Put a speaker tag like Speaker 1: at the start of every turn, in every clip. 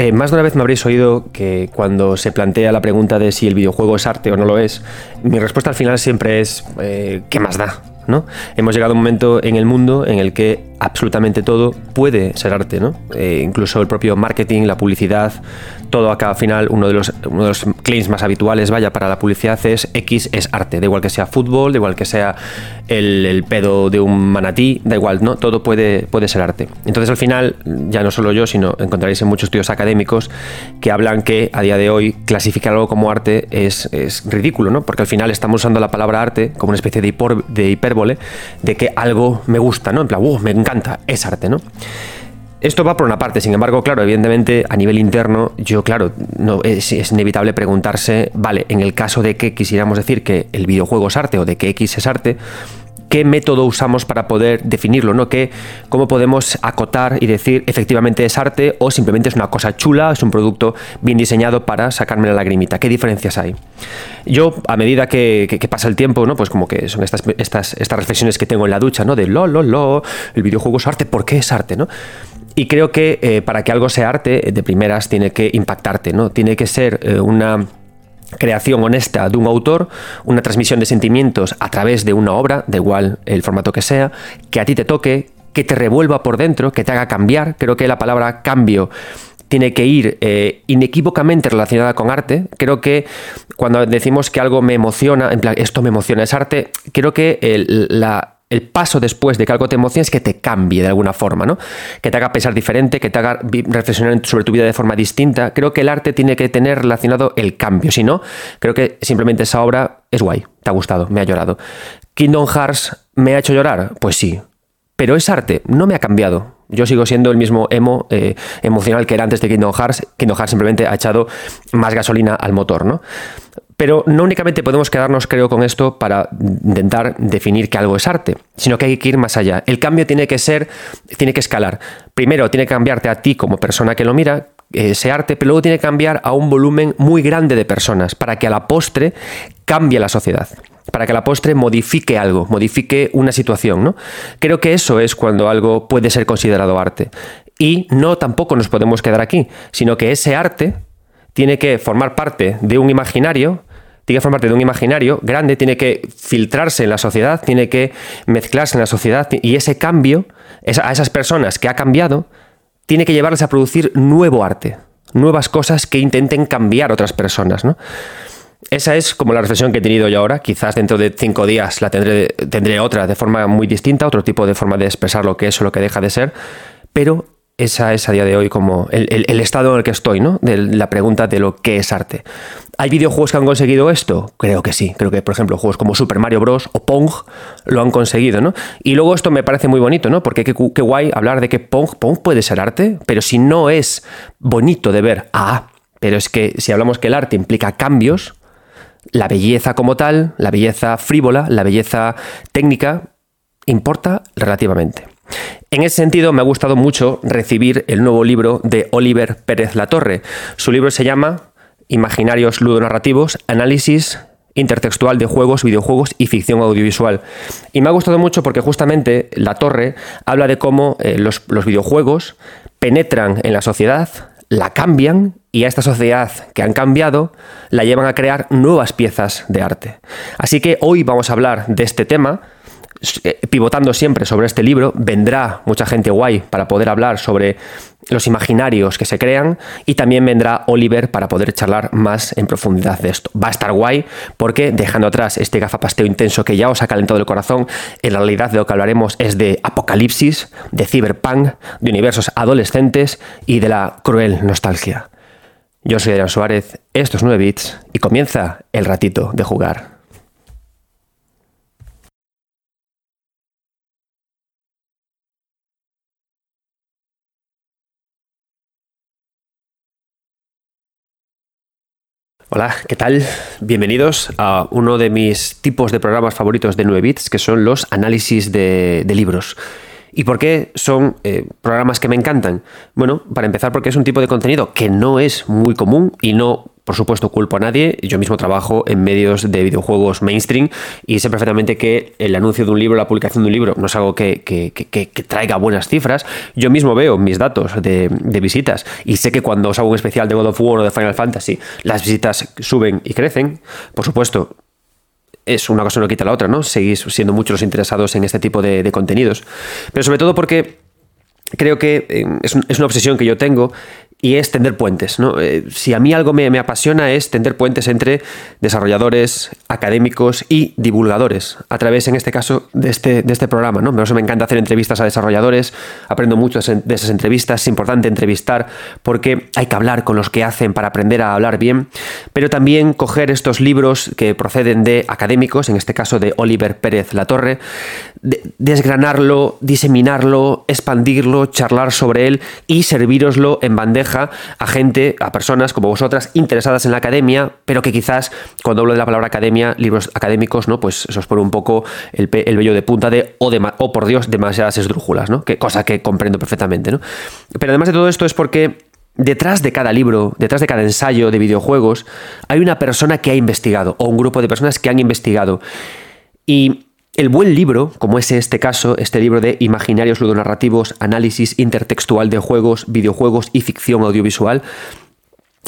Speaker 1: Eh, más de una vez me habréis oído que cuando se plantea la pregunta de si el videojuego es arte o no lo es, mi respuesta al final siempre es eh, ¿qué más da? ¿no? Hemos llegado a un momento en el mundo en el que absolutamente todo puede ser arte, ¿no? Eh, incluso el propio marketing, la publicidad, todo acá al final, uno de, los, uno claims más habituales, vaya, para la publicidad es X es arte, da igual que sea fútbol, da igual que sea el, pedo de un manatí, da igual, ¿no? Todo puede, puede ser arte. Entonces al final, ya no solo yo, sino encontraréis en muchos estudios académicos que hablan que a día de hoy clasificar algo como arte es, es ridículo, ¿no? Porque al final estamos usando la palabra arte como una especie de, de hipérbole de que algo me gusta, ¿no? En plan, uh, me encanta, es arte, ¿no? Esto va por una parte, sin embargo, claro, evidentemente a nivel interno, yo, claro, no, es, es, inevitable preguntarse, vale, en el caso de que quisiéramos decir que el videojuego es arte o de que X es arte, qué método usamos para poder definirlo, ¿no? ¿Qué, ¿Cómo podemos acotar y decir efectivamente es arte o simplemente es una cosa chula, es un producto bien diseñado para sacarme la lagrimita? ¿Qué diferencias hay? Yo, a medida que, pasa el tiempo, ¿no? Pues como que son estas, estas, estas reflexiones que tengo en la ducha, ¿no? De lo, lo, lo, el videojuego es arte, ¿por qué es arte, no? Y creo que eh, para que algo sea arte, de primeras tiene que impactarte, ¿no? Tiene que ser eh, una creación honesta de un autor, una transmisión de sentimientos a través de una obra, da igual el formato que sea, que a ti te toque, que te revuelva por dentro, que te haga cambiar. Creo que la palabra cambio tiene que ir eh, inequívocamente relacionada con arte. Creo que cuando decimos que algo me emociona, en plan, esto me emociona, es arte, creo que la el paso después de que algo te emocione es que te cambie de alguna forma, ¿no? Que te haga pensar diferente, que te haga reflexionar sobre tu vida de forma distinta. Creo que el arte tiene que tener relacionado el cambio. Si no, creo que simplemente esa obra es guay, te ha gustado, me ha llorado. Kingdom Hearts me ha hecho llorar, pues sí. Pero es arte, no me ha cambiado. Yo sigo siendo el mismo emo eh, emocional que era antes de Kingdom Hearts. Kingdom Hearts simplemente ha echado más gasolina al motor, ¿no? Pero no únicamente podemos quedarnos, creo, con esto para intentar definir que algo es arte, sino que hay que ir más allá. El cambio tiene que ser, tiene que escalar. Primero tiene que cambiarte a ti como persona que lo mira, ese arte, pero luego tiene que cambiar a un volumen muy grande de personas para que a la postre cambie la sociedad para que a la postre modifique algo, modifique una situación, ¿no? Creo que eso es cuando algo puede ser considerado arte. Y no tampoco nos podemos quedar aquí, sino que ese arte tiene que formar parte de un imaginario tiene que formar de un imaginario grande, tiene que filtrarse en la sociedad, tiene que mezclarse en la sociedad y ese cambio, a esas personas que ha cambiado, tiene que llevarles a producir nuevo arte, nuevas cosas que intenten cambiar otras personas. ¿no? Esa es como la reflexión que he tenido yo ahora. Quizás dentro de cinco días la tendré, tendré otra de forma muy distinta, otro tipo de forma de expresar lo que es o lo que deja de ser, pero esa es a día de hoy como el, estado en el que estoy, ¿no? De la pregunta de lo que es arte. ¿Hay videojuegos que han conseguido esto? Creo que sí. Creo que, por ejemplo, juegos como Super Mario Bros. o Pong lo han conseguido, ¿no? Y luego esto me parece muy bonito, ¿no? Porque qué, guay hablar de que Pong, Pong puede ser arte, pero si no es bonito de ver, ah, pero es que si hablamos que el arte implica cambios, la belleza como tal, la belleza frívola, la belleza técnica, importa relativamente. En ese sentido, me ha gustado mucho recibir el nuevo libro de Oliver Pérez Latorre. Su libro se llama Imaginarios ludonarrativos, análisis intertextual de juegos, videojuegos y ficción audiovisual. Y me ha gustado mucho porque justamente La Torre habla de cómo eh, los, videojuegos penetran en la sociedad, la cambian y a esta sociedad que han cambiado la llevan a crear nuevas piezas de arte. Así que hoy vamos a hablar de este tema pivotando siempre sobre este libro, vendrá mucha gente guay para poder hablar sobre los imaginarios que se crean y también vendrá Oliver para poder charlar más en profundidad de esto. Va a estar guay porque dejando atrás este gafapasteo intenso que ya os ha calentado el corazón, en realidad de lo que hablaremos es de apocalipsis, de cyberpunk, de universos adolescentes y de la cruel nostalgia. Yo soy Adrián Suárez, esto es 9 bits y comienza el ratito de jugar. Hola, ¿qué tal? Bienvenidos a uno de mis tipos de programas favoritos de 9 bits, que son los análisis de, libros. ¿Y por qué son eh, programas que me encantan? Bueno, para empezar porque es un tipo de contenido que no es muy común y no por supuesto, culpo a nadie. Yo mismo trabajo en medios de videojuegos mainstream y sé perfectamente que el anuncio de un libro, la publicación de un libro, no es algo que, traiga buenas cifras. Yo mismo veo mis datos de, visitas y sé que cuando os hago un especial de God of War o de Final Fantasy, las visitas suben y crecen. Por supuesto, es una cosa no quita la otra, ¿no? Seguís siendo muchos los interesados en este tipo de, contenidos. Pero sobre todo porque creo que eh, es, una obsesión que yo tengo y es tender puentes. ¿no? Eh, si a mí algo me, apasiona es tender puentes entre desarrolladores, académicos y divulgadores, a través, en este caso, de este, de este programa. ¿no? me encanta hacer entrevistas a desarrolladores, aprendo mucho de esas entrevistas, es importante entrevistar porque hay que hablar con los que hacen para aprender a hablar bien, pero también coger estos libros que proceden de académicos, en este caso de Oliver Pérez Latorre, desgranarlo, diseminarlo, expandirlo, charlar sobre él y serviroslo en bandeja a gente, a personas como vosotras interesadas en la academia, pero que quizás cuando hablo de la palabra academia, libros académicos, ¿no? Pues eso os pone un poco el, el vello de punta de o, de, o por Dios, demasiadas esdrújulas, ¿no? Que, cosa que comprendo perfectamente, ¿no? Pero además de todo esto es porque detrás de cada libro, detrás de cada ensayo de videojuegos, hay una persona que ha investigado, o un grupo de personas que han investigado. Y el buen libro, como es este caso, este libro de Imaginarios ludonarrativos, análisis intertextual de juegos, videojuegos y ficción audiovisual,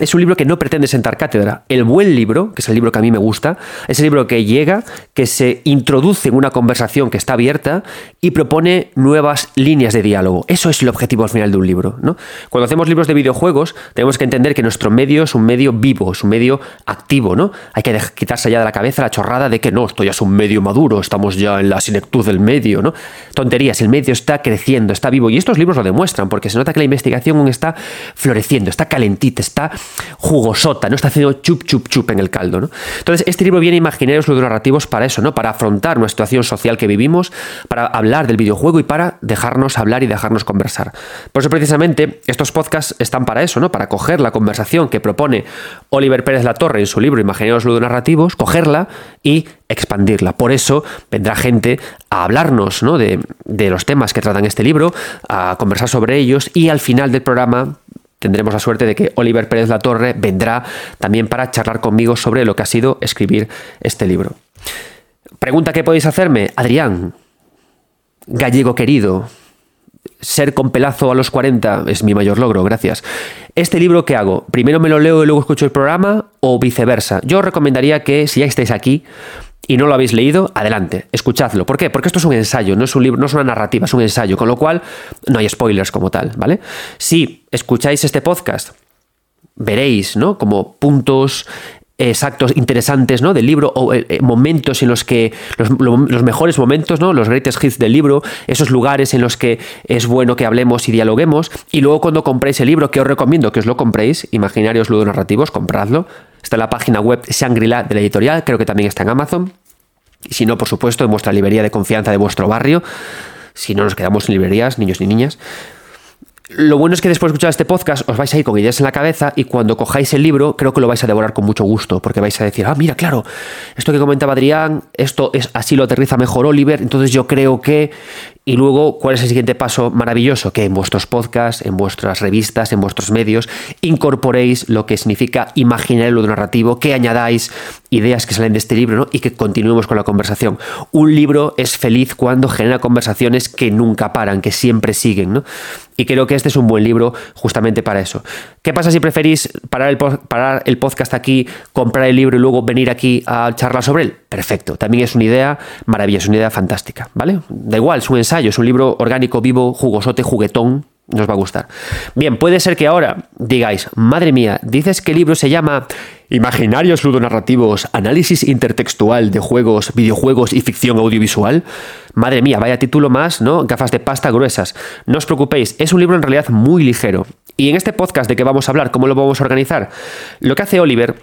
Speaker 1: es un libro que no pretende sentar cátedra. El buen libro, que es el libro que a mí me gusta, es el libro que llega, que se introduce en una conversación que está abierta y propone nuevas líneas de diálogo. Eso es el objetivo al final de un libro. ¿no? Cuando hacemos libros de videojuegos, tenemos que entender que nuestro medio es un medio vivo, es un medio activo. ¿no? Hay que quitarse ya de la cabeza la chorrada de que no, esto ya es un medio maduro, estamos ya en la sinectud del medio. ¿no? Tonterías, el medio está creciendo, está vivo. Y estos libros lo demuestran, porque se nota que la investigación está floreciendo, está calentita, está jugosota, ¿no? Está haciendo chup, chup, chup en el caldo, ¿no? Entonces, este libro viene a imaginarios narrativos para eso, ¿no? Para afrontar una situación social que vivimos, para hablar del videojuego y para dejarnos hablar y dejarnos conversar. Por eso, precisamente, estos podcasts están para eso, ¿no? Para coger la conversación que propone Oliver Pérez La Torre en su libro Imaginarios Ludonarrativos, cogerla y expandirla. Por eso vendrá gente a hablarnos ¿no? de, de los temas que tratan este libro, a conversar sobre ellos y al final del programa tendremos la suerte de que Oliver Pérez La Torre vendrá también para charlar conmigo sobre lo que ha sido escribir este libro. Pregunta que podéis hacerme, Adrián, gallego querido, ser con pelazo a los 40 es mi mayor logro, gracias. ¿Este libro qué hago? ¿Primero me lo leo y luego escucho el programa o viceversa? Yo os recomendaría que si ya estáis aquí, y no lo habéis leído, adelante, escuchadlo. ¿Por qué? Porque esto es un ensayo, no es un libro, no es una narrativa, es un ensayo, con lo cual no hay spoilers como tal, ¿vale? Si escucháis este podcast, veréis, ¿no? Como puntos exactos, interesantes, ¿no? Del libro, o eh, eh, momentos en los que, los, mejores momentos, ¿no? Los greatest hits del libro, esos lugares en los que es bueno que hablemos y dialoguemos, y luego cuando compréis el libro, que os recomiendo que os lo compréis, Imaginarios Ludonarrativos, compradlo, está en la página web Shangri-La de la editorial, creo que también está en Amazon, y si no, por supuesto, en vuestra librería de confianza de vuestro barrio. Si no nos quedamos en librerías, niños ni niñas. Lo bueno es que después de escuchar este podcast os vais a ir con ideas en la cabeza y cuando cojáis el libro creo que lo vais a devorar con mucho gusto porque vais a decir, ah, mira, claro, esto que comentaba Adrián, esto es así lo aterriza mejor Oliver, entonces yo creo que y luego, ¿cuál es el siguiente paso maravilloso? Que en vuestros podcasts, en vuestras revistas, en vuestros medios, incorporéis lo que significa imaginar el narrativo, que añadáis ideas que salen de este libro ¿no? y que continuemos con la conversación. Un libro es feliz cuando genera conversaciones que nunca paran, que siempre siguen. ¿no? Y creo que este es un buen libro justamente para eso. ¿Qué pasa si preferís parar el, parar el podcast aquí, comprar el libro y luego venir aquí a charlar sobre él? Perfecto, también es una idea maravillosa, una idea fantástica, ¿vale? Da igual, es es un libro orgánico, vivo, jugosote, juguetón, nos va a gustar. Bien, puede ser que ahora digáis, madre mía, dices que el libro se llama Imaginarios ludonarrativos, análisis intertextual de juegos, videojuegos y ficción audiovisual. Madre mía, vaya título más, ¿no? Gafas de pasta gruesas. No os preocupéis, es un libro en realidad muy ligero. Y en este podcast de que vamos a hablar, ¿cómo lo vamos a organizar? Lo que hace Oliver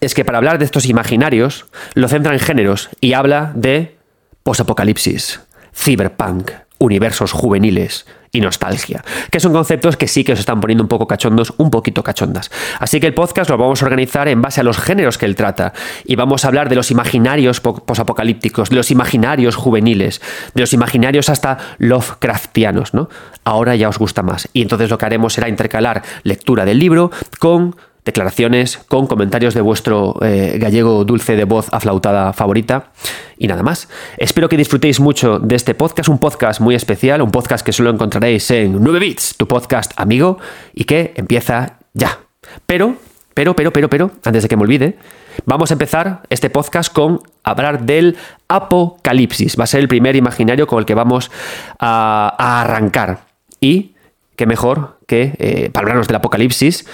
Speaker 1: es que para hablar de estos imaginarios lo centra en géneros y habla de posapocalipsis, cyberpunk, universos juveniles y nostalgia, que son conceptos que sí que os están poniendo un poco cachondos, un poquito cachondas. Así que el podcast lo vamos a organizar en base a los géneros que él trata y vamos a hablar de los imaginarios posapocalípticos, de los imaginarios juveniles, de los imaginarios hasta Lovecraftianos, ¿no? Ahora ya os gusta más. Y entonces lo que haremos será intercalar lectura del libro con declaraciones, con comentarios de vuestro eh, gallego dulce de voz aflautada favorita y nada más. Espero que disfrutéis mucho de este podcast, un podcast muy especial, un podcast que solo encontraréis en 9 Bits, tu podcast amigo, y que empieza ya. Pero, pero, pero, pero, pero, antes de que me olvide, vamos a empezar este podcast con hablar del apocalipsis. Va a ser el primer imaginario con el que vamos a, arrancar. Y qué mejor que, eh, para hablarnos del apocalipsis,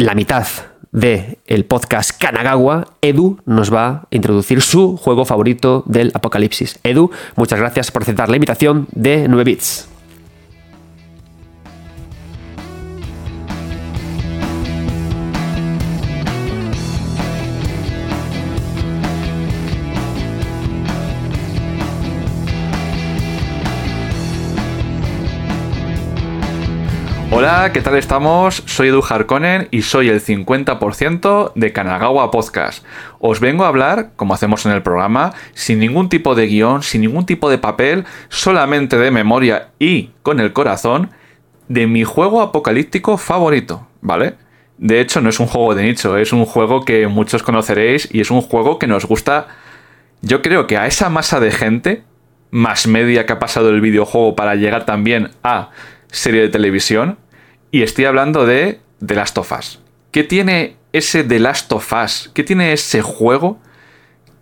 Speaker 1: la mitad del el podcast Kanagawa, Edu nos va a introducir su juego favorito del apocalipsis. Edu, muchas gracias por aceptar la invitación de 9 bits.
Speaker 2: Hola, ¿qué tal estamos? Soy Edu Harkonnen y soy el 50% de Kanagawa Podcast. Os vengo a hablar, como hacemos en el programa, sin ningún tipo de guion, sin ningún tipo de papel, solamente de memoria y con el corazón, de mi juego apocalíptico favorito, ¿vale? De hecho, no es un juego de nicho, es un juego que muchos conoceréis y es un juego que nos gusta, yo creo que a esa masa de gente, más media que ha pasado el videojuego para llegar también a serie de televisión, y estoy hablando de The Last of Us. ¿Qué tiene ese The Last of Us? ¿Qué tiene ese juego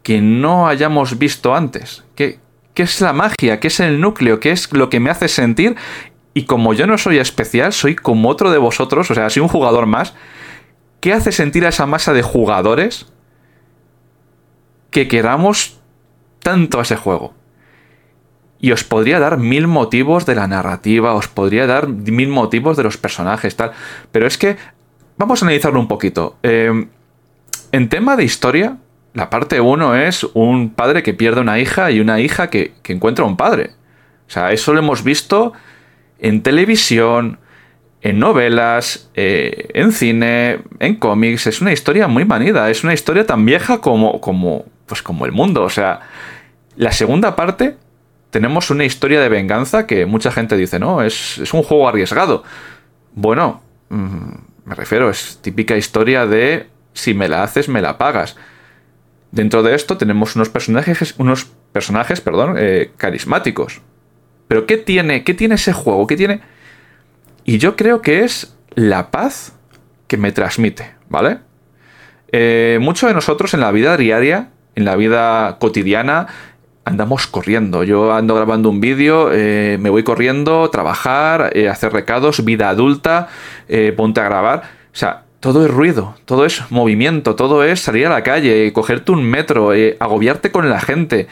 Speaker 2: que no hayamos visto antes? ¿Qué, ¿Qué es la magia? ¿Qué es el núcleo? ¿Qué es lo que me hace sentir? Y como yo no soy especial, soy como otro de vosotros, o sea, soy un jugador más. ¿Qué hace sentir a esa masa de jugadores que queramos tanto a ese juego? Y os podría dar mil motivos de la narrativa, os podría dar mil motivos de los personajes, tal. Pero es que vamos a analizarlo un poquito. Eh, en tema de historia, la parte 1 es un padre que pierde una hija y una hija que, encuentra un padre. O sea, eso lo hemos visto en televisión, en novelas, eh, en cine, en cómics. Es una historia muy manida. Es una historia tan vieja como, como, pues como el mundo. O sea, la segunda parte tenemos una historia de venganza que mucha gente dice, no, es, un juego arriesgado. Bueno, mm, me refiero, es típica historia de si me la haces, me la pagas. Dentro de esto tenemos unos personajes, unos personajes, perdón, eh, carismáticos. Pero ¿qué tiene, ¿qué tiene ese juego? ¿Qué tiene? Y yo creo que es la paz que me transmite, ¿vale? Eh, muchos de nosotros en la vida diaria, en la vida cotidiana, andamos corriendo. Yo ando grabando un vídeo, eh, me voy corriendo, trabajar, eh, hacer recados, vida adulta, eh, ponte a grabar. O sea, todo es ruido, todo es movimiento, todo es salir a la calle, cogerte un metro, agobiarte con la gente.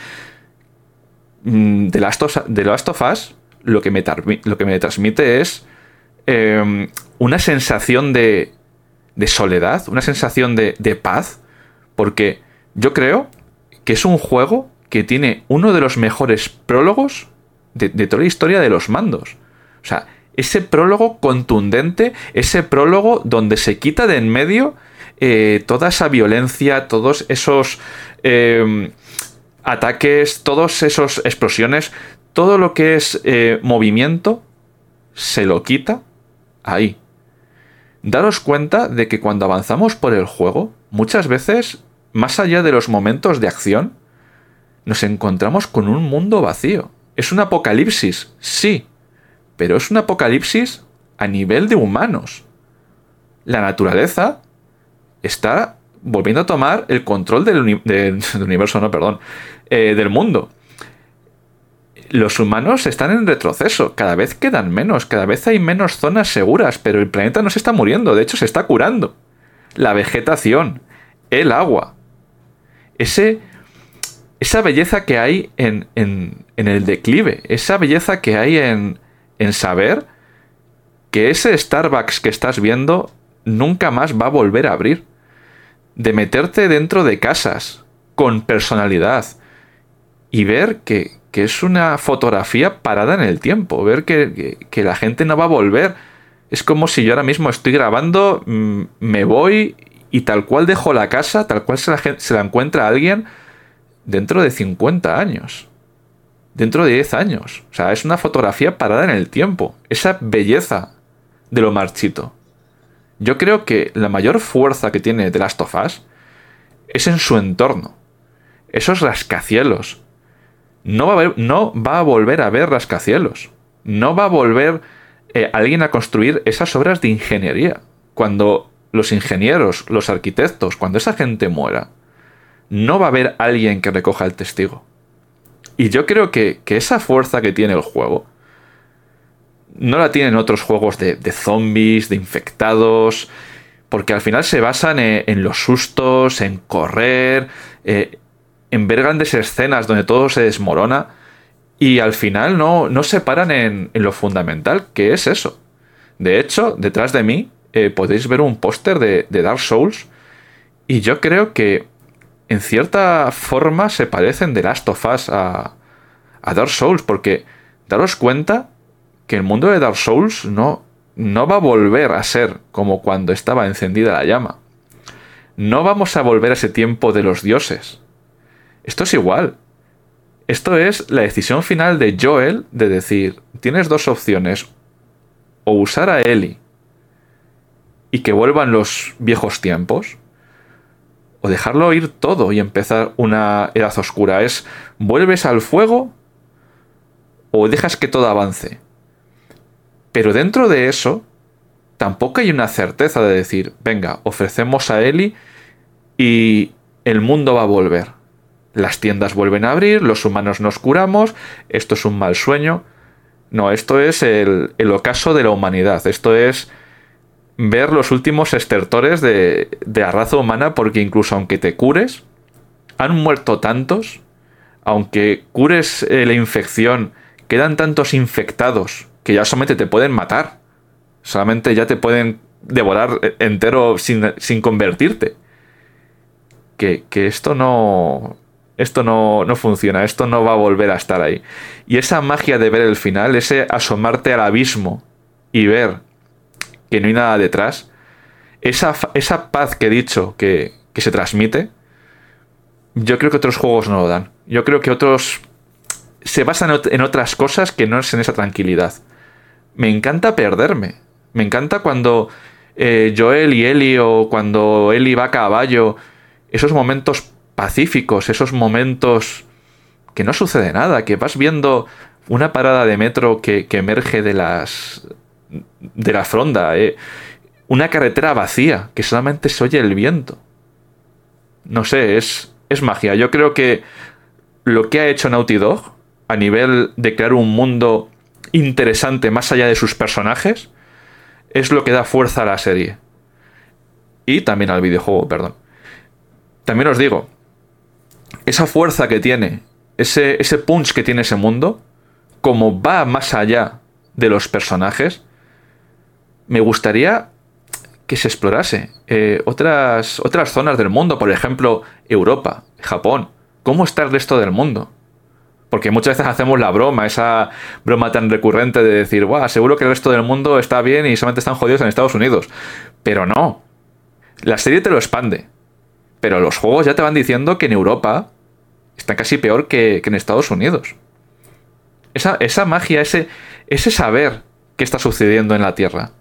Speaker 2: Mm, de Last of, de Last of lo que me, lo que me transmite es em, una sensación de, de soledad, una sensación de paz, porque yo creo que es un juego que tiene uno de los mejores prólogos de, toda la historia de los mandos. O sea, ese prólogo contundente, ese prólogo donde se quita de en medio eh, toda esa violencia, todos esos em, ataques, todas esas explosiones, todo lo que es eh, movimiento, se lo quita ahí. Daros cuenta de que cuando avanzamos por el juego, muchas veces, más allá de los momentos de acción, nos encontramos con un mundo vacío. Es un apocalipsis, sí, pero es un apocalipsis a nivel de humanos. La naturaleza está volviendo a tomar el control del, universo, no, perdón, eh, del mundo. Los humanos están en retroceso, cada vez quedan menos, cada vez hay menos zonas seguras, pero el planeta no se está muriendo, de hecho se está curando. La vegetación, el agua, ese esa belleza que hay en, el declive, esa belleza que hay en, en saber que ese Starbucks que estás viendo nunca más va a volver a abrir. De meterte dentro de casas con personalidad y ver que, que es una fotografía parada en el tiempo, ver que, la gente no va a volver. Es como si yo ahora mismo estoy grabando, mm, me voy y tal cual dejo la casa, tal cual se la, se la encuentra alguien dentro de 50 años, dentro de 10 años. O sea, es una fotografía parada en el tiempo, esa belleza de lo marchito. Yo creo que la mayor fuerza que tiene The Last of Us es en su entorno. Esos rascacielos. No va a, no va a volver a ver rascacielos. No va a volver eh, alguien a construir esas obras de ingeniería. Cuando los ingenieros, los arquitectos, cuando esa gente muera, no va a haber alguien que recoja el testigo. Y yo creo que, esa fuerza que tiene el juego no la tienen otros juegos de, zombies, de infectados, porque al final se basan en, los sustos, en correr, eh, en ver grandes escenas donde todo se desmorona y al final no, no se paran en, lo fundamental, que es eso. De hecho, detrás de mí eh, podéis ver un póster de, de Dark Souls y yo creo que en cierta forma se parecen de Last of Us a, Dark Souls, porque daros cuenta que el mundo de Dark Souls no, no va a volver a ser como cuando estaba encendida la llama. No vamos a volver a ese tiempo de los dioses. Esto es igual. Esto es la decisión final de Joel de decir, tienes dos opciones, o usar a Ellie y que vuelvan los viejos tiempos, o dejarlo ir todo y empezar una edad oscura. Es, vuelves al fuego o dejas que todo avance. Pero dentro de eso, tampoco hay una certeza de decir, venga, ofrecemos a Eli y el mundo va a volver. Las tiendas vuelven a abrir, los humanos nos curamos, esto es un mal sueño. No, esto es el, el ocaso de la humanidad. Esto es ver los últimos estertores de, la raza humana porque incluso aunque te cures, han muerto tantos, aunque cures eh, la infección, quedan tantos infectados que ya solamente te pueden matar, solamente ya te pueden devorar eh, entero sin, convertirte. Que, que, esto no... Esto no, no funciona, esto no va a volver a estar ahí. Y esa magia de ver el final, ese asomarte al abismo y ver que no hay nada detrás, esa, esa paz que he dicho que, se transmite, yo creo que otros juegos no lo dan. Yo creo que otros se basan en otras cosas que no es en esa tranquilidad. Me encanta perderme. Me encanta cuando eh, Joel y Eli o cuando Eli va a caballo, esos momentos pacíficos, esos momentos que no sucede nada, que vas viendo una parada de metro que, que emerge de las de la fronda, eh. una carretera vacía, que solamente se oye el viento. No sé, es, es magia. Yo creo que lo que ha hecho Naughty Dog a nivel de crear un mundo interesante más allá de sus personajes es lo que da fuerza a la serie. Y también al videojuego, perdón. También os digo, esa fuerza que tiene, ese, ese punch que tiene ese mundo, como va más allá de los personajes, me gustaría que se explorase eh, otras, otras zonas del mundo, por ejemplo, Europa, Japón. ¿Cómo está el resto del mundo? Porque muchas veces hacemos la broma, esa broma tan recurrente de decir, Buah, seguro que el resto del mundo está bien y solamente están jodidos en Estados Unidos. Pero no. La serie te lo expande. Pero los juegos ya te van diciendo que en Europa está casi peor que, en Estados Unidos. Esa, esa magia, ese, ese saber qué está sucediendo en la Tierra.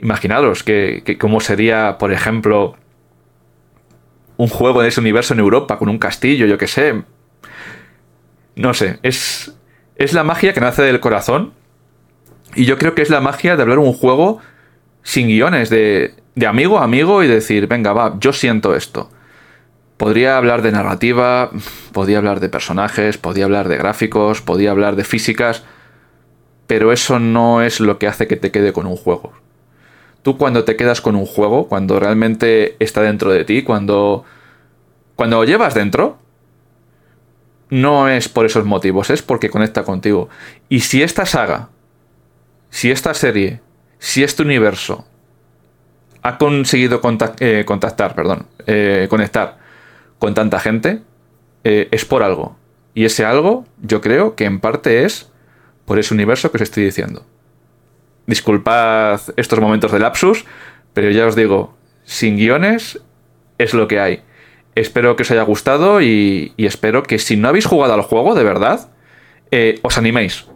Speaker 2: Imaginaros que, cómo sería, por ejemplo, un juego de ese universo en Europa con un castillo, yo qué sé. No sé, es, es la magia que nace del corazón. Y yo creo que es la magia de hablar un juego sin guiones, de, de amigo a amigo y decir, venga, va, yo siento esto. Podría hablar de narrativa, podría hablar de personajes, podría hablar de gráficos, podría hablar de físicas, pero eso no es lo que hace que te quede con un juego tú cuando te quedas con un juego, cuando realmente está dentro de ti, cuando, cuando lo llevas dentro, no es por esos motivos, es porque conecta contigo. Y si esta saga, si esta serie, si este universo ha conseguido eh, contactar, perdón, eh, conectar con tanta gente, eh, es por algo. Y ese algo, yo creo que en parte es por ese universo que os estoy diciendo. Disculpad estos momentos de lapsus, pero ya os digo, sin guiones es lo que hay. Espero que os haya gustado y, espero que si no habéis jugado al juego, de verdad, eh, os animéis.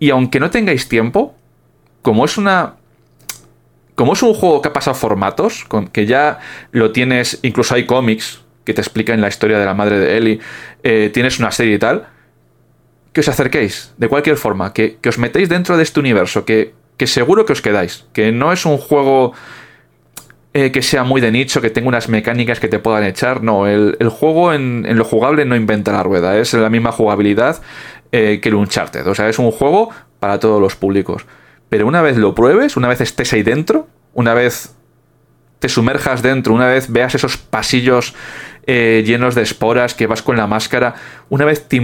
Speaker 2: Y aunque no tengáis tiempo, como es una como es un juego que ha pasado formatos, que ya lo tienes, incluso hay cómics que te explican la historia de la madre de Ellie, eh, tienes una serie y tal, que os acerquéis, de cualquier forma, que, os metéis dentro de este universo, que, seguro que os quedáis, que no es un juego eh, que sea muy de nicho, que tenga unas mecánicas que te puedan echar, no, el, juego en, lo jugable no inventa la rueda, es la misma jugabilidad eh, que el Uncharted, o sea, es un juego para todos los públicos. Pero una vez lo pruebes, una vez estés ahí dentro, una vez te sumerjas dentro, una vez veas esos pasillos eh, llenos de esporas, que vas con la máscara, una vez te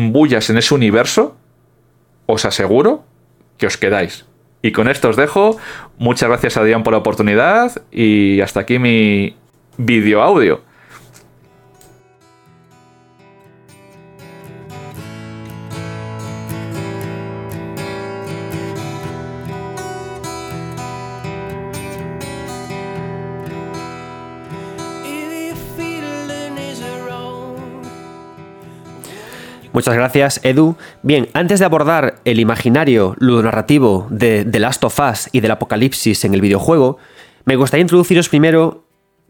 Speaker 2: en ese universo, os aseguro que os quedáis. Y con esto os dejo. Muchas gracias a Dian por la oportunidad y hasta aquí mi vídeo audio.
Speaker 1: Muchas gracias, Edu. Bien, antes de abordar el imaginario ludonarrativo de The Last of Us y del apocalipsis en el videojuego, me gustaría introduciros primero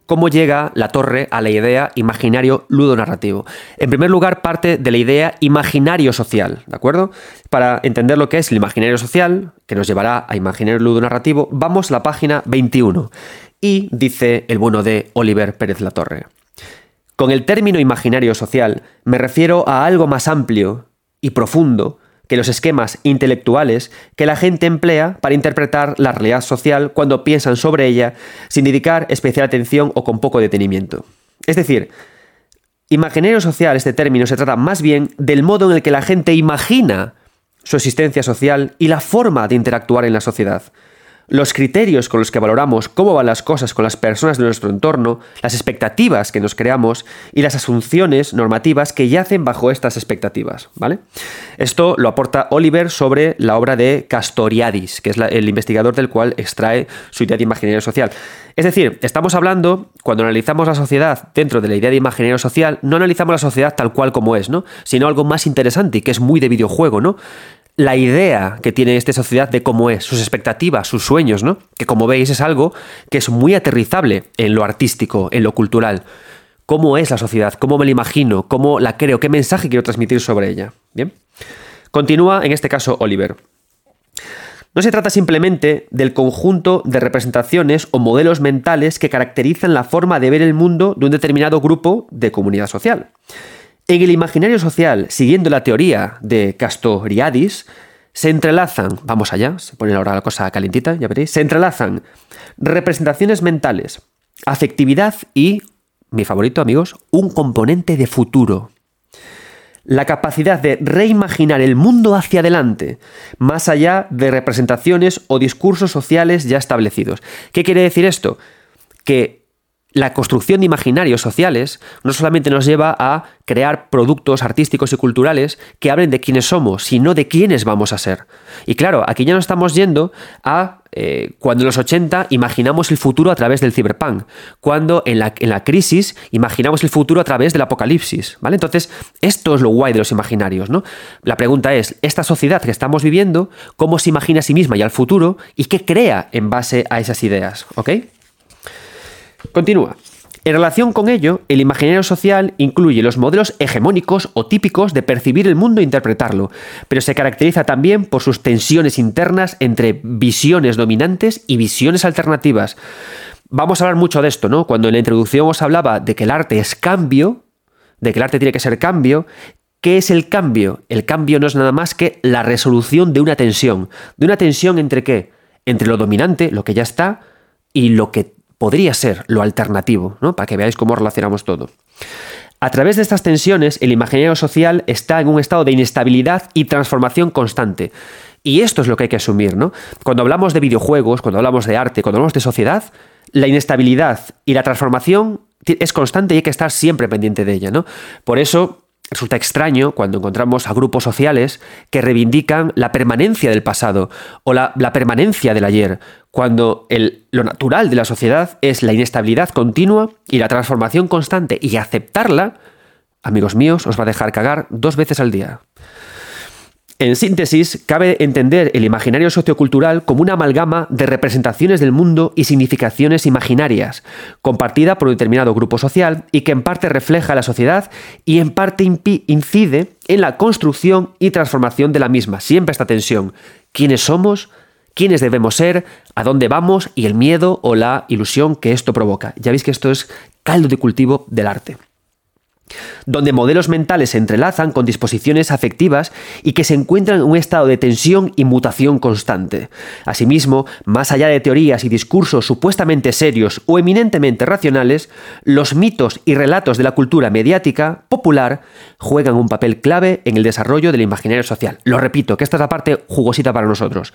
Speaker 1: cómo llega la torre a la idea imaginario ludonarrativo. En primer lugar, parte de la idea imaginario social, ¿de acuerdo? Para entender lo que es el imaginario social, que nos llevará a imaginario ludonarrativo, vamos a la página 21. Y dice el bueno de Oliver Pérez La Torre. Con el término imaginario social me refiero a algo más amplio y profundo que los esquemas intelectuales que la gente emplea para interpretar la realidad social cuando piensan sobre ella sin dedicar especial atención o con poco detenimiento. Es decir, imaginario social, este término, se trata más bien del modo en el que la gente imagina su existencia social y la forma de interactuar en la sociedad los criterios con los que valoramos cómo van las cosas con las personas de nuestro entorno, las expectativas que nos creamos y las asunciones normativas que yacen bajo estas expectativas, ¿vale? Esto lo aporta Oliver sobre la obra de Castoriadis, que es el investigador del cual extrae su idea de imaginario social. Es decir, estamos hablando, cuando analizamos la sociedad dentro de la idea de imaginario social, no analizamos la sociedad tal cual como es, ¿no? Sino algo más interesante y que es muy de videojuego, ¿no? La idea que tiene esta sociedad de cómo es, sus expectativas, sus sueños, ¿no? Que como veis es algo que es muy aterrizable en lo artístico, en lo cultural. ¿Cómo es la sociedad? ¿Cómo me la imagino? ¿Cómo la creo? ¿Qué mensaje quiero transmitir sobre ella? Bien. Continúa en este caso Oliver. No se trata simplemente del conjunto de representaciones o modelos mentales que caracterizan la forma de ver el mundo de un determinado grupo de comunidad social. En el imaginario social, siguiendo la teoría de Castoriadis, se entrelazan, vamos allá, se pone ahora la cosa calentita, ya veréis, se entrelazan representaciones mentales, afectividad y, mi favorito amigos, un componente de futuro. La capacidad de reimaginar el mundo hacia adelante, más allá de representaciones o discursos sociales ya establecidos. ¿Qué quiere decir esto? Que la construcción de imaginarios sociales no solamente nos lleva a crear productos artísticos y culturales que hablen de quiénes somos, sino de quiénes vamos a ser. Y claro, aquí ya no estamos yendo a eh, cuando en los 80 imaginamos el futuro a través del cyberpunk, cuando en la, en la, crisis imaginamos el futuro a través del apocalipsis, ¿vale? Entonces, esto es lo guay de los imaginarios, ¿no? La pregunta es, esta sociedad que estamos viviendo, ¿cómo se imagina a sí misma y al futuro y qué crea en base a esas ideas, ¿ok? Continúa. En relación con ello, el imaginario social incluye los modelos hegemónicos o típicos de percibir el mundo e interpretarlo, pero se caracteriza también por sus tensiones internas entre visiones dominantes y visiones alternativas. Vamos a hablar mucho de esto, ¿no? Cuando en la introducción os hablaba de que el arte es cambio, de que el arte tiene que ser cambio, ¿Qué es el cambio? El cambio no es nada más que la resolución de una tensión. ¿De una tensión entre qué? Entre lo dominante, lo que ya está, y lo que podría ser lo alternativo, ¿no? para que veáis cómo relacionamos todo. A través de estas tensiones, el imaginario social está en un estado de inestabilidad y transformación constante. Y esto es lo que hay que asumir, ¿no? Cuando hablamos de videojuegos, cuando hablamos de arte, cuando hablamos de sociedad, la inestabilidad y la transformación es constante y hay que estar siempre pendiente de ella, ¿no? Por eso resulta extraño cuando encontramos a grupos sociales que reivindican la permanencia del pasado o la, permanencia del ayer, cuando lo natural de la sociedad es la inestabilidad continua y la transformación constante y aceptarla, amigos míos, os va a dejar cagar dos veces al día. En síntesis, cabe entender el imaginario sociocultural como una amalgama de representaciones del mundo y significaciones imaginarias, compartida por un determinado grupo social y que en parte refleja la sociedad y en parte incide en la construcción y transformación de la misma. Siempre esta tensión. ¿Quiénes somos? ¿Quiénes debemos ser? ¿A dónde vamos? Y el miedo o la ilusión que esto provoca. Ya veis que esto es caldo de cultivo del arte donde modelos mentales se entrelazan con disposiciones afectivas y que se encuentran en un estado de tensión y mutación constante. Asimismo, más allá de teorías y discursos supuestamente serios o eminentemente racionales, los mitos y relatos de la cultura mediática popular juegan un papel clave en el desarrollo del imaginario social. Lo repito, que esta es la parte jugosita para nosotros.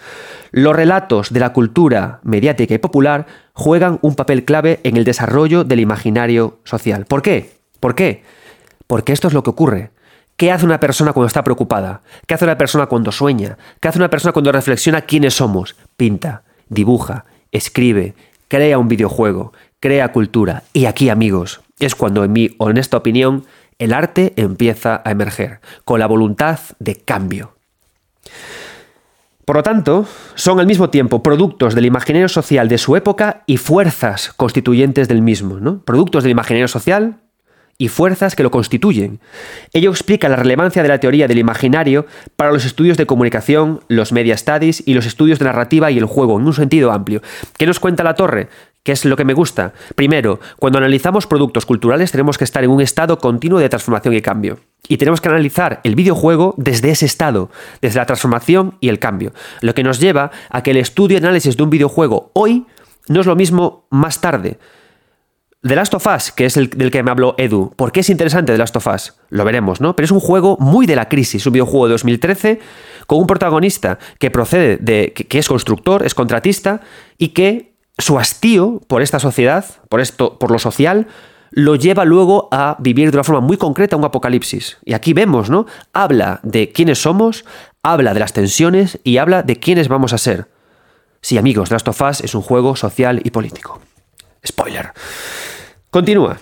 Speaker 1: Los relatos de la cultura mediática y popular juegan un papel clave en el desarrollo del imaginario social. ¿Por qué? ¿Por qué? Porque esto es lo que ocurre. ¿Qué hace una persona cuando está preocupada? ¿Qué hace una persona cuando sueña? ¿Qué hace una persona cuando reflexiona quiénes somos? Pinta, dibuja, escribe, crea un videojuego, crea cultura. Y aquí, amigos, es cuando, en mi honesta opinión, el arte empieza a emerger, con la voluntad de cambio. Por lo tanto, son al mismo tiempo productos del imaginario social de su época y fuerzas constituyentes del mismo, ¿no? Productos del imaginario social, y fuerzas que lo constituyen. Ello explica la relevancia de la teoría del imaginario para los estudios de comunicación, los media studies y los estudios de narrativa y el juego, en un sentido amplio. ¿Qué nos cuenta la torre? ¿Qué es lo que me gusta? Primero, cuando analizamos productos culturales tenemos que estar en un estado continuo de transformación y cambio. Y tenemos que analizar el videojuego desde ese estado, desde la transformación y el cambio. Lo que nos lleva a que el estudio y análisis de un videojuego hoy no es lo mismo más tarde. The Last of Us, que es el del que me habló Edu, ¿por qué es interesante The Last of Us? Lo veremos, ¿no? Pero es un juego muy de la crisis, un videojuego de 2013 con un protagonista que procede de que, es constructor, es contratista y que su hastío por esta sociedad, por esto, por lo social, lo lleva luego a vivir de una forma muy concreta un apocalipsis. Y aquí vemos, ¿no? Habla de quiénes somos, habla de las tensiones y habla de quiénes vamos a ser. Sí, amigos, The Last of Us es un juego social y político. Spoiler. Continúa.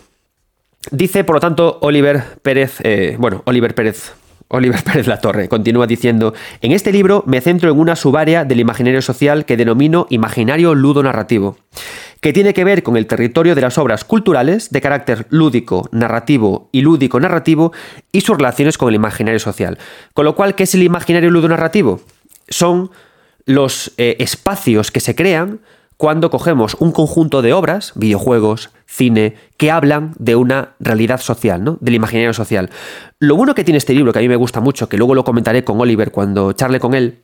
Speaker 1: Dice, por lo tanto, Oliver Pérez, eh, bueno, Oliver Pérez, Oliver Pérez La Torre, continúa diciendo, en este libro me centro en una subárea del imaginario social que denomino imaginario ludo-narrativo, que tiene que ver con el territorio de las obras culturales de carácter lúdico, narrativo y lúdico-narrativo y sus relaciones con el imaginario social. Con lo cual, ¿qué es el imaginario ludo-narrativo? Son los eh, espacios que se crean cuando cogemos un conjunto de obras, videojuegos, cine, que hablan de una realidad social, ¿no? Del imaginario social. Lo bueno que tiene este libro, que a mí me gusta mucho, que luego lo comentaré con Oliver cuando charle con él,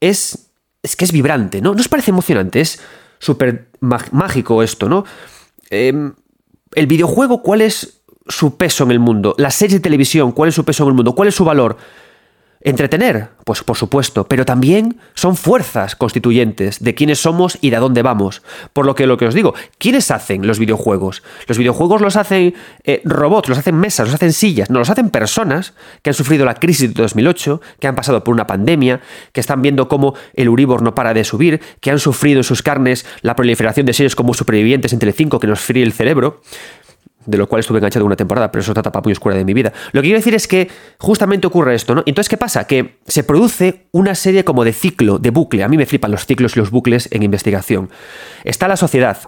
Speaker 1: es, es que es vibrante, ¿no? No os parece emocionante, es súper mágico esto, ¿no? Em, el videojuego, ¿cuál es su peso en el mundo? La serie de televisión, ¿cuál es su peso en el mundo? ¿Cuál es su valor? Entretener, pues por supuesto, pero también son fuerzas constituyentes de quiénes somos y de dónde vamos. Por lo que lo que os digo, ¿quiénes hacen los videojuegos? Los videojuegos los hacen eh, robots, los hacen mesas, los hacen sillas, no los hacen personas que han sufrido la crisis de 2008, que han pasado por una pandemia, que están viendo cómo el Uribor no para de subir, que han sufrido en sus carnes la proliferación de series como Supervivientes en Telecinco que nos fríe el cerebro de lo cual estuve enganchado una temporada, pero eso es otra etapa muy oscura de mi vida. Lo que quiero decir es que justamente ocurre esto, ¿no? Entonces, ¿qué pasa? Que se produce una serie como de ciclo, de bucle. A mí me flipan los ciclos y los bucles en investigación. Está la sociedad,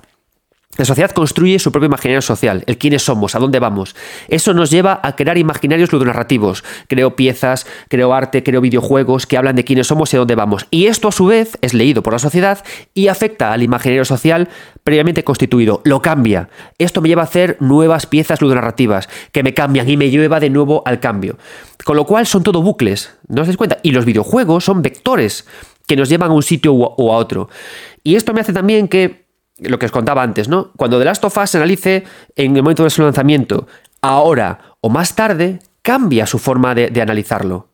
Speaker 1: la sociedad construye su propio imaginario social, el quiénes somos, a dónde vamos. Eso nos lleva a crear imaginarios ludonarrativos. Creo piezas, creo arte, creo videojuegos que hablan de quiénes somos y a dónde vamos. Y esto a su vez es leído por la sociedad y afecta al imaginario social previamente constituido. Lo cambia. Esto me lleva a hacer nuevas piezas ludonarrativas que me cambian y me lleva de nuevo al cambio. Con lo cual son todo bucles, ¿no os dais cuenta? Y los videojuegos son vectores que nos llevan a un sitio o a otro. Y esto me hace también que lo que os contaba antes, ¿no? Cuando The Last of Us se analice en el momento de su lanzamiento, ahora o más tarde, cambia su forma de, analizarlo.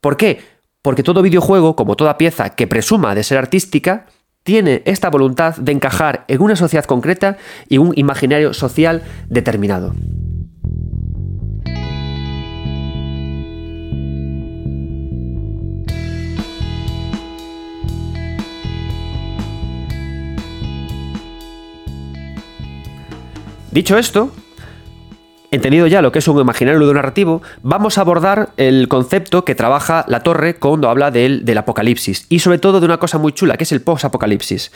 Speaker 1: ¿Por qué? Porque todo videojuego, como toda pieza que presuma de ser artística, tiene esta voluntad de encajar en una sociedad concreta y un imaginario social determinado. Dicho esto, entendido ya lo que es un imaginario ludonarrativo, vamos a abordar el concepto que trabaja la torre cuando habla del, apocalipsis y sobre todo de una cosa muy chula, que es el post-apocalipsis.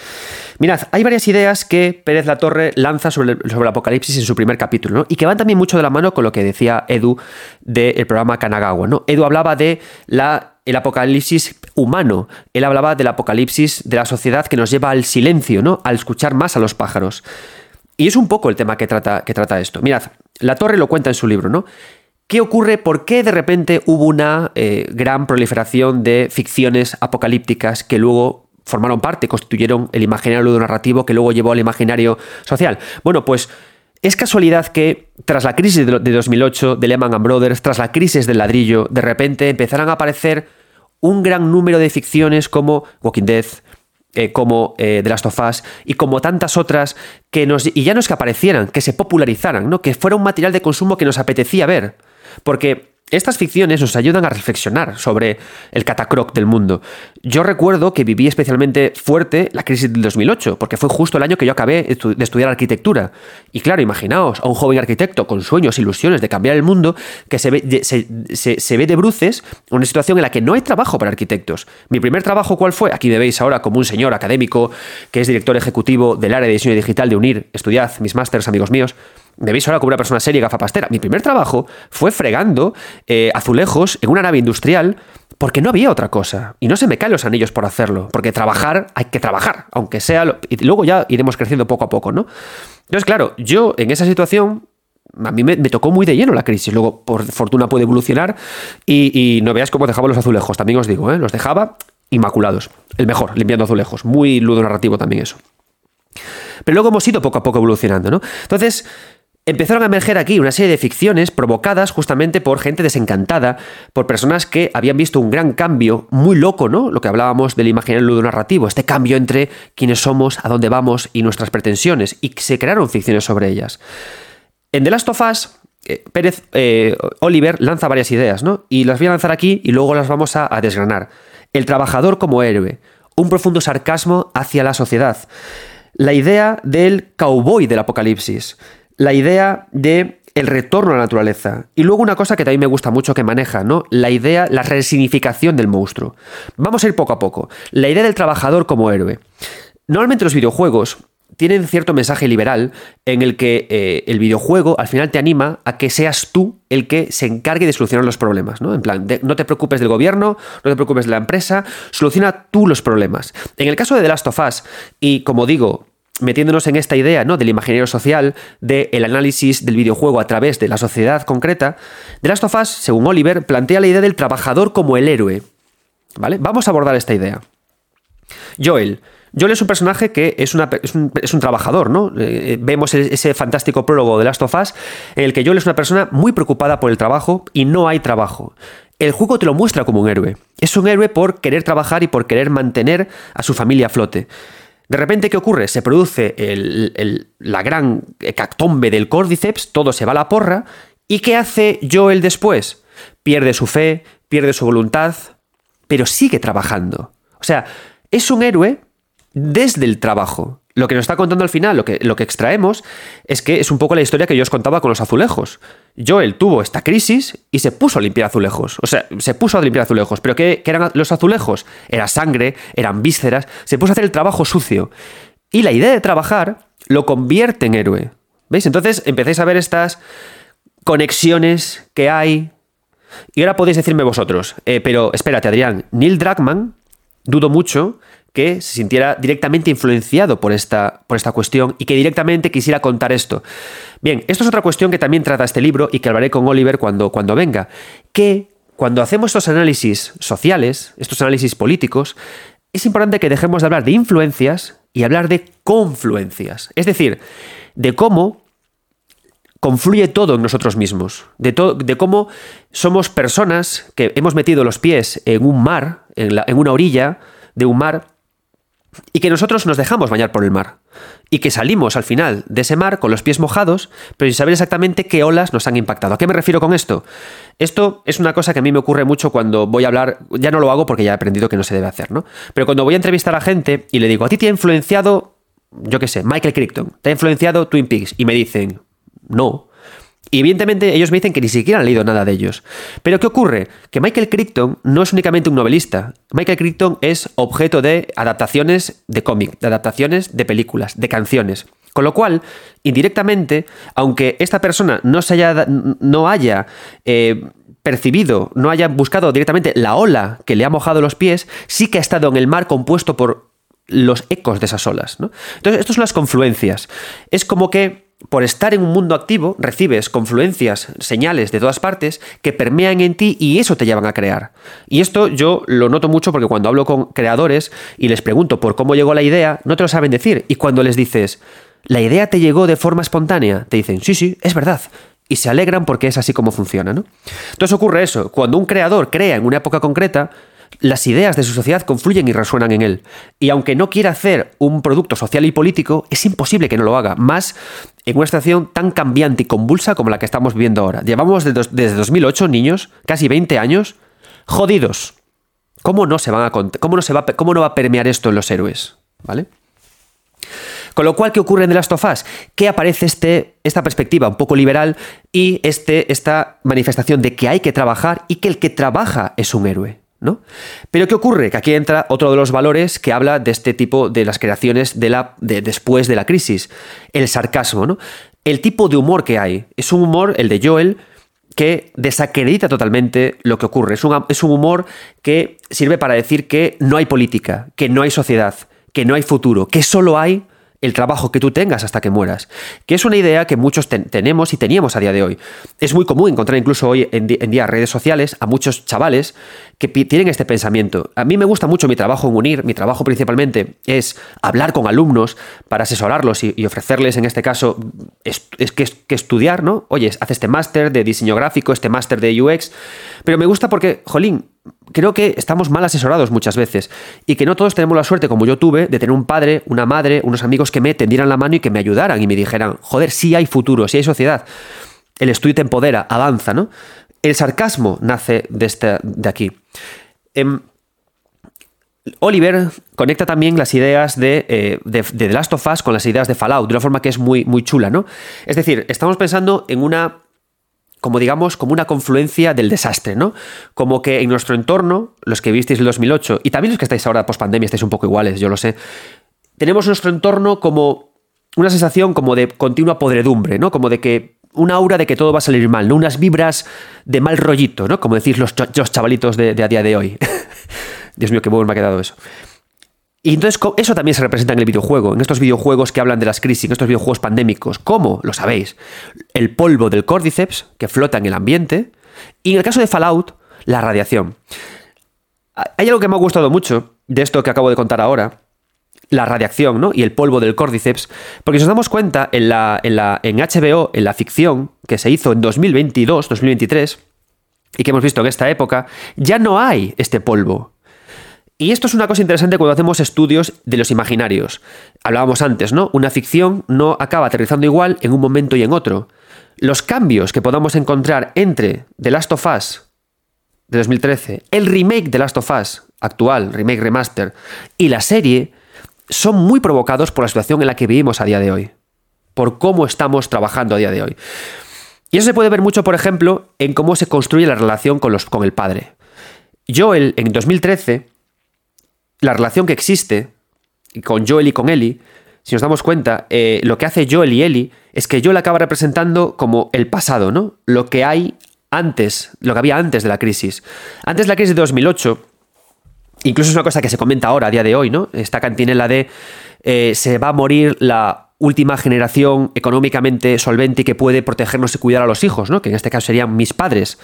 Speaker 1: Mirad, hay varias ideas que Pérez La Torre lanza sobre el, apocalipsis en su primer capítulo, ¿no? y que van también mucho de la mano con lo que decía Edu del programa Kanagawa. Edu hablaba de el apocalipsis humano. Él hablaba del apocalipsis de la sociedad que nos lleva al silencio, ¿no? Al escuchar más a los pájaros. Y es un poco el tema que trata, que trata esto. Mirad, La Torre lo cuenta en su libro, ¿no? ¿Qué ocurre? ¿Por qué de repente hubo una eh, gran proliferación de ficciones apocalípticas que luego formaron parte, constituyeron el imaginario narrativo que luego llevó al imaginario social? Bueno, pues es casualidad que tras la crisis de 2008 de Lehman Brothers, tras la crisis del ladrillo, de repente empezaran a aparecer un gran número de ficciones como Walking Dead, eh, como eh, The Last of Us y como tantas otras que nos y ya no es que aparecieran, que se popularizaran, ¿no? que fuera un material de consumo que nos apetecía ver, porque estas ficciones nos ayudan a reflexionar sobre el catacroc del mundo. Yo recuerdo que viví especialmente fuerte la crisis del 2008, porque fue justo el año que yo acabé de estudiar arquitectura. Y claro, imaginaos a un joven arquitecto con sueños, ilusiones de cambiar el mundo, que se ve, se, ve de bruces una situación en la que no hay trabajo para arquitectos. Mi primer trabajo, ¿cuál fue? Aquí me veis ahora como un señor académico que es director ejecutivo del área de diseño digital de UNIR. Estudiad mis másters, amigos míos me veis ahora como una persona seria gafapastera. Mi primer trabajo fue fregando eh, azulejos en una nave industrial porque no había otra cosa. Y no se me caen los anillos por hacerlo, porque trabajar hay que trabajar, aunque sea... Y luego ya iremos creciendo poco a poco, ¿no? Entonces, claro, yo en esa situación a mí me, tocó muy de lleno la crisis. Luego, por fortuna, puede evolucionar y, no veas cómo dejaba los azulejos. También os digo, ¿eh? los dejaba inmaculados. El mejor, limpiando azulejos. Muy ludo narrativo también eso. Pero luego hemos ido poco a poco evolucionando, ¿no? Entonces, empezaron a emerger aquí una serie de ficciones provocadas justamente por gente desencantada, por personas que habían visto un gran cambio muy loco, ¿no? Lo que hablábamos del imaginario ludonarrativo, este cambio entre quiénes somos, a dónde vamos y nuestras pretensiones, y se crearon ficciones sobre ellas. En The Last of Us, eh, Pérez eh, Oliver lanza varias ideas, ¿no? Y las voy a lanzar aquí y luego las vamos a desgranar. El trabajador como héroe, un profundo sarcasmo hacia la sociedad, la idea del cowboy del apocalipsis, la idea de el retorno a la naturaleza. Y luego una cosa que también me gusta mucho que maneja, ¿no? La idea, la resignificación del monstruo. Vamos a ir poco a poco. La idea del trabajador como héroe. Normalmente los videojuegos tienen cierto mensaje liberal en el que eh, el videojuego al final te anima a que seas tú el que se encargue de solucionar los problemas, ¿no? En plan, no te preocupes del gobierno, no te preocupes de la empresa, soluciona tú los problemas. En el caso de The Last of Us, y como digo, metiéndonos en esta idea ¿no? del imaginario social, del análisis del videojuego a través de la sociedad concreta, The Last of Us, según Oliver, plantea la idea del trabajador como el héroe. ¿Vale? Vamos a abordar esta idea. Joel. Joel es un personaje que es, un, trabajador, ¿no? Eh, vemos ese fantástico prólogo de Last of Us en el que Joel es una persona muy preocupada por el trabajo y no hay trabajo. El juego te lo muestra como un héroe. Es un héroe por querer trabajar y por querer mantener a su familia a flote. De repente, ¿qué ocurre? Se produce la gran cactombe del córdiceps, todo se va a la porra, ¿y qué hace Joel después? Pierde su fe, pierde su voluntad, pero sigue trabajando. O sea, es un héroe desde el trabajo. Lo que nos está contando al final, lo que, lo que extraemos, es que es un poco la historia que yo os contaba con los azulejos. Joel tuvo esta crisis y se puso a limpiar azulejos. O sea, se puso a limpiar azulejos. ¿Pero qué, eran los azulejos? Era sangre, eran vísceras. Se puso a hacer el trabajo sucio. Y la idea de trabajar lo convierte en héroe. ¿Veis? Entonces empecéis a ver estas conexiones que hay. Y ahora podéis decirme vosotros, eh, pero espérate, Adrián, Neil Druckmann, dudo mucho que se sintiera directamente influenciado por esta, por esta cuestión y que directamente quisiera contar esto. Bien, esto es otra cuestión que también trata este libro y que hablaré con Oliver cuando, cuando venga, que cuando hacemos estos análisis sociales, estos análisis políticos, es importante que dejemos de hablar de influencias y hablar de confluencias. Es decir, de cómo confluye todo en nosotros mismos, de, de cómo somos personas que hemos metido los pies en un mar, en, en una orilla de un mar, y que nosotros nos dejamos bañar por el mar. Y que salimos al final de ese mar con los pies mojados, pero sin saber exactamente qué olas nos han impactado. ¿A qué me refiero con esto? Esto es una cosa que a mí me ocurre mucho cuando voy a hablar, ya no lo hago porque ya he aprendido que no se debe hacer, ¿no? Pero cuando voy a entrevistar a gente y le digo, a ti te ha influenciado, yo qué sé, Michael Crichton, te ha influenciado Twin Peaks, y me dicen, No. Y evidentemente ellos me dicen que ni siquiera han leído nada de ellos. Pero ¿qué ocurre? Que Michael Crichton no es únicamente un novelista. Michael Crichton es objeto de adaptaciones de cómic, de adaptaciones de películas, de canciones. Con lo cual, indirectamente, aunque esta persona no, se haya, no haya eh, percibido, no haya buscado directamente la ola que le ha mojado los pies, sí que ha estado en el mar compuesto por los ecos de esas olas. Entonces, estas son las confluencias. Es como que por estar en un mundo activo, recibes confluencias, señales de todas partes que permean en ti y eso te llevan a crear. Y esto yo lo noto mucho porque cuando hablo con creadores y les pregunto por cómo llegó la idea, no te lo saben decir. Y cuando les dices, ¿la idea te llegó de forma espontánea? Te dicen, sí, sí, es verdad. Y se alegran porque es así como funciona, ¿no? Entonces ocurre eso. Cuando un creador crea en una época concreta, las ideas de su sociedad confluyen y resuenan en él. Y aunque no quiera hacer un producto social y político, es imposible que no lo haga, más en una situación tan cambiante y convulsa como la que estamos viviendo ahora. Llevamos desde 2008, niños, casi 20 años, jodidos. ¿Cómo no se van a cómo no se va cómo no va a permear esto en los héroes, ¿vale? Con lo cual, ¿qué ocurre en The Last of Us? Aparece este, esta perspectiva un poco liberal y este, esta manifestación de que hay que trabajar y que el que trabaja es un héroe. Pero ¿qué ocurre? Que aquí entra otro de los valores que habla de este tipo de las creaciones de la, de después de la crisis, el sarcasmo, ¿no? El tipo de humor que hay. Es un humor, el de Joel, que desacredita totalmente lo que ocurre. Es un, es un humor que sirve para decir que no hay política, que no hay sociedad, que no hay futuro, que solo hay el trabajo que tú tengas hasta que mueras, que es una idea que muchos tenemos y teníamos a día de hoy. Es muy común encontrar incluso hoy en, día redes sociales a muchos chavales que tienen este pensamiento. A mí me gusta mucho mi trabajo en UNIR, mi trabajo principalmente es hablar con alumnos para asesorarlos y, ofrecerles, en este caso, es, que, que, estudiar, ¿no? Oye, haz este máster de diseño gráfico, este máster de UX, pero me gusta porque, jolín, creo que estamos mal asesorados muchas veces y que no todos tenemos la suerte, como yo tuve, de tener un padre, una madre, unos amigos que me tendieran la mano y que me ayudaran y me dijeran, joder, sí hay futuro, sí hay sociedad. El estudio te empodera, avanza, ¿no? El sarcasmo nace de, este, de aquí. Em, Oliver conecta también las ideas eh, de, de, The Last of Us con las ideas de Fallout, de una forma que es muy, muy chula, ¿no? Es decir, estamos pensando en una como digamos, como una confluencia del desastre, ¿no? Como que en nuestro entorno, los que visteis el 2008, y también los que estáis ahora post pandemia, estáis un poco iguales, yo lo sé, tenemos nuestro entorno como una sensación como de continua podredumbre, ¿no? Como de que una aura de que todo va a salir mal, ¿no? Unas vibras de mal rollito, ¿no? Como decís los, chavalitos de, de, a día de hoy. Dios mío, qué bueno me ha quedado eso. Y entonces eso también se representa en el videojuego, en estos videojuegos que hablan de las crisis, en estos videojuegos pandémicos. ¿Cómo? Lo sabéis. El polvo del Cordyceps que flota en el ambiente. Y en el caso de Fallout, la radiación. Hay algo que me ha gustado mucho de esto que acabo de contar ahora, la radiación ¿no? y el polvo del Cordyceps, porque si nos damos cuenta, en, la, en, la, en HBO, en la ficción que se hizo en 2022, 2023, y que hemos visto en esta época, ya no hay este polvo. Y esto es una cosa interesante cuando hacemos estudios de los imaginarios. Hablábamos antes, ¿no? Una ficción no acaba aterrizando igual en un momento y en otro. Los cambios que podamos encontrar entre The Last of Us de 2013, el remake de Last of Us actual, remake remaster, y la serie, son muy provocados por la situación en la que vivimos a día de hoy, por cómo estamos trabajando a día de hoy. Y eso se puede ver mucho, por ejemplo, en cómo se construye la relación con, los, con el padre. Joel, en 2013, la relación que existe con Joel y con Ellie, si nos damos cuenta, eh, lo que hace Joel y Ellie es que Joel acaba representando como el pasado, ¿no? Lo que hay antes, lo que había antes de la crisis. Antes de la crisis de 2008, incluso es una cosa que se comenta ahora, a día de hoy, ¿no? Esta cantinela de eh, se va a morir la última generación económicamente solvente y que puede protegernos y cuidar a los hijos, ¿no? Que en este caso serían mis padres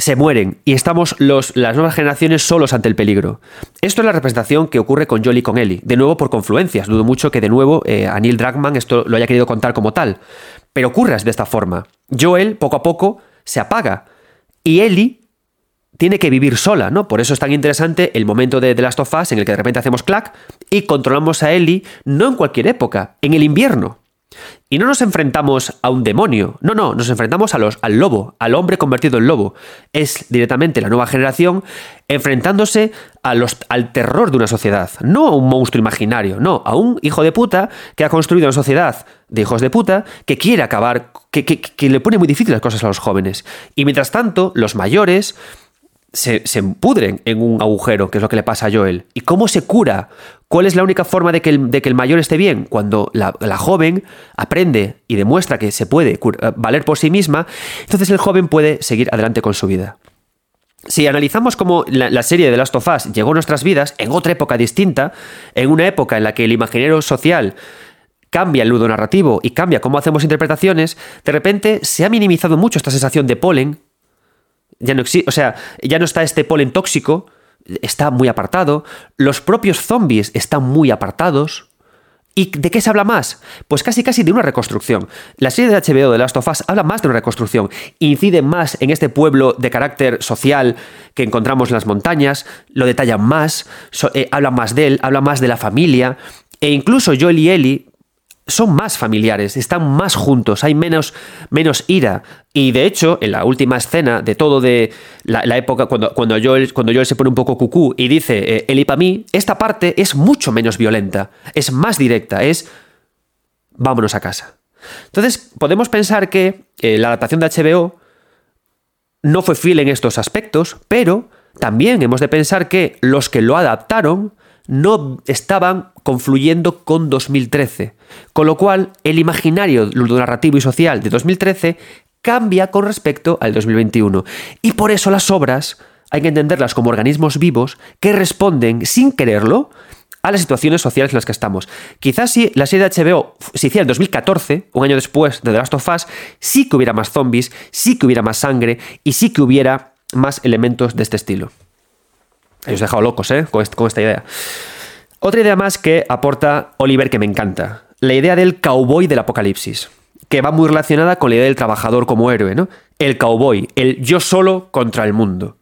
Speaker 1: se mueren y estamos los, las nuevas generaciones solos ante el peligro. Esto es la representación que ocurre con Joel y con Ellie, de nuevo por confluencias. Dudo mucho que de nuevo eh, a Neil Druckmann esto lo haya querido contar como tal, pero ocurre de esta forma. Joel poco a poco se apaga y Ellie tiene que vivir sola, ¿no? Por eso es tan interesante el momento de The Last of Us en el que de repente hacemos clack y controlamos a Ellie no en cualquier época, en el invierno. Y no nos enfrentamos a un demonio, no, no, nos enfrentamos a los, al lobo, al hombre convertido en lobo. Es directamente la nueva generación enfrentándose a los, al terror de una sociedad, no a un monstruo imaginario, no, a un hijo de puta que ha construido una sociedad de hijos de puta que quiere acabar, que, que, le pone muy difíciles las cosas a los jóvenes. Y mientras tanto, los mayores se, pudren en un agujero, que es lo que le pasa a Joel. ¿Y cómo se cura? ¿Cuál es la única forma de que el, de que el mayor esté bien? Cuando la, joven aprende y demuestra que se puede eh, valer por sí misma, entonces el joven puede seguir adelante con su vida. Si analizamos cómo la, serie de Last of Us llegó a nuestras vidas en otra época distinta, en una época en la que el imaginario social cambia el ludo narrativo y cambia cómo hacemos interpretaciones, de repente se ha minimizado mucho esta sensación de polen ya no existe, o sea, ya no está este polen tóxico, está muy apartado, los propios zombies están muy apartados. ¿Y de qué se habla más? Pues casi casi de una reconstrucción. La serie de HBO de Last of Us habla más de una reconstrucción, incide más en este pueblo de carácter social que encontramos en las montañas, lo detallan más, eh, habla más de él, habla más de la familia, e incluso Joel y Ellie son más familiares, están más juntos, hay menos, menos ira. Y de hecho, en la última escena de todo de la, época, cuando, cuando, Joel, cuando Joel se pone un poco cucú y dice eh, Eli mí, esta parte es mucho menos violenta, es más directa, es vámonos a casa. Entonces, podemos pensar que eh, la adaptación de HBO no fue fiel en estos aspectos, pero también hemos de pensar que los que lo adaptaron no estaban confluyendo con 2013. Con lo cual, el imaginario narrativo y social de 2013 cambia con respecto al 2021. Y por eso las obras hay que entenderlas como organismos vivos que responden sin quererlo a las situaciones sociales en las que estamos. Quizás si la serie de HBO se hiciera en 2014, un año después de The Last of Us, sí que hubiera más zombies, sí que hubiera más sangre y sí que hubiera más elementos de este estilo. Os he dejado locos, ¿eh? Con, esta idea. Otra idea más que aporta Oliver que me encanta. La idea del cowboy del apocalipsis. Que va muy relacionada con la idea del trabajador como héroe, ¿no? El cowboy, el yo solo contra el mundo.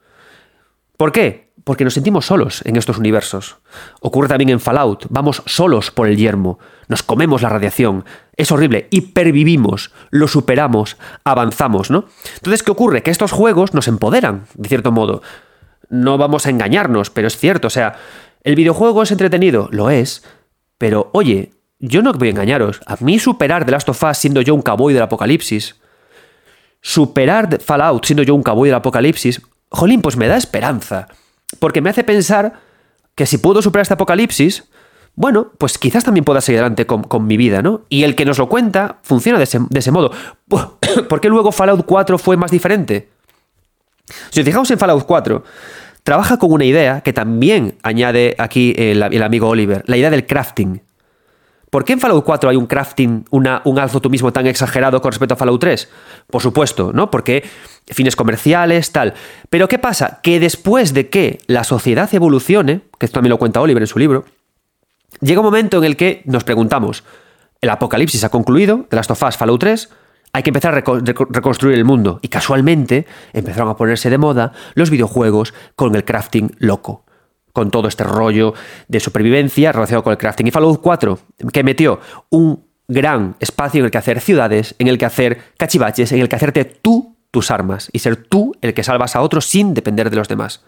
Speaker 1: ¿Por qué? Porque nos sentimos solos en estos universos. Ocurre también en Fallout. Vamos solos por el yermo. Nos comemos la radiación. Es horrible. Y pervivimos. Lo superamos. Avanzamos, ¿no? Entonces, ¿qué ocurre? Que estos juegos nos empoderan, de cierto modo no vamos a engañarnos, pero es cierto, o sea, ¿el videojuego es entretenido? Lo es, pero oye, yo no voy a engañaros, a mí superar The Last of Us siendo yo un cowboy del apocalipsis, superar Fallout siendo yo un cowboy del apocalipsis, jolín, pues me da esperanza, porque me hace pensar que si puedo superar este apocalipsis, bueno, pues quizás también pueda seguir adelante con, mi vida, ¿no? Y el que nos lo cuenta funciona de ese, de ese modo. ¿Por qué luego Fallout 4 fue más diferente? Si os fijamos en Fallout 4, trabaja con una idea que también añade aquí el, amigo Oliver, la idea del crafting. ¿Por qué en Fallout 4 hay un crafting, un alzo tú mismo tan exagerado con respecto a Fallout 3? Por supuesto, ¿no? Porque fines comerciales, tal. Pero ¿qué pasa? Que después de que la sociedad evolucione, que esto también lo cuenta Oliver en su libro, llega un momento en el que nos preguntamos, ¿el apocalipsis ha concluido? ¿De las of Fallout 3? Hay que empezar a reconstruir el mundo. Y casualmente empezaron a ponerse de moda los videojuegos con el crafting loco. Con todo este rollo de supervivencia relacionado con el crafting. Y Fallout 4, que metió un gran espacio en el que hacer ciudades, en el que hacer cachivaches, en el que hacerte tú tus armas y ser tú el que salvas a otros sin depender de los demás.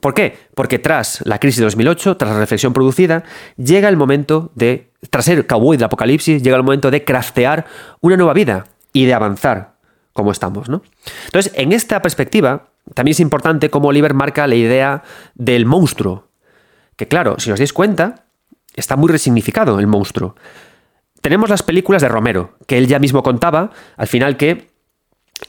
Speaker 1: ¿Por qué? Porque tras la crisis de 2008, tras la reflexión producida, llega el momento de, tras ser cowboy del apocalipsis, llega el momento de craftear una nueva vida y de avanzar como estamos, ¿no? Entonces, en esta perspectiva, también es importante cómo Oliver marca la idea del monstruo. Que claro, si os dais cuenta, está muy resignificado el monstruo. Tenemos las películas de Romero, que él ya mismo contaba, al final que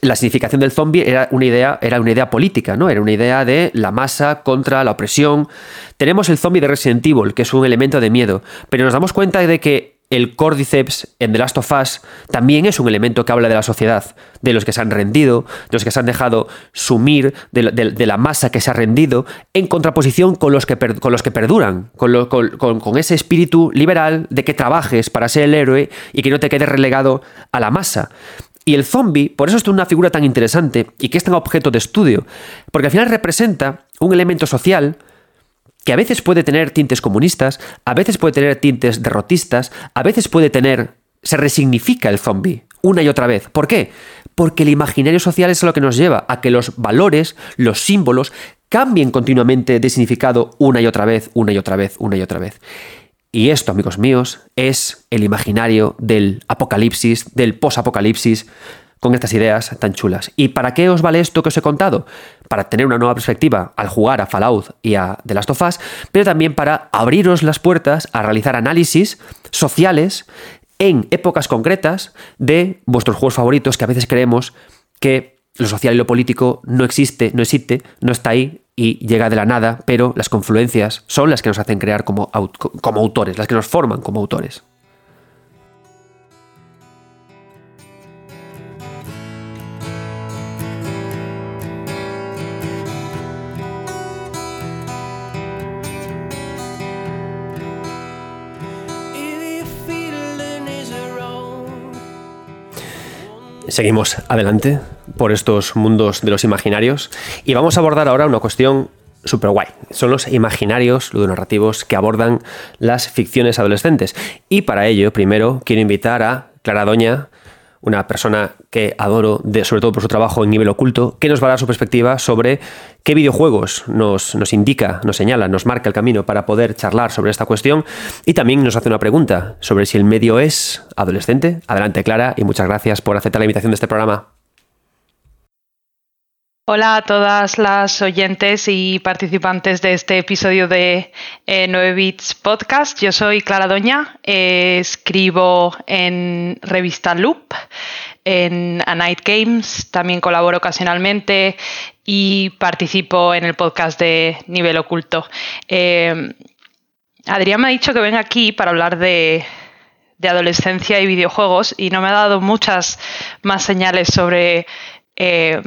Speaker 1: la significación del zombie era una idea, era una idea política, ¿no? Era una idea de la masa contra la opresión. Tenemos el zombie de Resident Evil, que es un elemento de miedo, pero nos damos cuenta de que el Cordyceps en The Last of Us también es un elemento que habla de la sociedad, de los que se han rendido, de los que se han dejado sumir, de, la masa que se ha rendido, en contraposición con los que, con los que perduran, con, con, ese espíritu liberal de que trabajes para ser el héroe y que no te quedes relegado a la masa. Y el zombie, por eso es una figura tan interesante y que es tan objeto de estudio, porque al final representa un elemento social que a veces puede tener tintes comunistas, a veces puede tener tintes derrotistas, a veces puede tener... se resignifica el zombie una y otra vez. ¿Por qué? Porque el imaginario social es lo que nos lleva a que los valores, los símbolos, cambien continuamente de significado una y otra vez, una y otra vez, una y otra vez. Y esto, amigos míos, es el imaginario del apocalipsis, del posapocalipsis, con estas ideas tan chulas. ¿Y para qué os vale esto que os he contado? Para tener una nueva perspectiva al jugar a Fallout y a The Last of Us, pero también para abriros las puertas a realizar análisis sociales en épocas concretas de vuestros juegos favoritos que a veces creemos que lo social y lo político no existe, no existe, no está ahí y llega de la nada, pero las confluencias son las que nos hacen crear como, como autores, las que nos forman como autores. Seguimos adelante por estos mundos de los imaginarios y vamos a abordar ahora una cuestión súper guay. Son los imaginarios ludonarrativos que abordan las ficciones adolescentes. Y para ello, primero, quiero invitar a Clara Doña, una persona que adoro, sobre todo por su trabajo en nivel oculto, que nos va a dar su perspectiva sobre qué videojuegos nos, nos, indica, nos señala, nos marca el camino para poder charlar sobre esta cuestión y también nos hace una pregunta sobre si el medio es adolescente. Adelante, Clara, y muchas gracias por aceptar la invitación de este programa.
Speaker 3: Hola a todas las oyentes y participantes de este episodio de 9 eh, Bits Podcast. Yo soy Clara Doña, eh, escribo en revista Loop, en A Night Games, también colaboro ocasionalmente y participo en el podcast de Nivel Oculto. Eh, Adrián me ha dicho que venga aquí para hablar de adolescencia y videojuegos y no me ha dado muchas más señales sobre eh,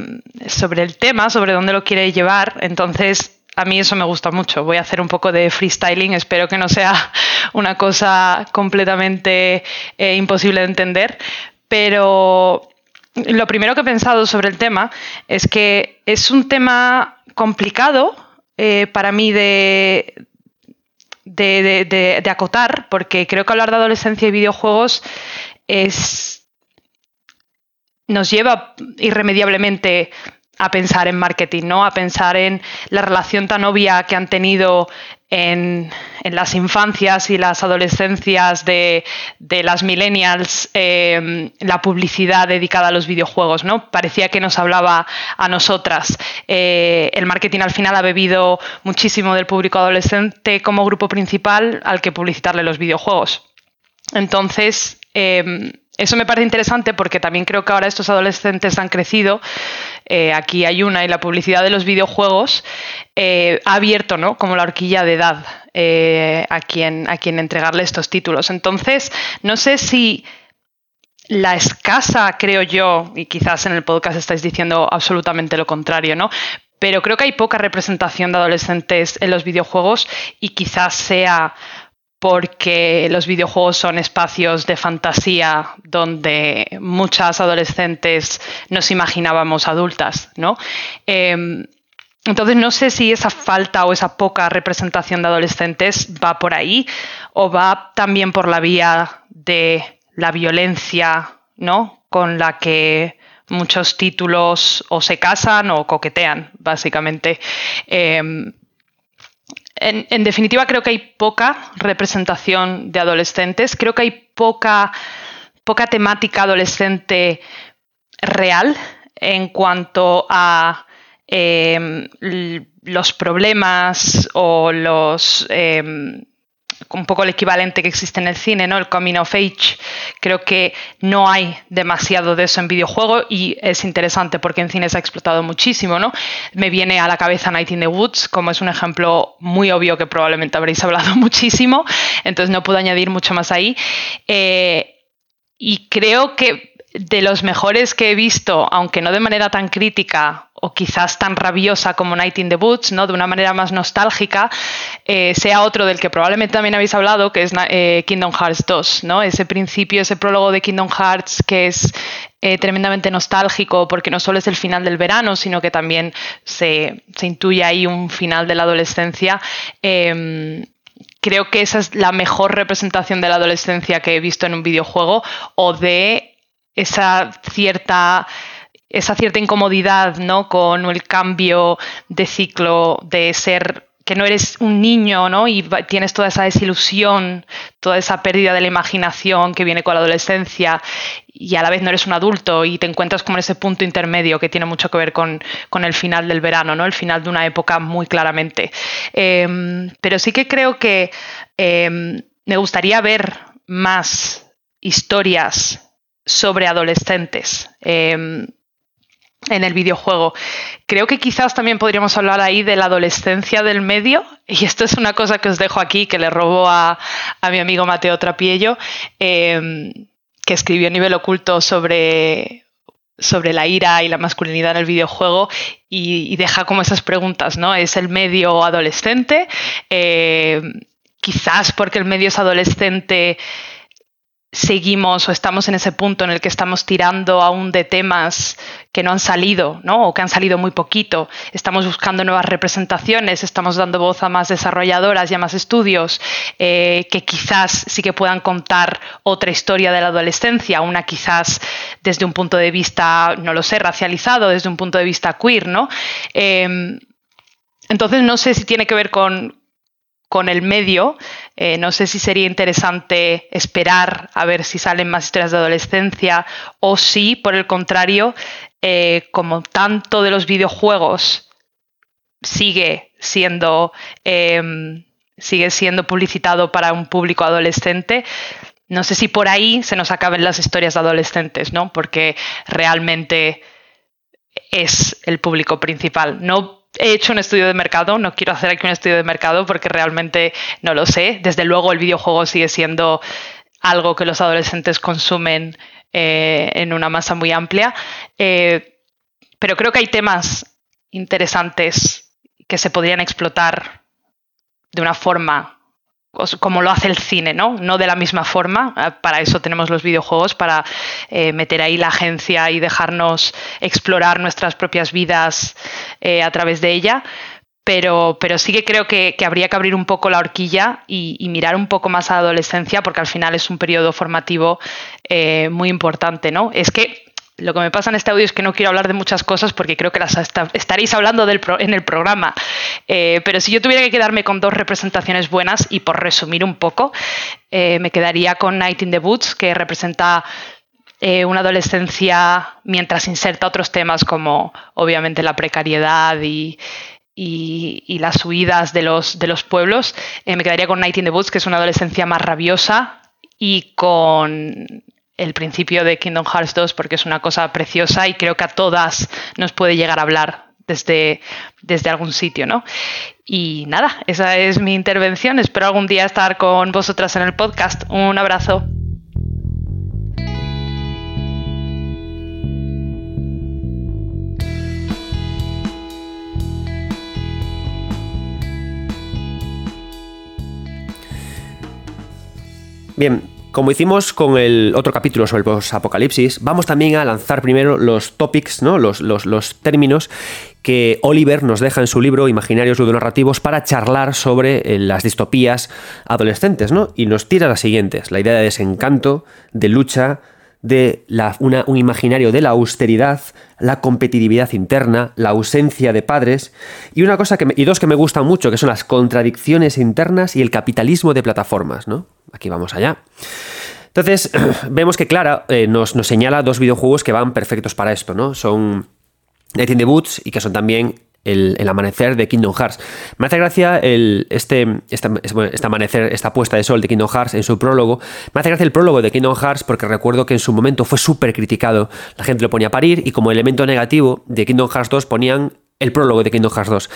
Speaker 3: sobre el tema, sobre dónde lo quiere llevar. Entonces, a mí eso me gusta mucho. Voy a hacer un poco de freestyling, espero que no sea una cosa completamente eh, imposible de entender, pero lo primero que he pensado sobre el tema es que es un tema complicado eh, para mí de, de, acotar, porque creo que hablar de adolescencia y videojuegos es nos lleva irremediablemente a pensar en marketing, ¿no? A pensar en la relación tan obvia que han tenido en, las infancias y las adolescencias de, las millennials em, la publicidad dedicada a los videojuegos, ¿no? Parecía que nos hablaba a nosotras. Eh, el marketing al final ha bebido muchísimo del público adolescente como grupo principal al que publicitarle los videojuegos. Entonces, em, eso me parece interesante porque también creo que ahora estos adolescentes han crecido. Eh, aquí hay una y la publicidad de los videojuegos eh, ha abierto ¿no? como la horquilla de edad eh, a, quien, a quien entregarle estos títulos. Entonces, no sé si la escasa, creo yo, y quizás en el podcast estáis diciendo absolutamente lo contrario, ¿no? Pero creo que hay poca representación de adolescentes en los videojuegos y quizás sea porque los videojuegos son espacios de fantasía donde muchas adolescentes nos imaginábamos adultas, ¿no? Em, entonces no sé si esa falta o esa poca representación de adolescentes va por ahí o va también por la vía de la violencia, ¿no? Con la que muchos títulos o se casan o coquetean, básicamente. Em, en, definitiva, creo que hay poca representación de adolescentes, creo que hay poca, poca temática adolescente real en cuanto a em, los problemas o los em, un poco el equivalente que existe en el cine, ¿no? El coming of age. Creo que no hay demasiado de eso en videojuego y es interesante porque en cine se ha explotado muchísimo, ¿no? Me viene a la cabeza Night in the Woods, como es un ejemplo muy obvio que probablemente habréis hablado muchísimo, entonces no puedo añadir mucho más ahí. Eh, y creo que de los mejores que he visto, aunque no de manera tan crítica o quizás tan rabiosa como Night in the Woods, ¿no? de una manera más nostálgica, eh, sea otro del que probablemente también habéis hablado, que es eh, Kingdom Hearts 2. ¿no? Ese principio, ese prólogo de Kingdom Hearts que es eh, tremendamente nostálgico porque no solo es el final del verano, sino que también se, se intuye ahí un final de la adolescencia. Em, creo que esa es la mejor representación de la adolescencia que he visto en un videojuego o de esa cierta esa cierta incomodidad ¿no? con el cambio de ciclo de ser que no eres un niño, ¿no? Y tienes toda esa desilusión, toda esa pérdida de la imaginación que viene con la adolescencia y a la vez no eres un adulto y te encuentras como en ese punto intermedio que tiene mucho que ver con, el final del verano, ¿no? El final de una época muy claramente. Em, pero sí que creo que em, me gustaría ver más historias sobre adolescentes. Em, en el videojuego. Creo que quizás también podríamos hablar ahí de la adolescencia del medio, y esto es una cosa que os dejo aquí, que le robo a, mi amigo Mateo Trapiello, em, que escribió a nivel oculto sobre, sobre la ira y la masculinidad en el videojuego y, deja como esas preguntas, ¿no? ¿Es el medio adolescente? Em, quizás porque el medio es adolescente seguimos o estamos en ese punto en el que estamos tirando aún de temas que no han salido, ¿no? O que han salido muy poquito. Estamos buscando nuevas representaciones, estamos dando voz a más desarrolladoras y a más estudios eh, que quizás sí que puedan contar otra historia de la adolescencia, una quizás desde un punto de vista, no lo sé, racializado, desde un punto de vista queer, ¿no? Em, entonces no sé si tiene que ver con, con el medio. Eh, no sé si sería interesante esperar a ver si salen más historias de adolescencia o si, por el contrario, eh, como tanto de los videojuegos sigue siendo, em, sigue siendo publicitado para un público adolescente, no sé si por ahí se nos acaben las historias de adolescentes, ¿no? Porque realmente es el público principal. No he hecho un estudio de mercado, no quiero hacer aquí un estudio de mercado porque realmente no lo sé. Desde luego el videojuego sigue siendo algo que los adolescentes consumen eh, en una masa muy amplia, eh, pero creo que hay temas interesantes que se podrían explotar de una forma como lo hace el cine, ¿no? No de la misma forma. Eh, para eso tenemos los videojuegos, para eh, meter ahí la agencia y dejarnos explorar nuestras propias vidas eh, a través de ella. Pero, pero sí que creo que, habría que abrir un poco la horquilla y, mirar un poco más a la adolescencia, porque al final es un periodo formativo muy importante, ¿no? Es que lo que me pasa en este audio es que no quiero hablar de muchas cosas porque creo que las estaréis hablando en el programa. Eh, pero si yo tuviera que quedarme con dos representaciones buenas, y por resumir un poco, eh, me quedaría con Night in the Boots, que representa eh, una adolescencia mientras inserta otros temas como obviamente la precariedad y, las huidas de los, pueblos. me quedaría con Night in the Boots, que es una adolescencia más rabiosa y con el principio de Kingdom Hearts 2 porque es una cosa preciosa y creo que a todas nos puede llegar a hablar desde, desde algún sitio, ¿no? Y nada, esa es mi intervención. Espero algún día estar con vosotras en el podcast. Un abrazo.
Speaker 1: Bien, como hicimos con el otro capítulo sobre el apocalipsis vamos también a lanzar primero los topics, ¿no? los, los, términos que Oliver nos deja en su libro Imaginarios ludonarrativos para charlar sobre eh, las distopías adolescentes, ¿no? Y nos tira las siguientes: la idea de desencanto, de lucha, de la, un imaginario de la austeridad, la competitividad interna, la ausencia de padres y una cosa que y dos que me gustan mucho, que son las contradicciones internas y el capitalismo de plataformas, ¿no? Aquí vamos allá. Entonces, vemos que Clara eh, nos, señala dos videojuegos que van perfectos para esto, ¿no? Son in the Boots y que son también el, amanecer de Kingdom Hearts. Me hace gracia el, este, este, este, amanecer, esta puesta de sol de Kingdom Hearts en su prólogo. Me hace gracia el prólogo de Kingdom Hearts porque recuerdo que en su momento fue súper criticado. La gente lo ponía a parir y como elemento negativo de Kingdom Hearts 2 ponían el prólogo de Kingdom Hearts 2.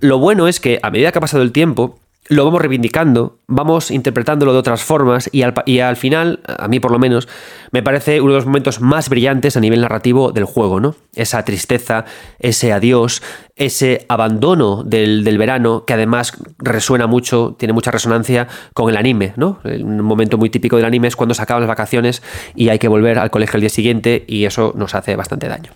Speaker 1: Lo bueno es que a medida que ha pasado el tiempo, lo vamos reivindicando, vamos interpretándolo de otras formas y al, y al, final, a mí por lo menos, me parece uno de los momentos más brillantes a nivel narrativo del juego, ¿no? Esa tristeza, ese adiós, ese abandono del, verano que además resuena mucho, tiene mucha resonancia con el anime, ¿no? Un momento muy típico del anime es cuando se acaban las vacaciones y hay que volver al colegio el día siguiente y eso nos hace bastante daño.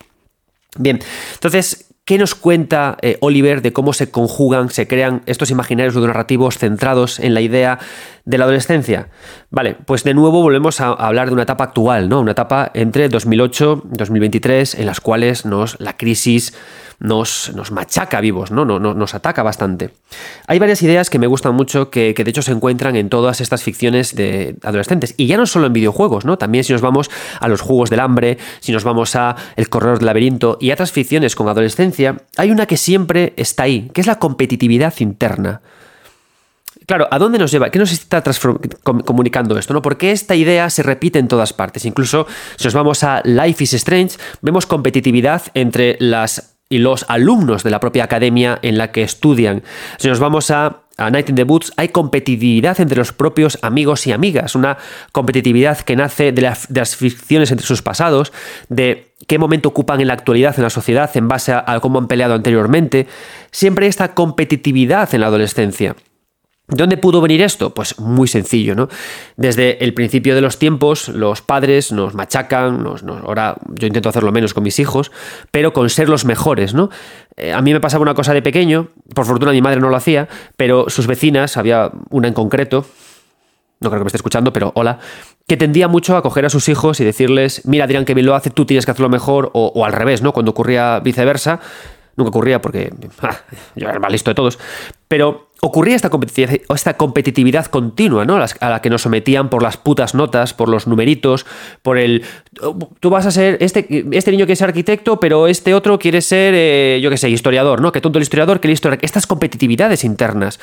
Speaker 1: Bien, entonces, ¿Qué nos cuenta eh, Oliver de cómo se conjugan, se crean estos imaginarios narrativos centrados en la idea de la adolescencia? Vale, pues de nuevo volvemos a, hablar de una etapa actual, ¿no? Una etapa entre 2008 y 2023 en las cuales nos, la crisis nos, nos machaca vivos, ¿no? No, nos ataca bastante. Hay varias ideas que me gustan mucho que, que, de hecho se encuentran en todas estas ficciones de adolescentes. Y ya no solo en videojuegos, ¿no? También si nos vamos a los Juegos del Hambre, si nos vamos a El Corredor del Laberinto y a otras ficciones con adolescencia, hay una que siempre está ahí, que es la competitividad interna. Claro, ¿a dónde nos lleva? ¿Qué nos está comunicando esto? ¿no? Porque esta idea se repite en todas partes. Incluso si nos vamos a Life is Strange, vemos competitividad entre las y los alumnos de la propia academia en la que estudian. Si nos vamos a, Night in the Boots, hay competitividad entre los propios amigos y amigas, una competitividad que nace de, de, las ficciones entre sus pasados, de qué momento ocupan en la actualidad en la sociedad en base a cómo han peleado anteriormente. Siempre esta competitividad en la adolescencia. ¿Dónde pudo venir esto? Pues muy sencillo, ¿no? Desde el principio de los tiempos, los padres nos machacan, nos, ahora yo intento hacerlo menos con mis hijos, pero con ser los mejores, ¿no? Eh, a mí me pasaba una cosa de pequeño, por fortuna mi madre no lo hacía, pero sus vecinas, había una en concreto, no creo que me esté escuchando, pero hola, que tendía mucho a coger a sus hijos y decirles, mira, dirán que bien lo hace, tú tienes que hacerlo mejor, o, al revés, ¿no? Cuando ocurría viceversa, nunca ocurría porque yo era el más listo de todos, pero ocurría esta esta competitividad continua, ¿no? A la que nos sometían por las putas notas, por los numeritos, por el. Tú vas a ser. Este, este niño quiere ser arquitecto, pero este otro quiere ser, eh, yo qué sé, historiador, ¿no? Que tonto el historiador, que el historiador. Estas competitividades internas.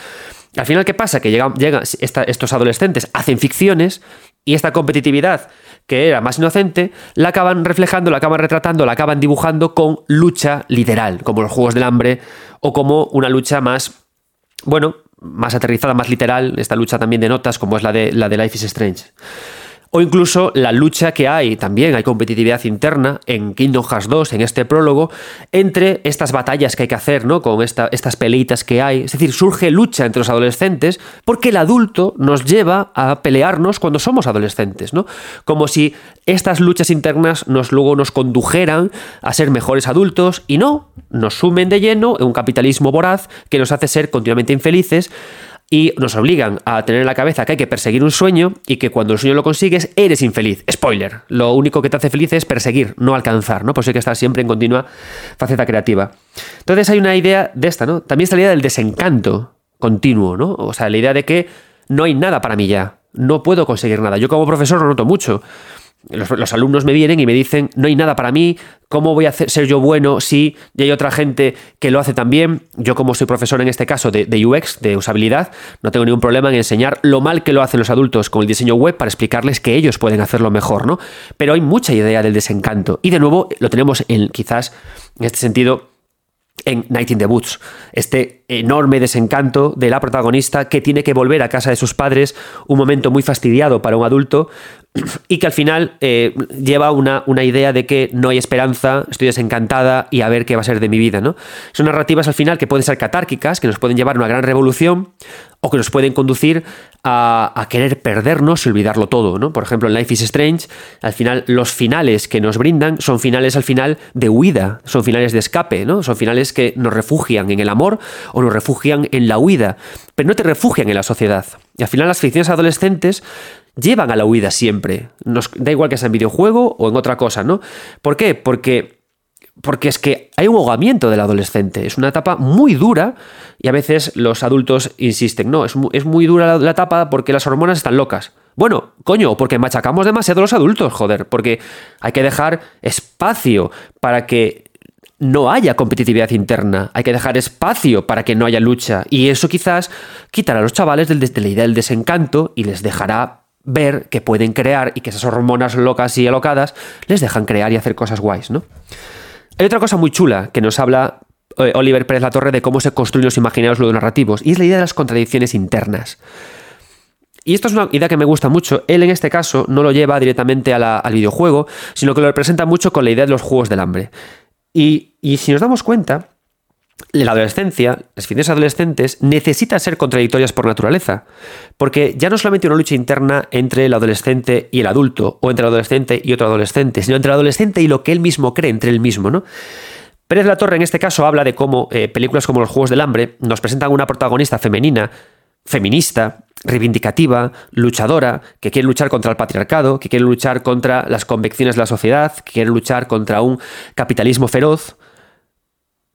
Speaker 1: Al final, ¿qué pasa? Que llegan, llegan estos adolescentes, hacen ficciones y esta competitividad que era más inocente, la acaban reflejando, la acaban retratando, la acaban dibujando con lucha literal, como los Juegos del Hambre, o como una lucha más bueno, más aterrizada, más literal, esta lucha también de notas, como es la de, la de Life is Strange. O incluso la lucha que hay, también hay competitividad interna en Kingdom Hearts 2, en este prólogo, entre estas batallas que hay que hacer, ¿no? Con estas peleitas que hay. Es decir, surge lucha entre los adolescentes porque el adulto nos lleva a pelearnos cuando somos adolescentes, ¿no? Como si estas luchas internas nos luego nos condujeran a ser mejores adultos y no, nos sumen de lleno en un capitalismo voraz que nos hace ser continuamente infelices y nos obligan a tener en la cabeza que hay que perseguir un sueño y que cuando el sueño lo consigues eres infeliz. Spoiler, lo único que te hace feliz es perseguir, no alcanzar, ¿no? Por eso hay que estar siempre en continua faceta creativa. Entonces hay una idea de esta, ¿no? También está la idea del desencanto continuo, ¿no? O sea, la idea de que no hay nada para mí ya, no puedo conseguir nada. Yo como profesor lo noto mucho los, alumnos me vienen y me dicen, no hay nada para mí, ¿cómo voy a ser yo bueno si ya hay otra gente que lo hace también? Yo como soy profesor en este caso de, de, UX, de usabilidad, no tengo ningún problema en enseñar lo mal que lo hacen los adultos con el diseño web para explicarles que ellos pueden hacerlo mejor, ¿no? Pero hay mucha idea del desencanto y de nuevo lo tenemos en quizás en este sentido en Night in the Woods. Este enorme desencanto de la protagonista que tiene que volver a casa de sus padres, un momento muy fastidiado para un adulto, y que al final eh, lleva una, una, idea de que no hay esperanza, estoy desencantada y a ver qué va a ser de mi vida. ¿no? Son narrativas al final que pueden ser catárquicas, que nos pueden llevar a una gran revolución o que nos pueden conducir a, querer perdernos y olvidarlo todo. ¿no? Por ejemplo, en Life is Strange, al final los finales que nos brindan son finales al final de huida, son finales de escape, ¿no? son finales que nos refugian en el amor o refugian en la huida, pero no te refugian en la sociedad. Y al final las ficciones adolescentes llevan a la huida siempre. Nos da igual que sea en videojuego o en otra cosa, ¿no? ¿Por qué? Porque, porque es que hay un ahogamiento del adolescente. Es una etapa muy dura y a veces los adultos insisten, no, es, muy dura la, etapa porque las hormonas están locas. Bueno, coño, porque machacamos demasiado a los adultos, joder, porque hay que dejar espacio para que no haya competitividad interna, hay que dejar espacio para que no haya lucha. Y eso quizás quitará a los chavales del, de la idea del desencanto y les dejará ver que pueden crear y que esas hormonas locas y alocadas les dejan crear y hacer cosas guays, ¿no? Hay otra cosa muy chula que nos habla eh, Oliver Pérez La Torre de cómo se construyen los imaginarios narrativos y es la idea de las contradicciones internas. Y esto es una idea que me gusta mucho. Él en este caso no lo lleva directamente al videojuego, sino que lo representa mucho con la idea de los juegos del hambre. Y, si nos damos cuenta, la adolescencia, las ficciones adolescentes, necesitan ser contradictorias por naturaleza, porque ya no solamente una lucha interna entre el adolescente y el adulto, o entre el adolescente y otro adolescente, sino entre el adolescente y lo que él mismo cree entre él mismo, ¿no? Pérez La Torre en este caso habla de cómo eh, películas como Los Juegos del Hambre nos presentan una protagonista femenina, feminista, reivindicativa, luchadora, que quiere luchar contra el patriarcado, que quiere luchar contra las convicciones de la sociedad, que quiere luchar contra un capitalismo feroz,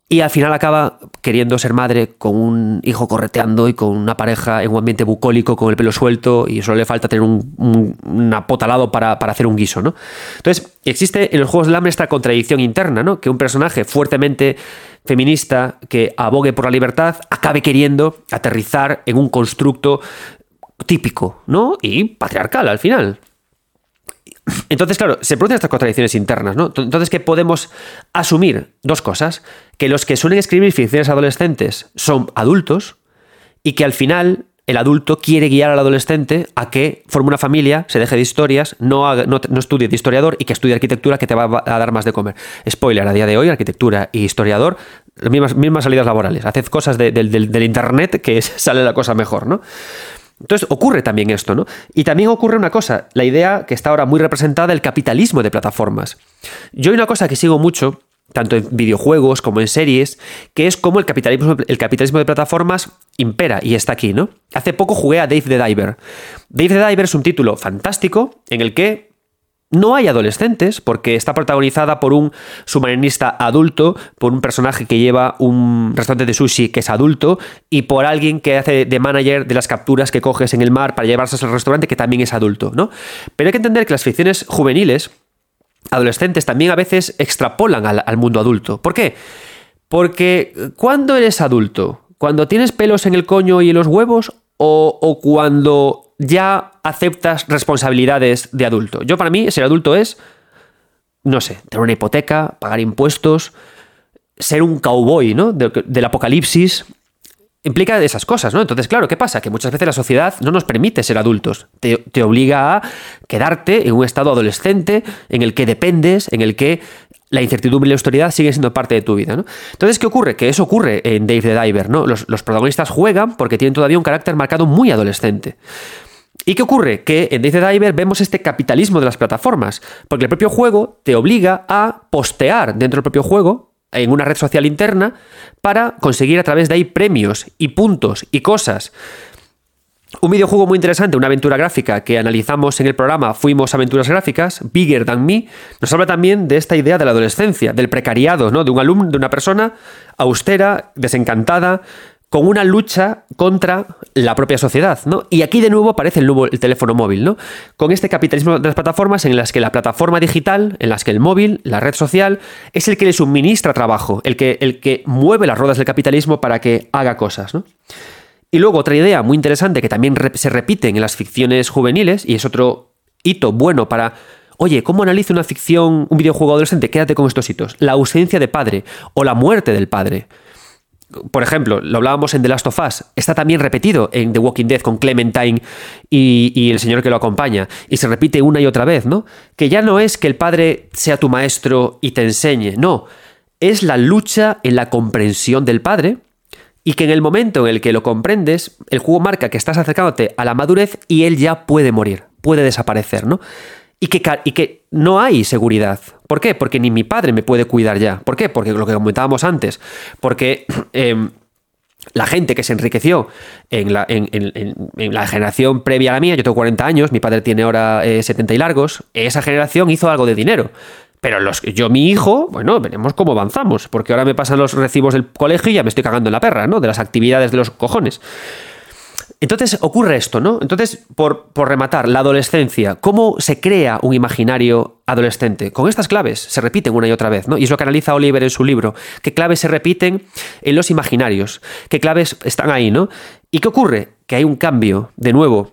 Speaker 1: y al final acaba queriendo ser madre con un hijo correteando y con una pareja en un ambiente bucólico con el pelo suelto y solo le falta tener un, un apotalado para, para, hacer un guiso, ¿no? Entonces, existe en los Juegos Hambre esta contradicción interna, ¿no? Que un personaje fuertemente feminista que abogue por la libertad acabe queriendo aterrizar en un constructo típico, ¿no? Y patriarcal al final. Entonces, claro, se producen estas contradicciones internas, ¿no? Entonces, ¿qué podemos asumir? Dos cosas. Que los que suelen escribir ficciones adolescentes son adultos y que al final el adulto quiere guiar al adolescente a que forme una familia, se deje de historias, no, no, estudie de historiador y que estudie arquitectura que te va a dar más de comer. Spoiler, a día de hoy, arquitectura y historiador, las mismas, mismas salidas laborales. Haced cosas del internet que sale la cosa mejor, ¿no? Entonces ocurre también esto, ¿no? Y también ocurre una cosa, la idea que está ahora muy representada, el capitalismo de plataformas. Yo hay una cosa que sigo mucho, tanto en videojuegos como en series, que es cómo el capitalismo, el capitalismo de plataformas impera y está aquí, ¿no? Hace poco jugué a Dave the Diver. Dave the Diver es un título fantástico en el que no hay adolescentes, porque está protagonizada por un submarinista adulto, por un personaje que lleva un restaurante de sushi que es adulto, y por alguien que hace de manager de las capturas que coges en el mar para llevarse al restaurante que también es adulto, ¿no? Pero hay que entender que las ficciones juveniles, adolescentes, también a veces extrapolan al, mundo adulto. ¿Por qué? Porque cuando eres adulto, cuando tienes pelos en el coño y en los huevos, o cuando ya aceptas responsabilidades de adulto. Yo para mí ser adulto es, no sé, tener una hipoteca, pagar impuestos, ser un cowboy, ¿no? del apocalipsis. Implica esas cosas, ¿no? Entonces, claro, ¿qué pasa? Que muchas veces la sociedad no nos permite ser adultos. Te, obliga a quedarte en un estado adolescente en el que dependes, en el que la incertidumbre y la autoridad siguen siendo parte de tu vida. ¿no? Entonces, ¿qué ocurre? Que eso ocurre en Dave the Diver. ¿no? Los, protagonistas juegan porque tienen todavía un carácter marcado muy adolescente. ¿Y qué ocurre? Que en Dave the Diver vemos este capitalismo de las plataformas, porque el propio juego te obliga a postear dentro del propio juego en una red social interna para conseguir a través de ahí premios y puntos y cosas un videojuego muy interesante, una aventura gráfica que analizamos en el programa Fuimos Aventuras Gráficas, Bigger Than Me, nos habla también de esta idea de la adolescencia, del precariado, ¿no? De un alumno, de una persona austera, desencantada, con una lucha contra la propia sociedad, ¿no? Y aquí de nuevo aparece el, nuevo, el teléfono móvil, ¿no? Con este capitalismo de las plataformas en las que la plataforma digital, en las que el móvil, la red social, es el que le suministra trabajo, el que, el que mueve las ruedas del capitalismo para que haga cosas, ¿no? Y luego otra idea muy interesante que también se repite en las ficciones juveniles y es otro hito bueno para Oye, ¿cómo analiza una ficción, un videojuego adolescente? Quédate con estos hitos. La ausencia de padre o la muerte del padre. Por ejemplo, lo hablábamos en The Last of Us, está también repetido en The Walking Dead con Clementine y, y, el señor que lo acompaña, y se repite una y otra vez, ¿no? Que ya no es que el padre sea tu maestro y te enseñe, no, es la lucha en la comprensión del padre y que en el momento en el que lo comprendes, el juego marca que estás acercándote a la madurez y él ya puede morir, puede desaparecer, ¿no? Y que, y que no hay seguridad. ¿Por qué? Porque ni mi padre me puede cuidar ya. ¿Por qué? Porque lo que comentábamos antes. Porque eh, la gente que se enriqueció en la, generación previa a la mía, yo tengo 40 años, mi padre tiene ahora eh, 70 y largos, esa generación hizo algo de dinero. Pero los, yo, mi hijo, bueno, veremos cómo avanzamos, porque ahora me pasan los recibos del colegio y ya me estoy cagando en la perra, ¿no? De las actividades de los cojones. Entonces ocurre esto, ¿no? Entonces, por, por, rematar, la adolescencia, ¿cómo se crea un imaginario adolescente? Con estas claves se repiten una y otra vez, ¿no? Y es lo que analiza Oliver en su libro. ¿Qué claves se repiten en los imaginarios? ¿Qué claves están ahí, ¿no? ¿Y qué ocurre? Que hay un cambio, de nuevo.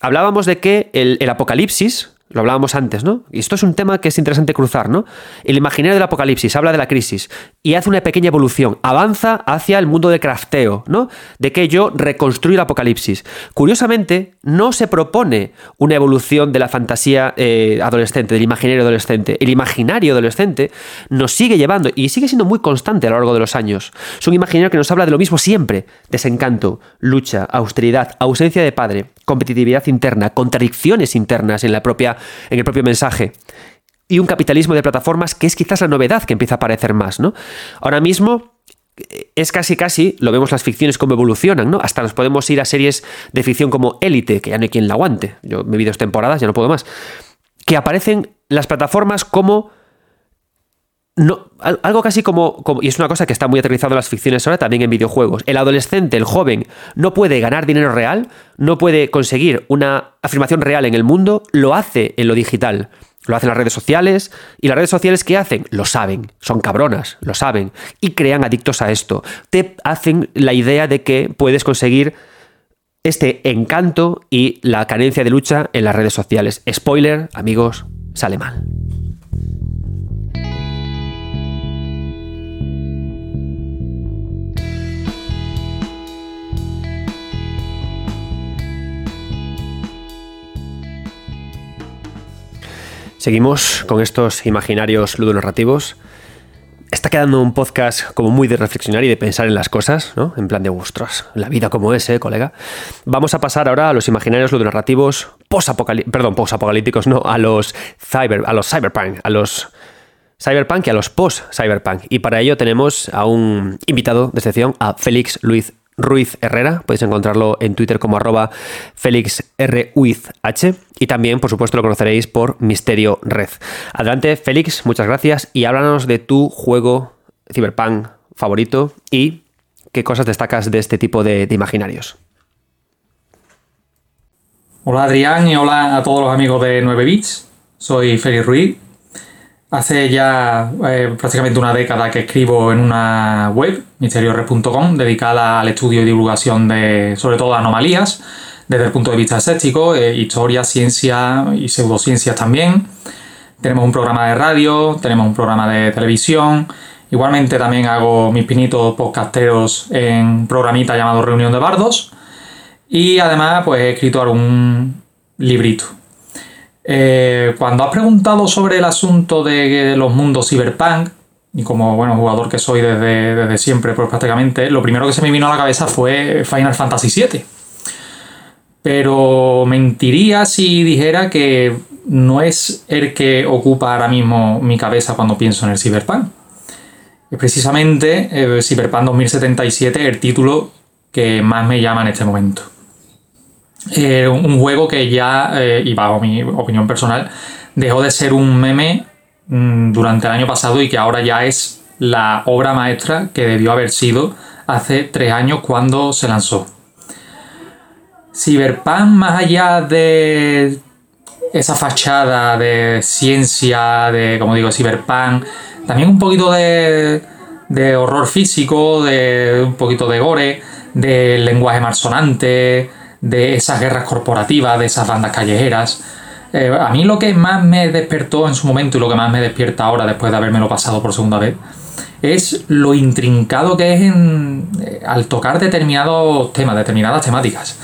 Speaker 1: Hablábamos de que el, el apocalipsis, lo hablábamos antes, ¿no? Y esto es un tema que es interesante cruzar, ¿no? El imaginario del apocalipsis habla de la crisis y hace una pequeña evolución, avanza hacia el mundo de crafteo, ¿no? De que yo reconstruyo el apocalipsis. Curiosamente, no se propone una evolución de la fantasía eh, adolescente, del imaginario adolescente. El imaginario adolescente nos sigue llevando y sigue siendo muy constante a lo largo de los años. Es un imaginario que nos habla de lo mismo siempre: desencanto, lucha, austeridad, ausencia de padre, competitividad interna, contradicciones internas en la propia en el propio mensaje. Y un capitalismo de plataformas que es quizás la novedad que empieza a aparecer más, ¿no? Ahora mismo es casi casi, lo vemos las ficciones como evolucionan, ¿no? Hasta nos podemos ir a series de ficción como Élite, que ya no hay quien la aguante. Yo me vi dos temporadas, ya no puedo más. Que aparecen las plataformas como no, algo casi como, y es una cosa que está muy aterrizado en las ficciones ahora, también en videojuegos. El adolescente, el joven, no puede ganar dinero real, no puede conseguir una afirmación real en el mundo, lo hace en lo digital. Lo hacen las redes sociales. ¿Y las redes sociales qué hacen? Lo saben. Son cabronas, lo saben. Y crean adictos a esto. Te hacen la idea de que puedes conseguir este encanto y la carencia de lucha en las redes sociales. Spoiler, amigos, sale mal. Seguimos con estos imaginarios ludonarrativos. Está quedando un podcast como muy de reflexionar y de pensar en las cosas, ¿no? En plan de, ostras, la vida como es, ¿eh, colega? Vamos a pasar ahora a los imaginarios ludonarrativos post-apocalípticos, perdón, post-apocalípticos, no, a los, cyber, a los cyberpunk, a los cyberpunk y a los post-cyberpunk. Y para ello tenemos a un invitado de excepción, a Félix Luis Ruiz Herrera. Podéis encontrarlo en Twitter como arroba FélixRUizH. Y también, por supuesto, lo conoceréis por Misterio Red. Adelante, Félix, muchas gracias. Y háblanos de tu juego Cyberpunk favorito y qué cosas destacas de este tipo de, de imaginarios.
Speaker 4: Hola Adrián y hola a todos los amigos de 9 Bits. Soy Félix Ruiz Hace ya eh, prácticamente una década que escribo en una web, misteriores.com, dedicada al estudio y divulgación de, sobre todo, anomalías, desde el punto de vista escéptico, eh, historia, ciencia y pseudociencias también. Tenemos un programa de radio, tenemos un programa de televisión. Igualmente también hago mis pinitos podcasteros en programita llamado Reunión de Bardos. Y además, pues he escrito algún librito. Eh, cuando has preguntado sobre el asunto de los mundos cyberpunk, y como bueno, jugador que soy desde, siempre, pues prácticamente, lo primero que se me vino a la cabeza fue Final Fantasy VII. Pero mentiría si dijera que no es el que ocupa ahora mismo mi cabeza cuando pienso en el Cyberpunk. Es precisamente el Cyberpunk 2077 el título que más me llama en este momento. Eh, un juego que ya, eh, y bajo mi opinión personal, dejó de ser un meme mm, durante el año pasado y que ahora ya es la obra maestra que debió haber sido hace tres años cuando se lanzó. Cyberpunk, más allá de esa fachada de ciencia, de, como digo, Cyberpunk, también un poquito de, de horror físico, de un poquito de gore, de lenguaje malsonante, de esas guerras corporativas, de esas bandas callejeras. Eh, a mí lo que más me despertó en su momento y lo que más me despierta ahora después de habérmelo pasado por segunda vez es lo intrincado que es en, eh, al tocar determinados temas, determinadas temáticas.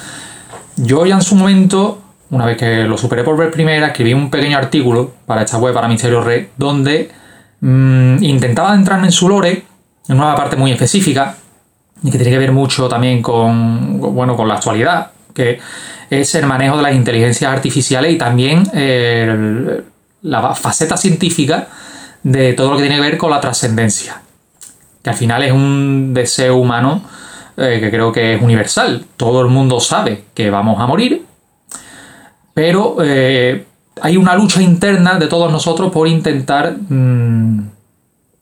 Speaker 4: Yo ya en su momento, una vez que lo superé por ver primera, escribí un pequeño artículo para esta web, para Misterio Red, donde mm, intentaba entrarme en su lore, en una parte muy específica, y que tiene que ver mucho también con, bueno, con la actualidad, que es el manejo de las inteligencias artificiales y también eh, la faceta científica de todo lo que tiene que ver con la trascendencia, que al final es un deseo humano eh, que creo que es universal. Todo el mundo sabe que vamos a morir, pero eh, hay una lucha interna de todos nosotros por intentar mm,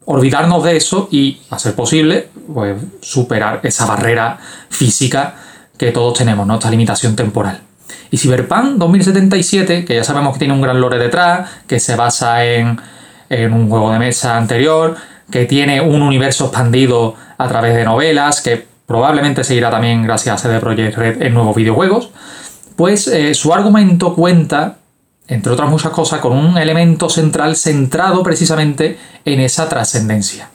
Speaker 4: olvidarnos de eso y, a ser posible, pues, superar esa barrera física que todos tenemos, ¿no? Esta limitación temporal. Y Cyberpunk 2077, que ya sabemos que tiene un gran lore detrás, que se basa en, un juego de mesa anterior, que tiene un universo expandido a través de novelas, que probablemente seguirá también gracias a CD Projekt Red en nuevos videojuegos, pues eh, su argumento cuenta, entre otras muchas cosas, con un elemento central centrado precisamente en esa trascendencia.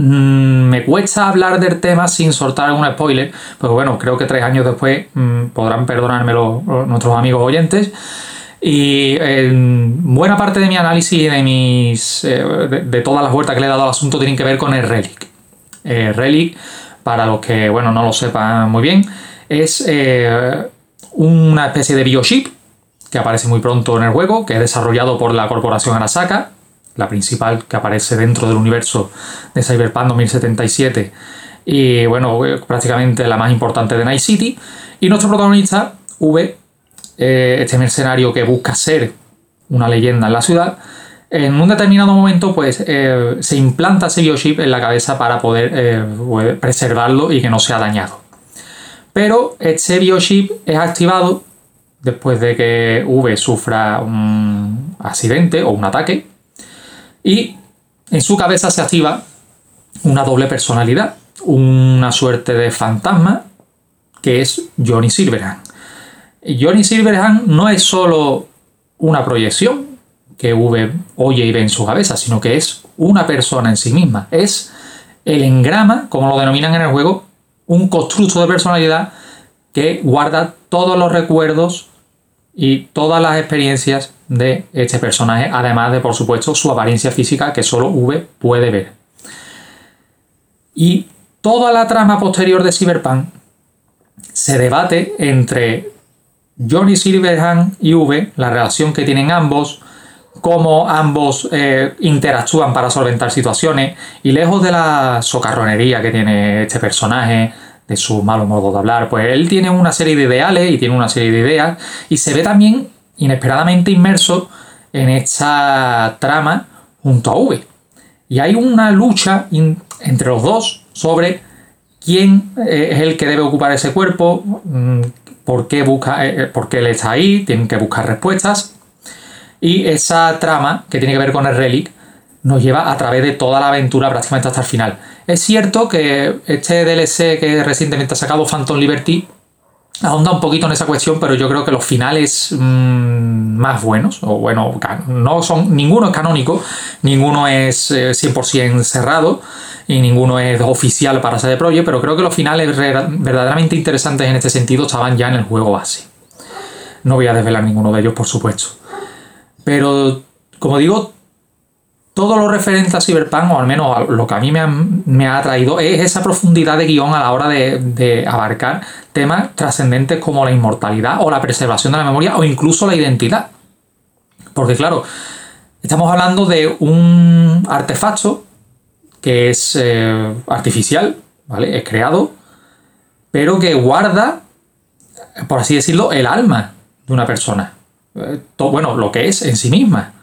Speaker 4: Mm, me cuesta hablar del tema sin soltar algún spoiler, pero bueno, creo que tres años después mm, podrán perdonármelo nuestros amigos oyentes. Y buena parte de mi análisis y de mis. Eh, de, todas las vueltas que le he dado al asunto tienen que ver con el Relic. El Relic, para los que bueno, no lo sepan muy bien, es eh, una especie de biochip que aparece muy pronto en el juego, que es desarrollado por la corporación Arasaka, la principal que aparece dentro del universo de Cyberpunk 2077 y bueno, prácticamente la más importante de Night City. Y nuestro protagonista, V, eh, este mercenario que busca ser una leyenda en la ciudad, en un determinado momento pues eh, se implanta ese biochip en la cabeza para poder eh, preservarlo y que no sea dañado. Pero ese biochip es activado después de que V sufra un accidente o un ataque y en su cabeza se activa una doble personalidad, una suerte de fantasma que es Johnny Silverhand. Johnny Silverhand no es solo una proyección que V oye y ve en su cabeza, sino que es una persona en sí misma. Es el engrama, como lo denominan en el juego, un constructo de personalidad que guarda todos los recuerdos y todas las experiencias de este personaje, además de, por supuesto, su apariencia física que solo V puede ver. Y toda la trama posterior de Cyberpunk se debate entre Johnny Silverhand y V, la relación que tienen ambos, cómo ambos eh, interactúan para solventar situaciones, y lejos de la socarronería que tiene este personaje, de su malo modo de hablar, pues él tiene una serie de ideales y tiene una serie de ideas, y se ve también inesperadamente inmerso en esta trama junto a V. Y hay una lucha entre los dos sobre quién eh, es el que debe ocupar ese cuerpo, mm, por qué, busca, eh, por qué él está ahí, tienen que buscar respuestas. Y esa trama, que tiene que ver con el relic, nos lleva a través de toda la aventura prácticamente hasta el final. Es cierto que este DLC que recientemente ha sacado Phantom Liberty ahonda un poquito en esa cuestión, pero yo creo que los finales mm, más buenos, o bueno, no son, ninguno es canónico, ninguno es 100% eh, cerrado y ninguno es oficial para CD Projekt, pero creo que los finales verdaderamente interesantes en este sentido estaban ya en el juego base. No voy a desvelar ninguno de ellos, por supuesto. Pero, como digo, todo lo referente a Cyberpunk, o al menos lo que a mí me ha, atraído, es esa profundidad de guion a la hora de, abarcar temas trascendentes como la inmortalidad o la preservación de la memoria o incluso la identidad. Porque claro, estamos hablando de un artefacto que es eh, artificial, ¿vale? Es creado, pero que guarda, por así decirlo, el alma de una persona. Eh, bueno, lo que es en sí misma.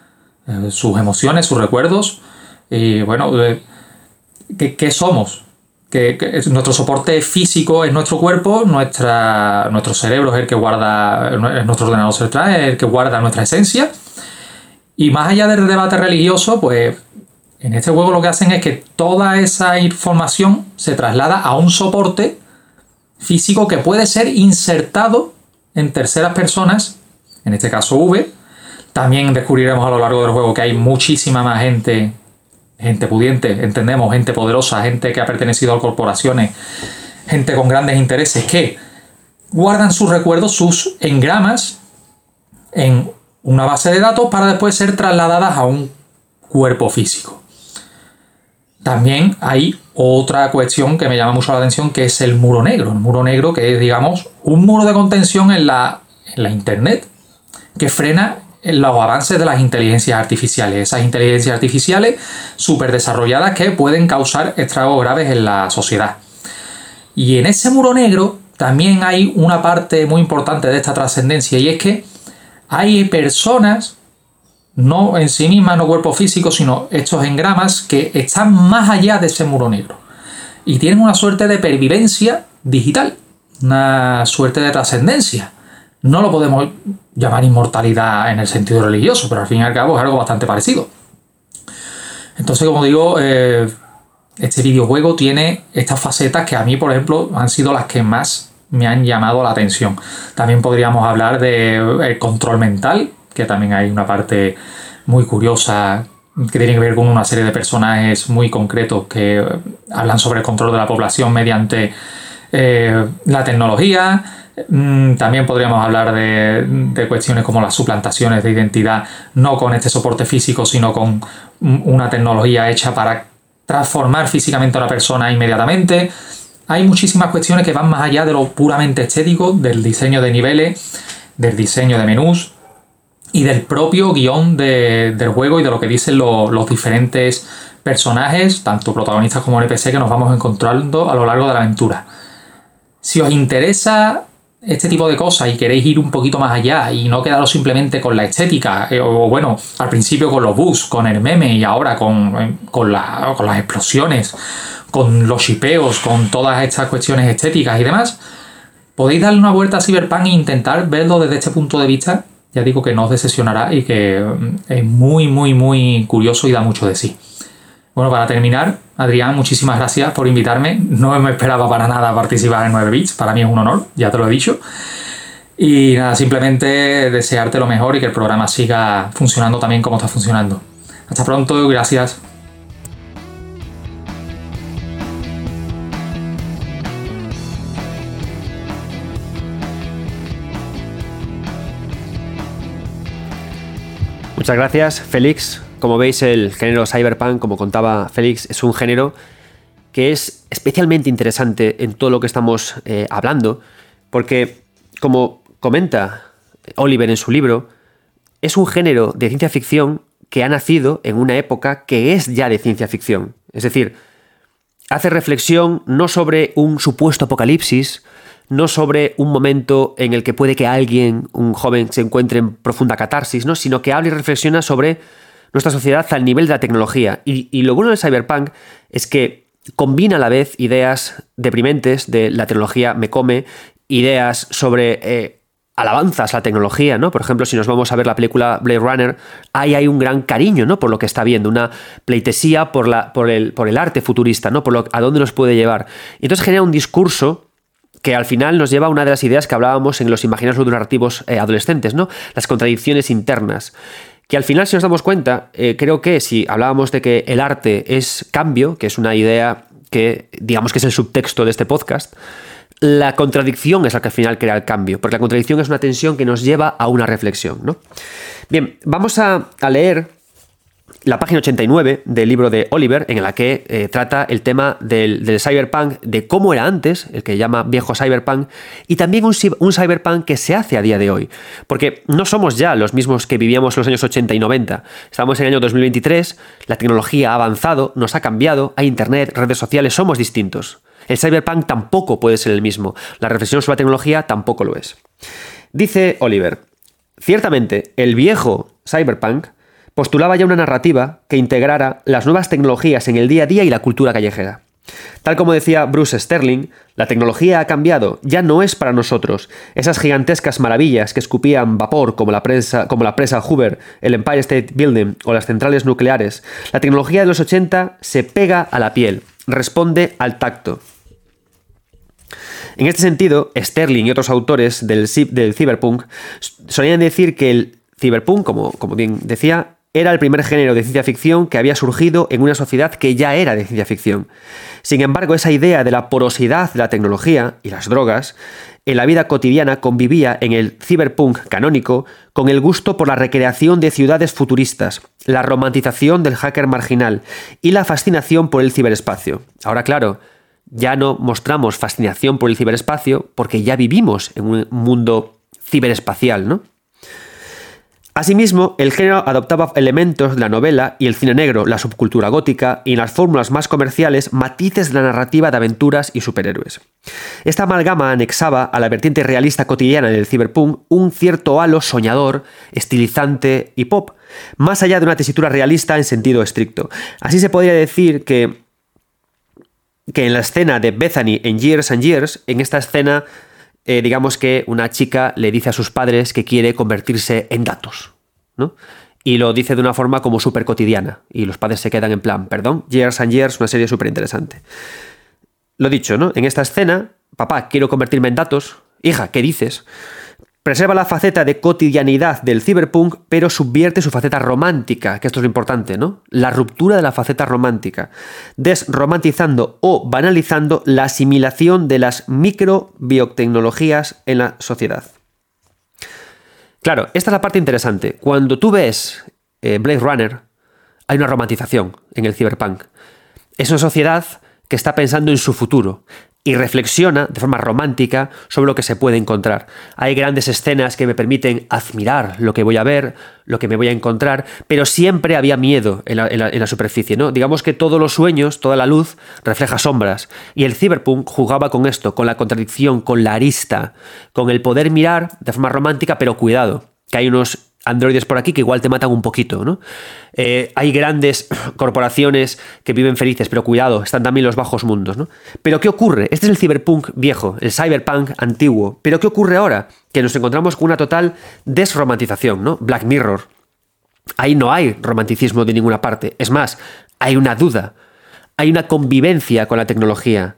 Speaker 4: Eh, sus emociones, sus recuerdos, y bueno, eh, ¿qué, somos? Que, nuestro soporte físico es nuestro cuerpo, nuestra, nuestro cerebro es el que guarda, nuestro ordenador central es el que guarda nuestra esencia. Y más allá del debate religioso, pues en este juego lo que hacen es que toda esa información se traslada a un soporte físico que puede ser insertado en terceras personas, en este caso V, también descubriremos a lo largo del juego que hay muchísima más gente, gente pudiente, entendemos, gente poderosa, gente que ha pertenecido a corporaciones, gente con grandes intereses que guardan sus recuerdos, sus engramas en una base de datos para después ser trasladadas a un cuerpo físico. También hay otra cuestión que me llama mucho la atención, que es el muro negro. El muro negro que es, digamos, un muro de contención en la, en la Internet que frena los avances de las inteligencias artificiales, esas inteligencias artificiales súper desarrolladas que pueden causar estragos graves en la sociedad. Y en ese muro negro también hay una parte muy importante de esta trascendencia y es que hay personas, no en sí mismas, no cuerpos físicos, sino estos engramas que están más allá de ese muro negro y tienen una suerte de pervivencia digital, una suerte de trascendencia. No lo podemos llamar inmortalidad en el sentido religioso, pero al fin y al cabo es algo bastante parecido. Entonces, como digo, eh, este videojuego tiene estas facetas que a mí, por ejemplo, han sido las que más me han llamado la atención. También podríamos hablar del de control mental, que también hay una parte muy curiosa que tiene que ver con una serie de personajes muy concretos que hablan sobre el control de la población mediante eh, la tecnología. Mm, también podríamos hablar de, cuestiones como las suplantaciones de identidad, no con este soporte físico, sino con una tecnología hecha para transformar físicamente a una persona inmediatamente. Hay muchísimas cuestiones que van más allá de lo puramente estético, del diseño de niveles, del diseño de menús y del propio guion del juego y de lo que dicen los diferentes personajes, tanto protagonistas como NPC, que nos vamos encontrando a lo largo de la aventura. Si os interesa este tipo de cosas y queréis ir un poquito más allá y no quedaros simplemente con la estética, eh, o bueno, al principio con los bugs, con el meme y ahora con, eh, con, con las explosiones, con los shipeos, con todas estas cuestiones estéticas y demás, podéis darle una vuelta a Cyberpunk e intentar verlo desde este punto de vista. Ya digo que no os decepcionará y que mm, es muy, muy, muy curioso y da mucho de sí. Bueno, para terminar, Adrián, muchísimas gracias por invitarme. No me esperaba para nada participar en 9 Bits. Para mí es un honor, ya te lo he dicho. Y nada, simplemente desearte lo mejor y que el programa siga funcionando también como está funcionando. Hasta pronto, gracias.
Speaker 1: Muchas gracias, Félix. Como veis, el género cyberpunk, como contaba Félix, es un género que es especialmente interesante en todo lo que estamos eh, hablando, porque, como comenta Oliver en su libro, es un género de ciencia ficción que ha nacido en una época que es ya de ciencia ficción. Es decir, hace reflexión no sobre un supuesto apocalipsis, no sobre un momento en el que puede que alguien, un joven, se encuentre en profunda catarsis, ¿no? sino que habla y reflexiona sobre nuestra sociedad al nivel de la tecnología. Y, lo bueno del cyberpunk es que combina a la vez ideas deprimentes de la tecnología me come, ideas sobre eh, alabanzas a la tecnología, ¿no? Por ejemplo, si nos vamos a ver la película Blade Runner, ahí hay un gran cariño, ¿no? Por lo que está viendo, una pleitesía por, el arte futurista, ¿no? Por lo, a dónde nos puede llevar. Y entonces genera un discurso que al final nos lleva a una de las ideas que hablábamos en los imaginarios narrativos eh, adolescentes, ¿no? Las contradicciones internas que al final, si nos damos cuenta, eh, creo que si hablábamos de que el arte es cambio, que es una idea que digamos que es el subtexto de este podcast, la contradicción es la que al final crea el cambio, porque la contradicción es una tensión que nos lleva a una reflexión. ¿no? Bien, vamos a, a leer la página 89 del libro de Oliver, en la que eh, trata el tema del, cyberpunk, de cómo era antes, el que llama viejo cyberpunk, y también un, cyberpunk que se hace a día de hoy. Porque no somos ya los mismos que vivíamos los años 80 y 90. Estamos en el año 2023, la tecnología ha avanzado, nos ha cambiado, hay internet, redes sociales, somos distintos. El cyberpunk tampoco puede ser el mismo. La reflexión sobre la tecnología tampoco lo es. Dice Oliver, ciertamente el viejo cyberpunk postulaba ya una narrativa que integrara las nuevas tecnologías en el día a día y la cultura callejera. Tal como decía Bruce Sterling, la tecnología ha cambiado, ya no es para nosotros. Esas gigantescas maravillas que escupían vapor como la, como la presa Hoover, el Empire State Building o las centrales nucleares, la tecnología de los 80 se pega a la piel, responde al tacto. En este sentido, Sterling y otros autores del, del cyberpunk solían decir que el cyberpunk, como, como bien decía, era el primer género de ciencia ficción que había surgido en una sociedad que ya era de ciencia ficción. Sin embargo, esa idea de la porosidad de la tecnología y las drogas en la vida cotidiana convivía en el cyberpunk canónico con el gusto por la recreación de ciudades futuristas, la romantización del hacker marginal y la fascinación por el ciberespacio. Ahora, claro, ya no mostramos fascinación por el ciberespacio porque ya vivimos en un mundo ciberespacial, ¿no? Asimismo, el género adoptaba elementos de la novela y el cine negro, la subcultura gótica y en las fórmulas más comerciales matices de la narrativa de aventuras y superhéroes. Esta amalgama anexaba a la vertiente realista cotidiana del cyberpunk un cierto halo soñador, estilizante y pop, más allá de una tesitura realista en sentido estricto. Así se podría decir que que en la escena de Bethany en Years and Years, en esta escena eh, digamos que una chica le dice a sus padres que quiere convertirse en datos, ¿no? Y lo dice de una forma como súper cotidiana. Y los padres se quedan en plan, perdón, Years and Years, una serie súper interesante. Lo dicho, ¿no? En esta escena, papá, quiero convertirme en datos. Hija, ¿qué dices? Preserva la faceta de cotidianidad del cyberpunk, pero subvierte su faceta romántica, que esto es lo importante, ¿no? La ruptura de la faceta romántica, desromantizando o banalizando la asimilación de las microbiotecnologías en la sociedad. Claro, esta es la parte interesante. Cuando tú ves eh, Blade Runner, hay una romantización en el cyberpunk. Es una sociedad que está pensando en su futuro. Y reflexiona de forma romántica sobre lo que se puede encontrar. Hay grandes escenas que me permiten admirar lo que voy a ver, lo que me voy a encontrar, pero siempre había miedo en la, superficie, ¿no? Digamos que todos los sueños, toda la luz, refleja sombras. Y el cyberpunk jugaba con esto, con la contradicción, con la arista, con el poder mirar de forma romántica, pero cuidado, que hay unos androides por aquí que igual te matan un poquito, ¿no? Eh, hay grandes corporaciones que viven felices, pero cuidado, están también los bajos mundos, ¿no? Pero ¿qué ocurre? Este es el cyberpunk viejo, el cyberpunk antiguo. Pero ¿qué ocurre ahora? Que nos encontramos con una total desromantización, ¿no? Black Mirror. Ahí no hay romanticismo de ninguna parte. Es más, hay una duda. Hay una convivencia con la tecnología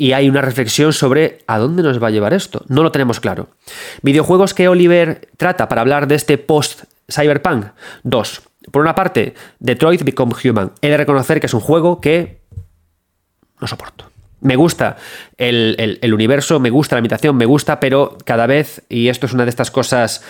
Speaker 1: y hay una reflexión sobre a dónde nos va a llevar esto. No lo tenemos claro. Videojuegos que Oliver trata para hablar de este post-cyberpunk. Dos. Por una parte, Detroit Become Human. He de reconocer que es un juego que no soporto. Me gusta el, el universo, me gusta la imitación, me gusta, pero cada vez, y esto es una de estas cosas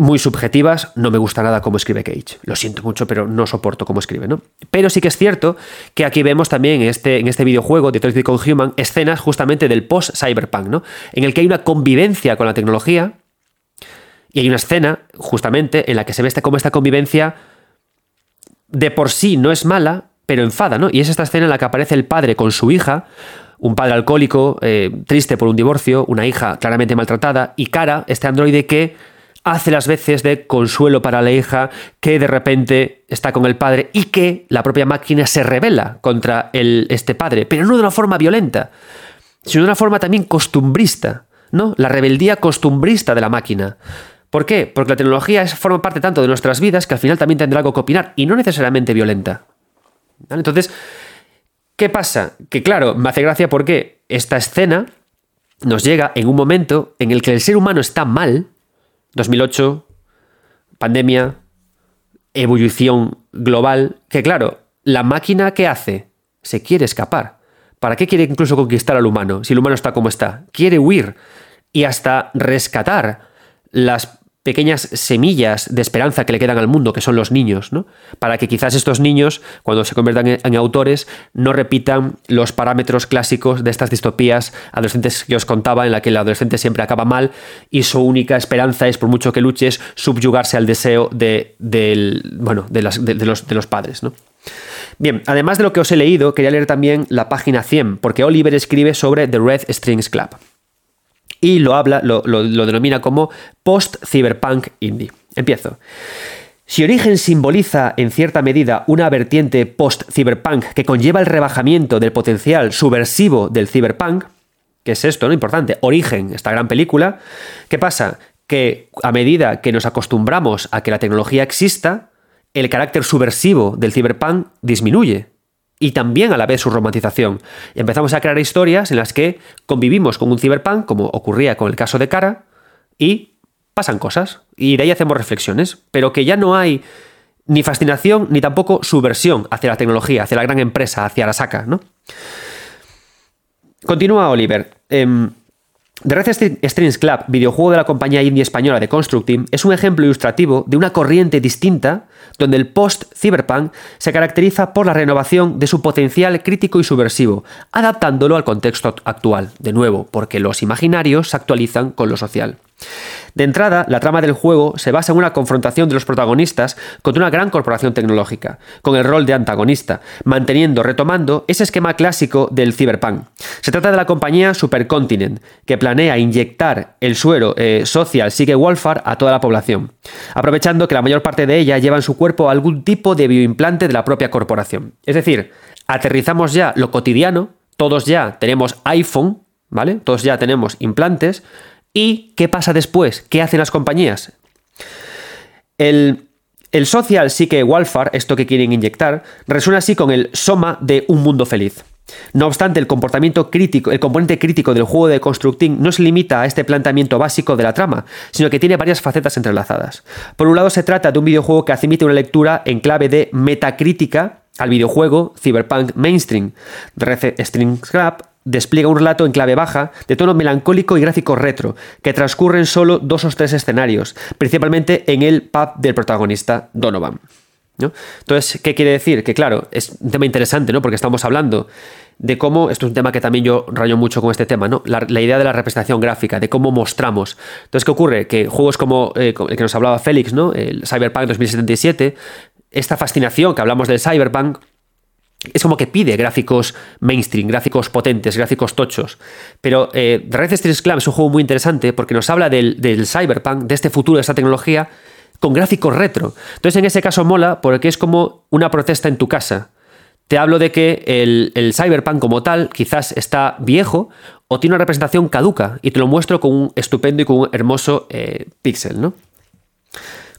Speaker 1: muy subjetivas, no me gusta nada cómo escribe Cage. Lo siento mucho, pero no soporto cómo escribe, ¿no? Pero sí que es cierto que aquí vemos también en este, en este videojuego, Detroit Become Human, escenas justamente del post-cyberpunk, ¿no? En el que hay una convivencia con la tecnología y hay una escena, justamente, en la que se ve cómo esta convivencia de por sí no es mala, pero enfada, ¿no? Y es esta escena en la que aparece el padre con su hija, un padre alcohólico, eh, triste por un divorcio, una hija claramente maltratada, y Cara, este androide que hace las veces de consuelo para la hija que de repente está con el padre y que la propia máquina se revela contra este padre, pero no de una forma violenta, sino de una forma también costumbrista, ¿no? La rebeldía costumbrista de la máquina. ¿Por qué? Porque la tecnología forma parte tanto de nuestras vidas que al final también tendrá algo que opinar y no necesariamente violenta. Entonces, ¿qué pasa? Que claro, me hace gracia porque esta escena nos llega en un momento en el que el ser humano está mal, 2008, pandemia, ebullición global, que claro, la máquina que hace se quiere escapar. ¿Para qué quiere incluso conquistar al humano si el humano está como está? Quiere huir y hasta rescatar las pequeñas semillas de esperanza que le quedan al mundo, que son los niños, ¿no? Para que quizás estos niños, cuando se conviertan en, autores, no repitan los parámetros clásicos de estas distopías adolescentes que os contaba, en la que el adolescente siempre acaba mal y su única esperanza es, por mucho que luches, subyugarse al deseo de, bueno, de, los, de los padres, ¿no? Bien, además de lo que os he leído, quería leer también la página 100, porque Oliver escribe sobre The Red Strings Club y lo habla, lo, denomina como post-cyberpunk indie. Empiezo. Si Origen simboliza en cierta medida una vertiente post-cyberpunk que conlleva el rebajamiento del potencial subversivo del cyberpunk, que es esto, ¿no? Importante. Origen, esta gran película. ¿Qué pasa? Que a medida que nos acostumbramos a que la tecnología exista, el carácter subversivo del cyberpunk disminuye y también a la vez su romantización. Empezamos a crear historias en las que convivimos con un ciberpunk, como ocurría con el caso de Cara, y pasan cosas. Y de ahí hacemos reflexiones, pero que ya no hay ni fascinación ni tampoco subversión hacia la tecnología, hacia la gran empresa, hacia la saca, ¿no? Continúa Oliver. Em, The Red Strings Club, videojuego de la compañía indie española de Constructing, es un ejemplo ilustrativo de una corriente distinta donde el post-cyberpunk se caracteriza por la renovación de su potencial crítico y subversivo, adaptándolo al contexto actual, de nuevo, porque los imaginarios se actualizan con lo social. De entrada, la trama del juego se basa en una confrontación de los protagonistas contra una gran corporación tecnológica, con el rol de antagonista, manteniendo, retomando ese esquema clásico del cyberpunk. Se trata de la compañía Supercontinent, que planea inyectar el suero eh, social Sigue Wolfar a toda la población, aprovechando que la mayor parte de ella lleva en su cuerpo algún tipo de bioimplante de la propia corporación. Es decir, aterrizamos ya lo cotidiano, todos ya tenemos iPhone, ¿vale? Todos ya tenemos implantes, ¿Y qué pasa después? ¿Qué hacen las compañías? El, social psique welfare, esto que quieren inyectar, resuena así con el soma de un mundo feliz. No obstante, el comportamiento crítico, el componente crítico del juego de Constructing no se limita a este planteamiento básico de la trama, sino que tiene varias facetas entrelazadas. Por un lado, se trata de un videojuego que admite una lectura en clave de metacrítica al videojuego Cyberpunk Mainstream. Strings Club despliega un relato en clave baja, de tono melancólico y gráfico retro, que transcurre en solo dos o tres escenarios, principalmente en el pub del protagonista Donovan. Entonces, ¿qué quiere decir? Que claro, es un tema interesante, ¿no? Porque estamos hablando de cómo, esto es un tema que también yo rayo mucho con este tema, ¿no? La, idea de la representación gráfica, de cómo mostramos. Entonces, ¿qué ocurre? Que juegos como eh, el que nos hablaba Félix, ¿no? El Cyberpunk 2077, esta fascinación que hablamos del Cyberpunk, es como que pide gráficos mainstream, gráficos potentes, gráficos tochos. Pero eh, Red Street Club es un juego muy interesante porque nos habla del, cyberpunk, de este futuro, de esta tecnología, con gráficos retro. Entonces, en ese caso mola porque es como una protesta en tu casa. Te hablo de que el, cyberpunk como tal quizás está viejo o tiene una representación caduca y te lo muestro con un estupendo y con un hermoso eh, pixel, ¿no?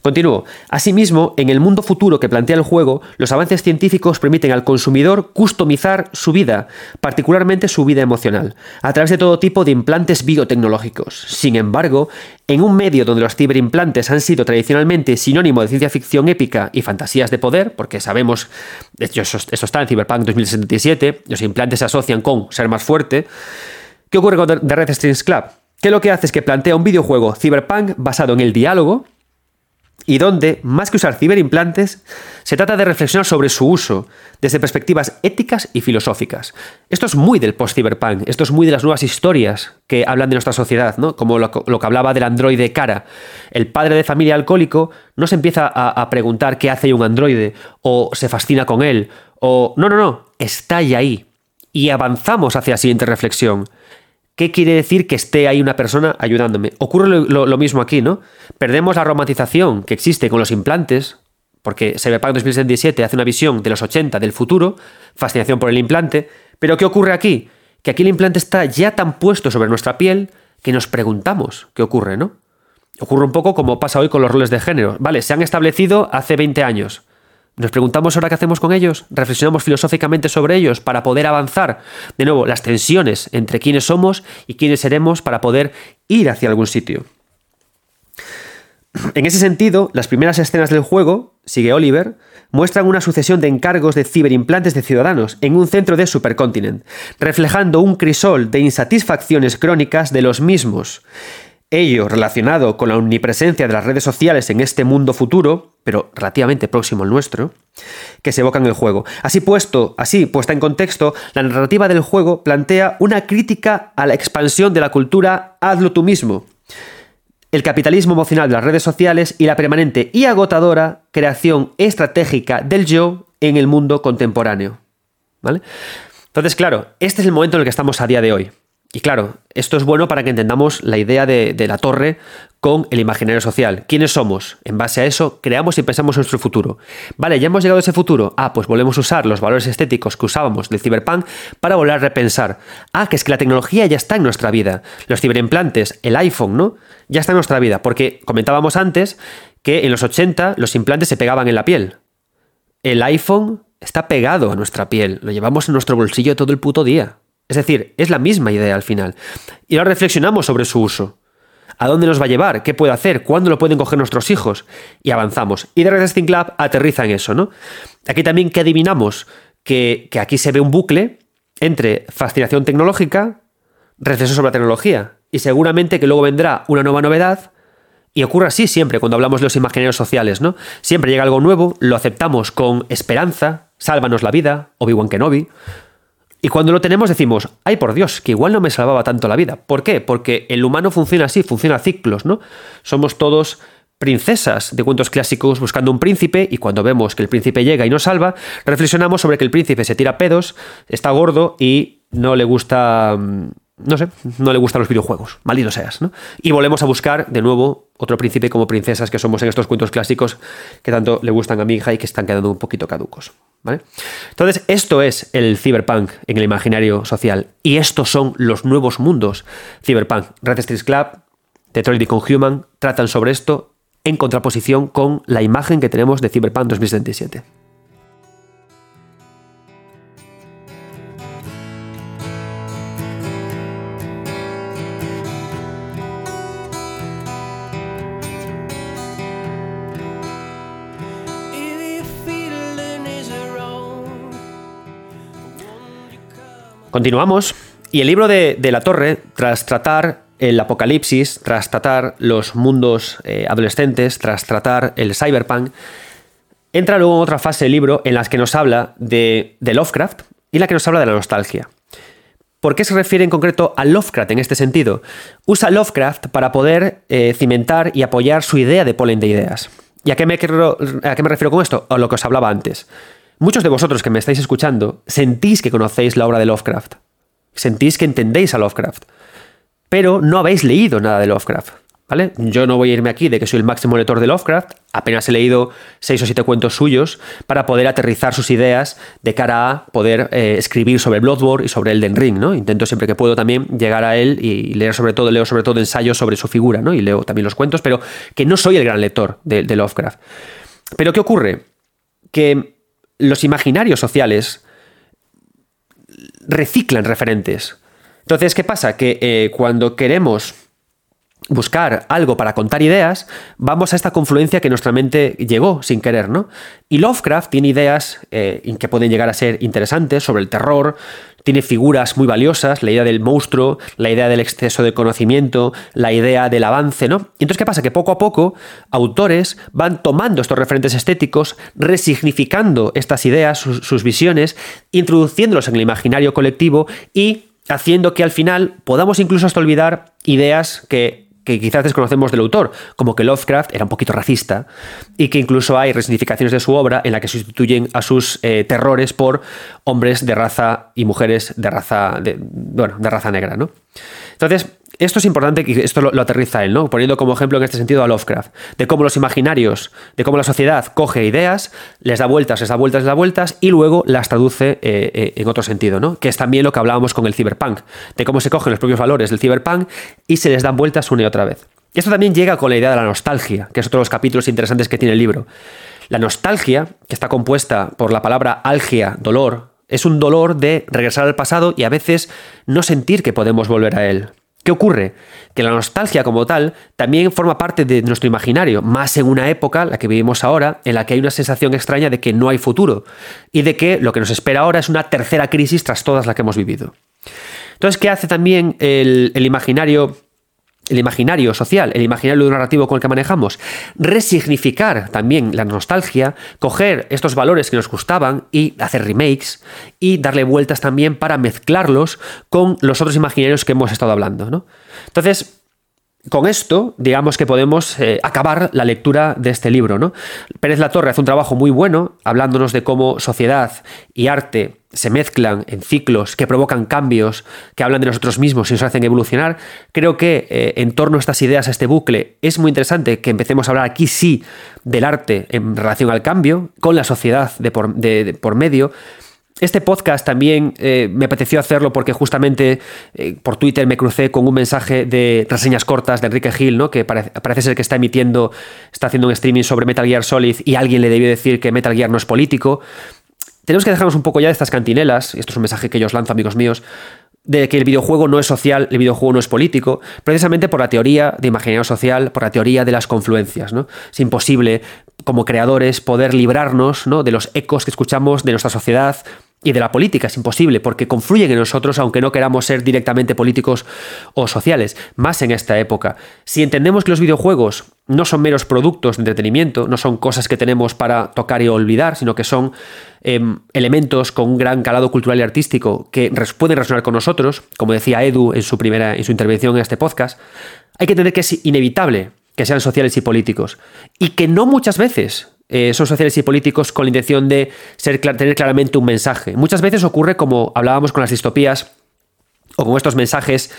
Speaker 1: Continúo. Asimismo, en el mundo futuro que plantea el juego, los avances científicos permiten al consumidor customizar su vida, particularmente su vida emocional, a través de todo tipo de implantes biotecnológicos. Sin embargo, en un medio donde los ciberimplantes han sido tradicionalmente sinónimo de ciencia ficción épica y fantasías de poder, porque sabemos, de eso, está en Cyberpunk 2077, los implantes se asocian con ser más fuerte, ¿qué ocurre con The Red Strings Club? Que lo que hace es que plantea un videojuego Cyberpunk basado en el diálogo, y donde, más que usar ciberimplantes, se trata de reflexionar sobre su uso desde perspectivas éticas y filosóficas. Esto es muy del post-cyberpunk, esto es muy de las nuevas historias que hablan de nuestra sociedad, ¿no? como lo, que hablaba del androide cara. El padre de familia alcohólico no se empieza a, a preguntar qué hace un androide, o se fascina con él, o no, no, no, está ahí. Y avanzamos hacia la siguiente reflexión. ¿Qué quiere decir que esté ahí una persona ayudándome? Ocurre lo, mismo aquí, ¿no? Perdemos la romantización que existe con los implantes, porque Cyberpunk 2077 hace una visión de los 80 del futuro, fascinación por el implante, pero ¿qué ocurre aquí? Que aquí el implante está ya tan puesto sobre nuestra piel que nos preguntamos qué ocurre, ¿no? Ocurre un poco como pasa hoy con los roles de género. Vale, se han establecido hace 20 años. Nos preguntamos ahora qué hacemos con ellos, reflexionamos filosóficamente sobre ellos para poder avanzar, de nuevo, las tensiones entre quiénes somos y quiénes seremos para poder ir hacia algún sitio. En ese sentido, las primeras escenas del juego, sigue Oliver, muestran una sucesión de encargos de ciberimplantes de ciudadanos en un centro de supercontinent, reflejando un crisol de insatisfacciones crónicas de los mismos. Ello relacionado con la omnipresencia de las redes sociales en este mundo futuro, pero relativamente próximo al nuestro, que se evoca en el juego. Así puesto, así puesta en contexto, la narrativa del juego plantea una crítica a la expansión de la cultura hazlo tú mismo, el capitalismo emocional de las redes sociales y la permanente y agotadora creación estratégica del yo en el mundo contemporáneo. ¿Vale? Entonces, claro, este es el momento en el que estamos a día de hoy. Y claro, esto es bueno para que entendamos la idea de, la torre con el imaginario social. ¿Quiénes somos? En base a eso, creamos y pensamos nuestro futuro. Vale, ya hemos llegado a ese futuro. Ah, pues volvemos a usar los valores estéticos que usábamos del ciberpunk para volver a repensar. Ah, que es que la tecnología ya está en nuestra vida. Los ciberimplantes, el iPhone, ¿no? Ya está en nuestra vida. Porque comentábamos antes que en los 80 los implantes se pegaban en la piel. El iPhone está pegado a nuestra piel. Lo llevamos en nuestro bolsillo todo el puto día. Es decir, es la misma idea al final. Y ahora reflexionamos sobre su uso. ¿A dónde nos va a llevar? ¿Qué puede hacer? ¿Cuándo lo pueden coger nuestros hijos? Y avanzamos. Y The Resting Club aterriza en eso, ¿no? Aquí también que adivinamos que, aquí se ve un bucle entre fascinación tecnológica, receso sobre la tecnología. Y seguramente que luego vendrá una nueva novedad y ocurre así siempre cuando hablamos de los imaginarios sociales, ¿no? Siempre llega algo nuevo, lo aceptamos con esperanza, sálvanos la vida, Obi-Wan Kenobi, y cuando lo tenemos decimos, ay por Dios, que igual no me salvaba tanto la vida. ¿Por qué? Porque el humano funciona así, funciona ciclos, ¿no? Somos todos princesas de cuentos clásicos buscando un príncipe y cuando vemos que el príncipe llega y nos salva, reflexionamos sobre que el príncipe se tira pedos, está gordo y no le gusta mm, no sé, no le gustan los videojuegos, maldito seas, ¿no? Y volvemos a buscar de nuevo otro príncipe como princesas que somos en estos cuentos clásicos que tanto le gustan a mi hija y que están quedando un poquito caducos, ¿vale? Entonces, esto es el cyberpunk en el imaginario social y estos son los nuevos mundos cyberpunk. Red Street Club, Detroit con Human tratan sobre esto en contraposición con la imagen que tenemos de Cyberpunk 2077. Continuamos. Y el libro de, La Torre, tras tratar el apocalipsis, tras tratar los mundos eh, adolescentes, tras tratar el cyberpunk, entra luego en otra fase del libro en las que nos habla de, Lovecraft y la que nos habla de la nostalgia. ¿Por qué se refiere en concreto a Lovecraft en este sentido? Usa Lovecraft para poder eh, cimentar y apoyar su idea de polen de ideas. ¿Y a qué me refiero con esto? A lo que os hablaba antes. Muchos de vosotros que me estáis escuchando sentís que conocéis la obra de Lovecraft. Sentís que entendéis a Lovecraft. Pero no habéis leído nada de Lovecraft. Yo no voy a irme aquí de que soy el máximo lector de Lovecraft, apenas he leído seis o siete cuentos suyos para poder aterrizar sus ideas de cara a poder eh, escribir sobre Bloodborne y sobre Elden Ring, ¿no? Intento siempre que puedo también llegar a él y leer sobre todo, leo sobre todo ensayos sobre su figura, ¿no? Y leo también los cuentos, pero que no soy el gran lector de, Lovecraft. Pero ¿qué ocurre? Que los imaginarios sociales reciclan referentes. Entonces, ¿qué pasa? Que eh, cuando queremos buscar algo para contar ideas, vamos a esta confluencia que nuestra mente llegó sin querer, ¿no? Y Lovecraft tiene ideas eh, que pueden llegar a ser interesantes sobre el terror, tiene figuras muy valiosas, la idea del monstruo, la idea del exceso de conocimiento, la idea del avance, ¿no? Y entonces, ¿qué pasa? Que poco a poco autores van tomando estos referentes estéticos, resignificando estas ideas, sus, sus visiones, introduciéndolos en el imaginario colectivo y haciendo que al final podamos incluso hasta olvidar ideas que que quizás desconocemos del autor, como que Lovecraft era un poquito racista y que incluso hay resignificaciones de su obra en la que sustituyen a sus eh, terrores por hombres de raza y mujeres de raza, de, bueno, de raza negra, ¿no? Entonces, esto es importante que esto lo, aterriza él, ¿no? Poniendo como ejemplo en este sentido a Lovecraft, de cómo los imaginarios, de cómo la sociedad coge ideas, les da vueltas, les da vueltas, les da vueltas y luego las traduce eh, eh, en otro sentido, ¿no? Que es también lo que hablábamos con el cyberpunk, de cómo se cogen los propios valores del cyberpunk y se les dan vueltas una y otra vez. Esto también llega con la idea de la nostalgia, que es otro de los capítulos interesantes que tiene el libro. La nostalgia, que está compuesta por la palabra algia, dolor, es un dolor de regresar al pasado y a veces no sentir que podemos volver a él. ¿Qué ocurre? Que la nostalgia como tal también forma parte de nuestro imaginario, más en una época, la que vivimos ahora, en la que hay una sensación extraña de que no hay futuro y de que lo que nos espera ahora es una tercera crisis tras todas las que hemos vivido. Entonces, ¿qué hace también el, el imaginario el imaginario social, el imaginario narrativo con el que manejamos, resignificar también la nostalgia, coger estos valores que nos gustaban y hacer remakes y darle vueltas también para mezclarlos con los otros imaginarios que hemos estado hablando. ¿no? Entonces, con esto, digamos que podemos eh, acabar la lectura de este libro. ¿no? Pérez Torre hace un trabajo muy bueno hablándonos de cómo sociedad y arte se mezclan en ciclos que provocan cambios, que hablan de nosotros mismos y nos hacen evolucionar. Creo que eh, en torno a estas ideas, a este bucle, es muy interesante que empecemos a hablar aquí sí del arte en relación al cambio, con la sociedad de por medio este podcast también eh, me apeteció hacerlo porque justamente eh, por Twitter me crucé con un mensaje de reseñas cortas de Enrique Gil, ¿no? que parece, ser que está emitiendo, está haciendo un streaming sobre Metal Gear Solid y alguien le debió decir que Metal Gear no es político. Tenemos que dejarnos un poco ya de estas cantinelas, y esto es un mensaje que yo os lanzo, amigos míos, de que el videojuego no es social, el videojuego no es político, precisamente por la teoría de imaginario social, por la teoría de las confluencias. ¿no? Es imposible, como creadores, poder librarnos ¿no? de los ecos que escuchamos de nuestra sociedad, y de la política. Es imposible porque confluyen en nosotros aunque no queramos ser directamente políticos o sociales, más en esta época. Si entendemos que los videojuegos no son meros productos de entretenimiento, no son cosas que tenemos para tocar y olvidar, sino que son em, elementos con un gran calado cultural y artístico que pueden resonar con nosotros, como decía Edu en su primera en su intervención en este podcast, hay que entender que es inevitable que sean sociales y políticos y que no muchas veces eh, son sociales y políticos con la intención de tener claramente un mensaje. Muchas veces ocurre como hablábamos con las distopías o con estos mensajes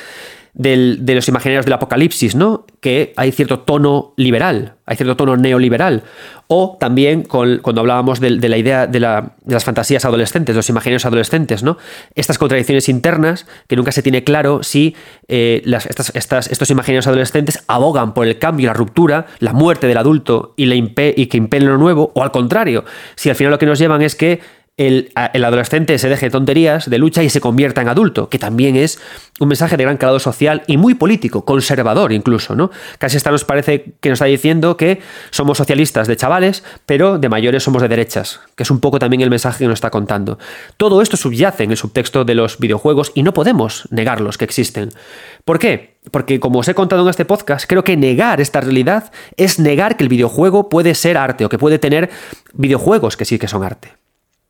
Speaker 1: de los imaginarios del apocalipsis, ¿no? Que hay cierto tono liberal, hay cierto tono neoliberal. O también cuando hablábamos de, la idea de, las fantasías adolescentes, los imaginarios adolescentes, ¿no? Estas contradicciones internas que nunca se tiene claro si eh, estos imaginarios adolescentes abogan por el cambio, la ruptura, la muerte del adulto y, y que impelen lo nuevo, o al contrario, si al final lo que nos llevan es que el, adolescente se deje tonterías de lucha y se convierta en adulto, que también es un mensaje de gran calado social y muy político, conservador incluso, ¿no? Casi hasta nos parece que nos está diciendo que somos socialistas de chavales, pero de mayores somos de derechas, que es un poco también el mensaje que nos está contando. Todo esto subyace en el subtexto de los videojuegos y no podemos negarlos que existen. ¿Por qué? Porque como os he contado en este podcast, creo que negar esta realidad es negar que el videojuego puede ser arte o que puede tener videojuegos que sí que son arte.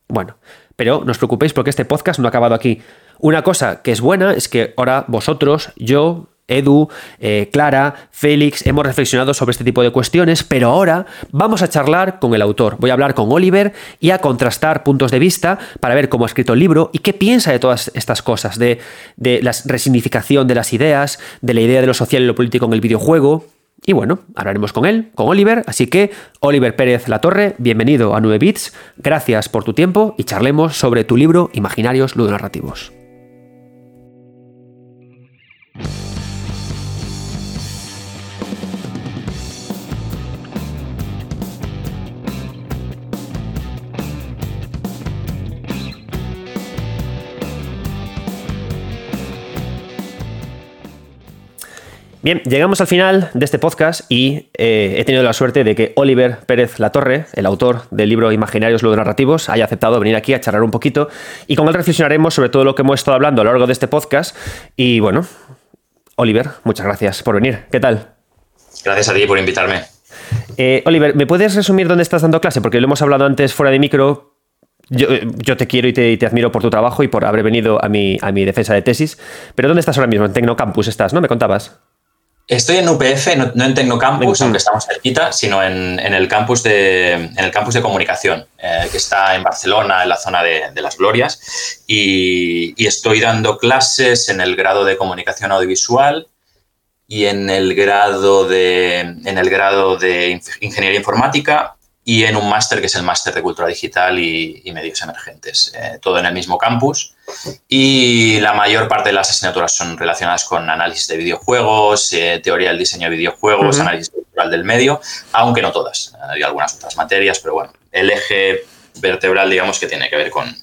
Speaker 1: Bueno, Pero no os preocupéis porque este podcast no ha acabado aquí. Una cosa que es buena es que ahora vosotros, yo, Edu, eh, Clara, Félix, hemos reflexionado sobre este tipo de cuestiones, pero ahora vamos a charlar con el autor. Voy a hablar con Oliver y a contrastar puntos de vista para ver cómo ha escrito el libro y qué piensa de todas estas cosas, de, de la resignificación de las ideas, de la idea de lo social y lo político en el videojuego. Y bueno, hablaremos con él, con Oliver. Así que, Oliver Pérez Latorre, bienvenido a 9 Bits. Gracias por tu tiempo y charlemos sobre tu libro Imaginarios Ludonarrativos. Bien, llegamos al final de este podcast y eh, he tenido la suerte de que Oliver Pérez Latorre, el autor del libro Imaginarios Ludonarrativos, haya aceptado venir aquí a charlar un poquito y con él reflexionaremos sobre todo lo que hemos estado hablando a lo largo de este podcast. Y bueno, Oliver, muchas gracias por venir. ¿Qué tal?
Speaker 5: Gracias a ti por invitarme.
Speaker 1: Eh, Oliver, ¿me puedes resumir dónde estás dando clase? Porque lo hemos hablado antes fuera de micro, yo, te quiero y te, admiro por tu trabajo y por haber venido a mi, a mi defensa de tesis. Pero ¿dónde estás ahora mismo? En Tecnocampus estás, ¿no? Me contabas.
Speaker 5: Estoy en UPF, no, en Tecnocampus, aunque estamos cerquita, sino en, el campus de, en el campus de comunicación, eh, que está en Barcelona, en la zona de, las Glorias. Y, y, estoy dando clases en el grado de comunicación audiovisual y en el grado de, en el grado de ingeniería informática y en un máster que es el máster de cultura digital y, medios emergentes, eh, todo en el mismo campus. Y la mayor parte de las asignaturas son relacionadas con análisis de videojuegos, eh, teoría del diseño de videojuegos, análisis cultural del medio, aunque no todas. Hay algunas otras materias, pero bueno, el eje vertebral, digamos, que tiene que ver con,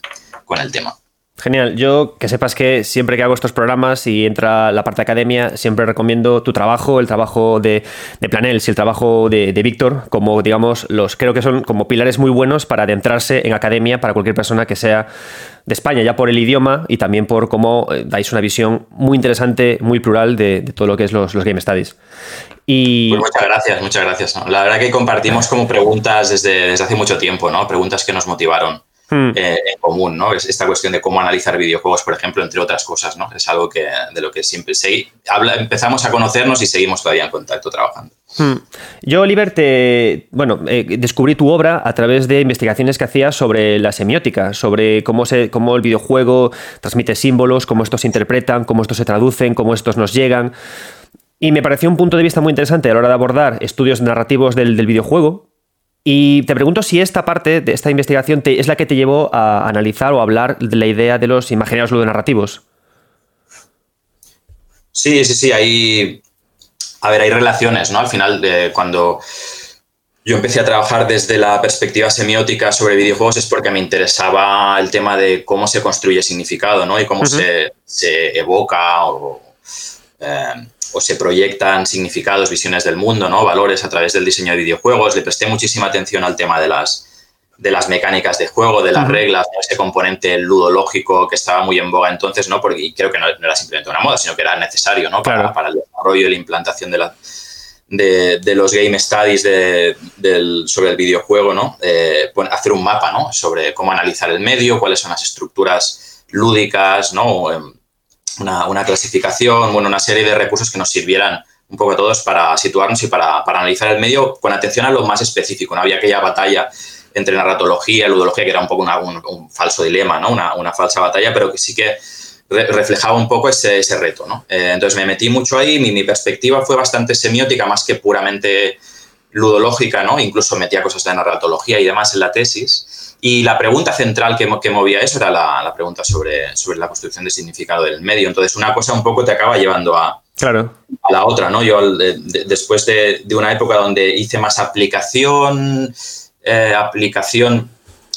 Speaker 5: con el tema.
Speaker 1: Genial. Yo que sepas que siempre que hago estos programas y entra la parte academia, siempre recomiendo tu trabajo, el trabajo de, de Planels y el trabajo de, Víctor, como digamos, los creo que son como pilares muy buenos para adentrarse en academia para cualquier persona que sea de España, ya por el idioma y también por cómo eh, dais una visión muy interesante, muy plural de, todo lo que es los, Game Studies.
Speaker 5: Y... Pues muchas gracias, muchas gracias. La verdad que compartimos como preguntas desde, desde hace mucho tiempo, ¿no? Preguntas que nos motivaron. Hmm. Eh, en común, ¿no? Es esta cuestión de cómo analizar videojuegos, por ejemplo, entre otras cosas, ¿no? Es algo que, de lo que siempre habla, empezamos a conocernos y seguimos todavía en contacto trabajando.
Speaker 1: Hmm. Yo, Oliver, te, bueno, eh, descubrí tu obra a través de investigaciones que hacías sobre la semiótica, sobre cómo, se, cómo el videojuego transmite símbolos, cómo estos se interpretan, cómo estos se traducen, cómo estos nos llegan. Y me pareció un punto de vista muy interesante a la hora de abordar estudios narrativos del, del videojuego, y te pregunto si esta parte de esta investigación es la que te llevó a analizar o hablar de la idea de los imaginarios ludonarrativos.
Speaker 5: Sí, sí, sí, hay, a ver, hay relaciones, ¿no? Al final, de cuando yo empecé a trabajar desde la perspectiva semiótica sobre videojuegos es porque me interesaba el tema de cómo se construye significado, ¿no? Y cómo se, evoca o... Eh, o se proyectan significados, visiones del mundo, ¿no? valores a través del diseño de videojuegos. Le presté muchísima atención al tema de las, de las mecánicas de juego, de las reglas, ese componente ludológico que estaba muy en boga entonces, ¿no? porque creo que no, era simplemente una moda, sino que era necesario ¿no? para, para el desarrollo y la implantación de, la, de, los game studies del, sobre el videojuego, ¿no? Eh, hacer un mapa ¿no? sobre cómo analizar el medio, cuáles son las estructuras lúdicas, ¿no? Em, una, clasificación, bueno, una serie de recursos que nos sirvieran un poco a todos para situarnos y para, para analizar el medio con atención a lo más específico. No había aquella batalla entre narratología y ludología, que era un poco un, falso dilema, ¿no? Una, una, falsa batalla, pero que sí que reflejaba un poco ese, ese reto. ¿no? Eh, entonces me metí mucho ahí, mi, mi, perspectiva fue bastante semiótica más que puramente ludológica, ¿no? incluso metía cosas de narratología y demás en la tesis. Y la pregunta central que, que movía eso era la, pregunta sobre, sobre la construcción de significado del medio. Entonces, una cosa un poco te acaba llevando a,
Speaker 1: claro.
Speaker 5: a la otra, ¿no? Yo, después de, una época donde hice más aplicación, eh, aplicación,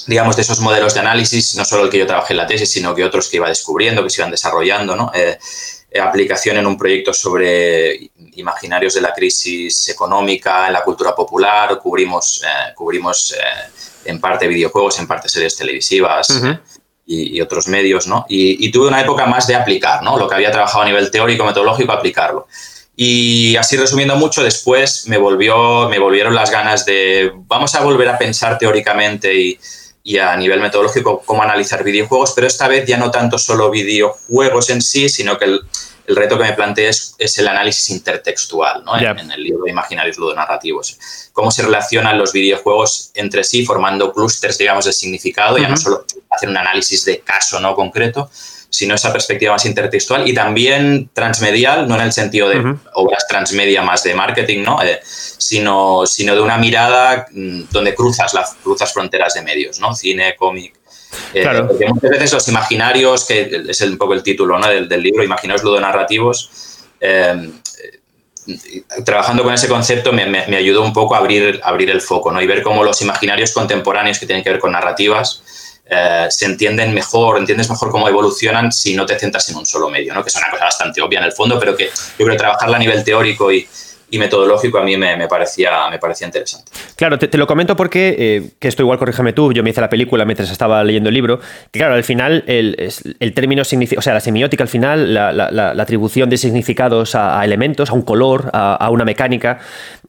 Speaker 5: digamos, de esos modelos de análisis, no solo el que yo trabajé en la tesis, sino que otros que iba descubriendo, que se iban desarrollando, ¿no? Eh, aplicación en un proyecto sobre imaginarios de la crisis económica en la cultura popular, cubrimos, cubrimos en parte videojuegos, en parte series televisivas y, otros medios, ¿no? Y, tuve una época más de aplicar, ¿no? Lo que había trabajado a nivel teórico, metodológico, aplicarlo. Y así resumiendo mucho, después me, volvió, me volvieron las ganas de vamos a volver a pensar teóricamente y, y a nivel metodológico cómo analizar videojuegos, pero esta vez ya no tanto solo videojuegos en sí, sino que el, el reto que me planteé es, es, el análisis intertextual ¿no? en, en, el libro de Imaginarios Ludonarrativos. Cómo se relacionan los videojuegos entre sí formando clústeres, digamos, de significado, uh -huh. ya no solo hacer un análisis de caso no concreto, sino esa perspectiva más intertextual y también transmedial, no en el sentido de uh -huh. obras transmedia más de marketing, ¿no? Eh, sino, sino de una mirada mm, donde cruzas las cruzas fronteras de medios, ¿no? Cine, cómic, eh, claro. porque muchas veces los imaginarios, que es un poco el título ¿no? del, del, libro, imaginarios ludonarrativos, eh, trabajando con ese concepto me, me, me, ayudó un poco a abrir, abrir el foco ¿no? y ver cómo los imaginarios contemporáneos que tienen que ver con narrativas eh, se entienden mejor, entiendes mejor cómo evolucionan si no te centras en un solo medio, ¿no? que es una cosa bastante obvia en el fondo, pero que yo creo trabajarla a nivel teórico y, metodológico a mí me, parecía, me parecía interesante.
Speaker 1: Claro, te, lo comento porque, eh, que esto igual corrígeme tú, yo me hice la película mientras estaba leyendo el libro, que claro, al final el, el término, o sea, la semiótica al final, la, atribución de significados a, elementos, a un color, a una mecánica,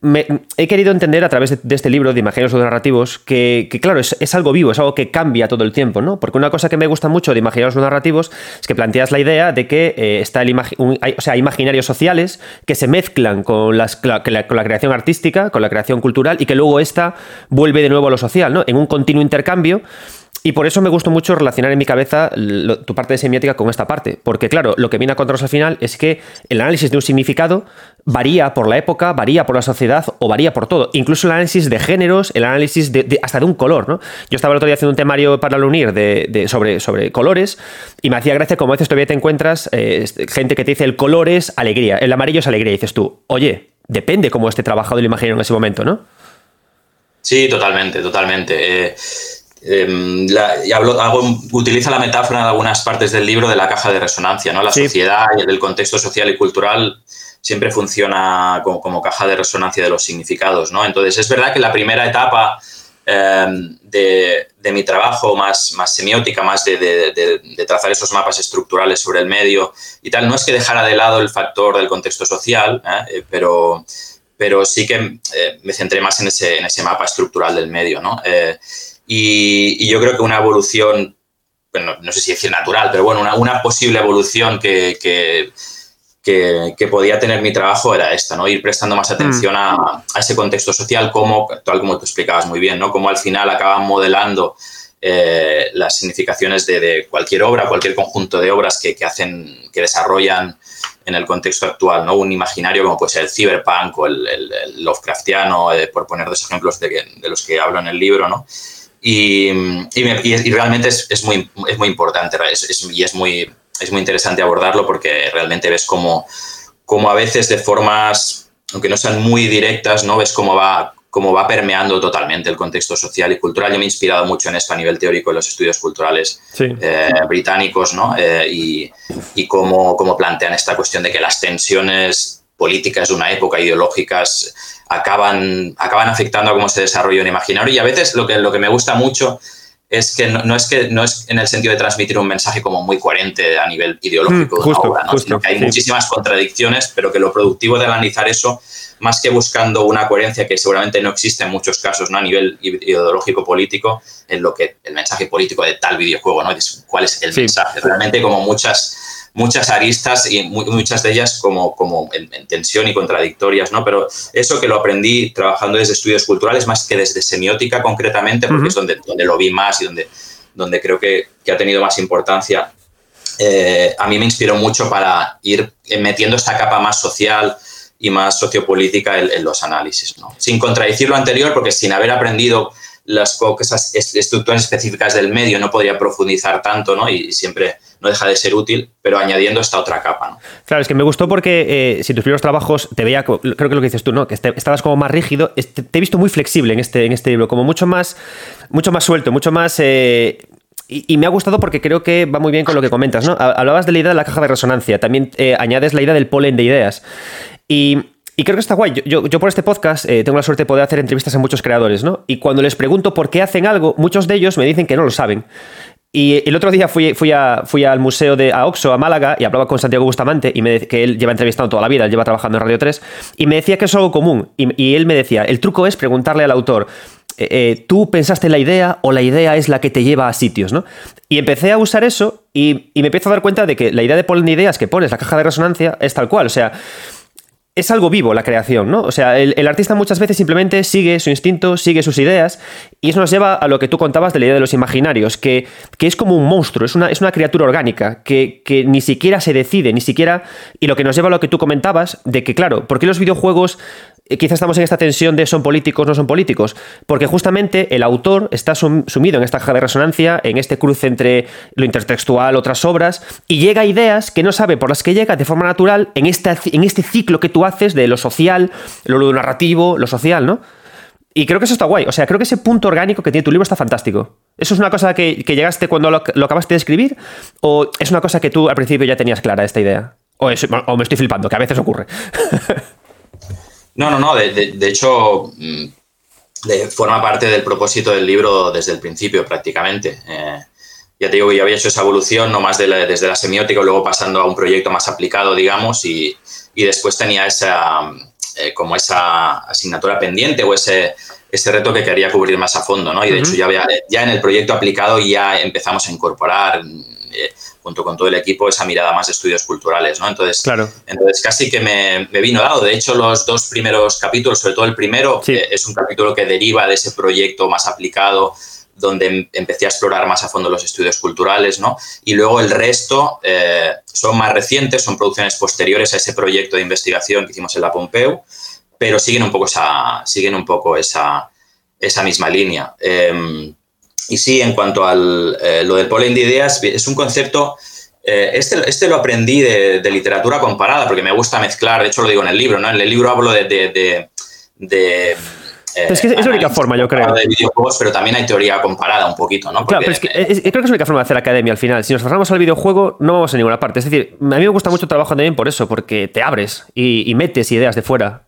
Speaker 1: me, he querido entender a través de, este libro de Imaginarios narrativos que, claro, es, algo vivo, es algo que cambia todo el tiempo, ¿no? Porque una cosa que me gusta mucho de Imaginarios narrativos es que planteas la idea de que eh, está el un, hay, o sea, imaginarios sociales que se mezclan con la creación artística, con la creación cultural y que luego esta vuelve de nuevo a lo social, ¿no? En un continuo intercambio y por eso me gustó mucho relacionar en mi cabeza tu parte de semiótica con esta parte. Porque, claro, lo que viene a contaros al final es que el análisis de un significado varía por la época, varía por la sociedad o varía por todo. Incluso el análisis de géneros, el análisis hasta de un color, ¿no? Yo estaba el otro día haciendo un temario para la UNIR de, sobre, sobre colores y me hacía gracia como a veces todavía te encuentras eh, gente que te dice el color es alegría, el amarillo es alegría. Dices tú, oye, depende cómo esté trabajado el imaginario en ese momento, ¿no?
Speaker 5: Sí, totalmente, totalmente. Eh eh, la, y hablo, hago, utiliza la metáfora en algunas partes del libro de la caja de resonancia, ¿no? La sí. sociedad y el contexto social y cultural siempre funciona como, como, caja de resonancia de los significados, ¿no? Entonces, es verdad que la primera etapa eh, de, de, mi trabajo más, más semiótica, más de, de, de, trazar esos mapas estructurales sobre el medio y tal, no es que dejara de lado el factor del contexto social, ¿eh? pero, pero sí que eh, me centré más en ese, en ese mapa estructural del medio, ¿no? Eh, y, y, yo creo que una evolución, bueno, no sé si decir natural, pero bueno, una, una posible evolución que, que, que, que, podía tener mi trabajo era esta, ¿no? Ir prestando más atención mm. a, a, ese contexto social, como, tal como tú explicabas muy bien, ¿no? Como al final acaban modelando eh, las significaciones de, de, cualquier obra, cualquier conjunto de obras que, que, hacen, que desarrollan en el contexto actual, ¿no? Un imaginario como puede ser el cyberpunk o el, el, el Lovecraftiano, eh, por poner dos ejemplos de, de, los que hablo en el libro, ¿no? Y, y, me, y, realmente es, es, muy, es muy importante es, es, y es muy, es muy interesante abordarlo porque realmente ves cómo, cómo a veces de formas, aunque no sean muy directas, ¿no? ves cómo va, cómo va permeando totalmente el contexto social y cultural. Yo me he inspirado mucho en esto a nivel teórico en los estudios culturales sí. eh, británicos ¿no? Eh, y, y cómo, cómo plantean esta cuestión de que las tensiones políticas de una época, ideológicas, acaban, acaban afectando a cómo se desarrolla un imaginario. Y a veces lo que, lo que me gusta mucho es que no, no, es que no es en el sentido de transmitir un mensaje como muy coherente a nivel ideológico mm,
Speaker 1: justo,
Speaker 5: de una obra, ¿no?
Speaker 1: justo,
Speaker 5: sino que hay
Speaker 1: sí.
Speaker 5: muchísimas contradicciones, pero que lo productivo de analizar eso, más que buscando una coherencia que seguramente no existe en muchos casos ¿no? a nivel ideológico político, en lo que el mensaje político de tal videojuego, ¿no? ¿Cuál es el sí. mensaje? Realmente como muchas muchas aristas y muchas de ellas como, como en, en, tensión y contradictorias, ¿no? Pero eso que lo aprendí trabajando desde estudios culturales más que desde semiótica concretamente, porque uh -huh. es donde, donde lo vi más y donde, donde creo que, que ha tenido más importancia. Eh, a mí me inspiró mucho para ir metiendo esta capa más social y más sociopolítica en, en los análisis, ¿no? Sin contradecir lo anterior, porque sin haber aprendido las esas estructuras específicas del medio no podría profundizar tanto, ¿no? Y siempre no deja de ser útil, pero añadiendo esta otra capa. ¿no?
Speaker 1: Claro, es que me gustó porque eh, si tus primeros trabajos te veía, creo que lo que dices tú, ¿no? Que estabas como más rígido, te, he visto muy flexible en este, en este libro, como mucho más, mucho más suelto, mucho más... Eh, y, me ha gustado porque creo que va muy bien con lo que comentas, ¿no? Hablabas de la idea de la caja de resonancia, también eh, añades la idea del polen de ideas. Y, y creo que está guay. Yo, yo, por este podcast tengo la suerte de poder hacer entrevistas a muchos creadores, ¿no? Y cuando les pregunto por qué hacen algo, muchos de ellos me dicen que no lo saben. Y el otro día fui, fui, a, fui al museo de Oxo, a Málaga, y hablaba con Santiago Bustamante, y me, que él lleva entrevistando toda la vida, él lleva trabajando en Radio 3, y me decía que es algo común. Y, él me decía, el truco es preguntarle al autor, eh, eh, tú pensaste la idea o la idea es la que te lleva a sitios, ¿no? Y empecé a usar eso y, y me empiezo a dar cuenta de que la idea de poner ideas que pones, la caja de resonancia, es tal cual. O sea, es algo vivo la creación, ¿no? O sea, el, artista muchas veces simplemente sigue su instinto, sigue sus ideas, y eso nos lleva a lo que tú contabas de la idea de los imaginarios, que, que es como un monstruo, es una, es una criatura orgánica, que, que, ni siquiera se decide, ni siquiera. Y lo que nos lleva a lo que tú comentabas, de que, claro, ¿por qué los videojuegos eh, quizás estamos en esta tensión de son políticos, no son políticos, porque justamente el autor está sumido en esta caja de resonancia, en este cruce entre lo intertextual, otras obras, y llega a ideas que no sabe por las que llega de forma natural en, en este ciclo que tú haces de lo social, lo narrativo, lo social, ¿no? Y creo que eso está guay. O sea, creo que ese punto orgánico que tiene tu libro está fantástico. ¿Eso es una cosa que, llegaste cuando lo, acabaste de escribir? ¿O es una cosa que tú al principio ya tenías clara esta idea? O, o me estoy flipando, que a veces ocurre.
Speaker 5: No, no, no. De, hecho, mm, forma parte del propósito del libro desde el principio, prácticamente. Eh, ya te digo que yo había hecho esa evolución, no más desde la semiótica, luego pasando a un proyecto más aplicado, digamos, y, después tenía esa, eh, como esa asignatura pendiente o ese, ese reto que quería cubrir más a fondo, ¿no? Y de hecho ya, ya en el proyecto aplicado ya empezamos a incorporar eh, junto con todo el equipo, esa mirada más de estudios culturales, ¿no? Entonces,
Speaker 1: claro.
Speaker 5: entonces casi que me, vino dado. De hecho, los dos primeros capítulos, sobre todo el primero, eh, es un capítulo que deriva de ese proyecto más aplicado, donde em, empecé a explorar más a fondo los estudios culturales, ¿no? Y luego el resto eh, son más recientes, son producciones posteriores a ese proyecto de investigación que hicimos en la Pompeu, pero siguen un poco esa, siguen un poco esa, esa misma línea. Em, y sí, en cuanto a eh, lo del polen de ideas, es un concepto, eh, este, este, lo aprendí de, literatura comparada, porque me gusta mezclar, de hecho lo digo en el libro, ¿no? En el libro hablo de... de,
Speaker 1: de, es que es la única forma, yo creo.
Speaker 5: De videojuegos, pero también hay teoría comparada un poquito, ¿no?
Speaker 1: claro, pero es que creo que es la única forma de hacer academia al final. Si nos pasamos al videojuego, no vamos a ninguna parte. Es decir, a mí me gusta mucho el trabajo también por eso, porque te abres y metes ideas de fuera.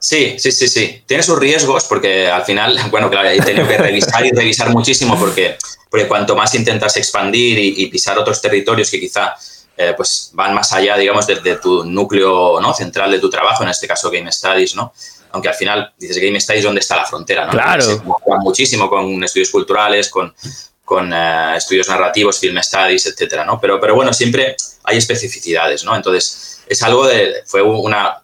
Speaker 5: Sí, sí, sí, sí. Tiene sus riesgos porque al final, bueno, claro, he tenido que revisar y revisar muchísimo porque, porque cuanto más intentas expandir y, pisar otros territorios que quizá eh, pues van más allá, digamos, de, tu núcleo ¿no? central de tu trabajo, en este caso Game Studies, ¿no? Aunque al final dices Game Studies, ¿dónde está la frontera? ¿no?
Speaker 1: Claro. Se
Speaker 5: muchísimo con estudios culturales, con, con eh, estudios narrativos, film studies, etcétera, ¿no? Pero, pero bueno, siempre hay especificidades, ¿no? Entonces, es algo de, fue una,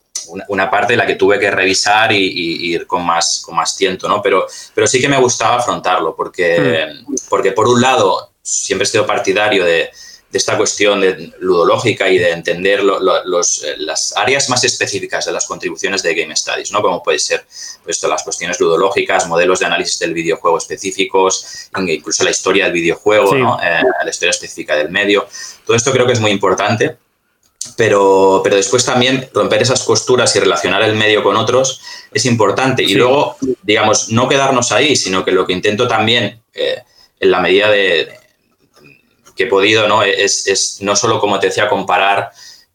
Speaker 5: una, parte de la que tuve que revisar y, ir con más, con más tiento, ¿no? Pero, pero sí que me gustaba afrontarlo, porque, hmm. porque por un lado siempre he sido partidario de, de esta cuestión de ludológica y de entender los, eh, las áreas más específicas de las contribuciones de Game Studies, ¿no? Como puede ser pues, las cuestiones ludológicas, modelos de análisis del videojuego específicos, incluso la historia del videojuego, ¿no? Eh, la historia específica del medio. Todo esto creo que es muy importante pero, pero después también romper esas costuras y relacionar el medio con otros es importante. Y luego, digamos, no quedarnos ahí, sino que lo que intento también, eh, en la medida de, que he podido, ¿no? Es, es, no solo, como te decía, comparar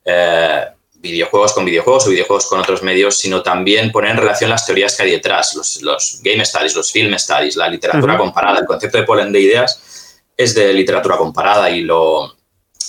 Speaker 5: eh, videojuegos con videojuegos o videojuegos con otros medios, sino también poner en relación las teorías que hay detrás, los, los game studies, los film studies, la literatura comparada. El concepto de polen de ideas es de literatura comparada y lo,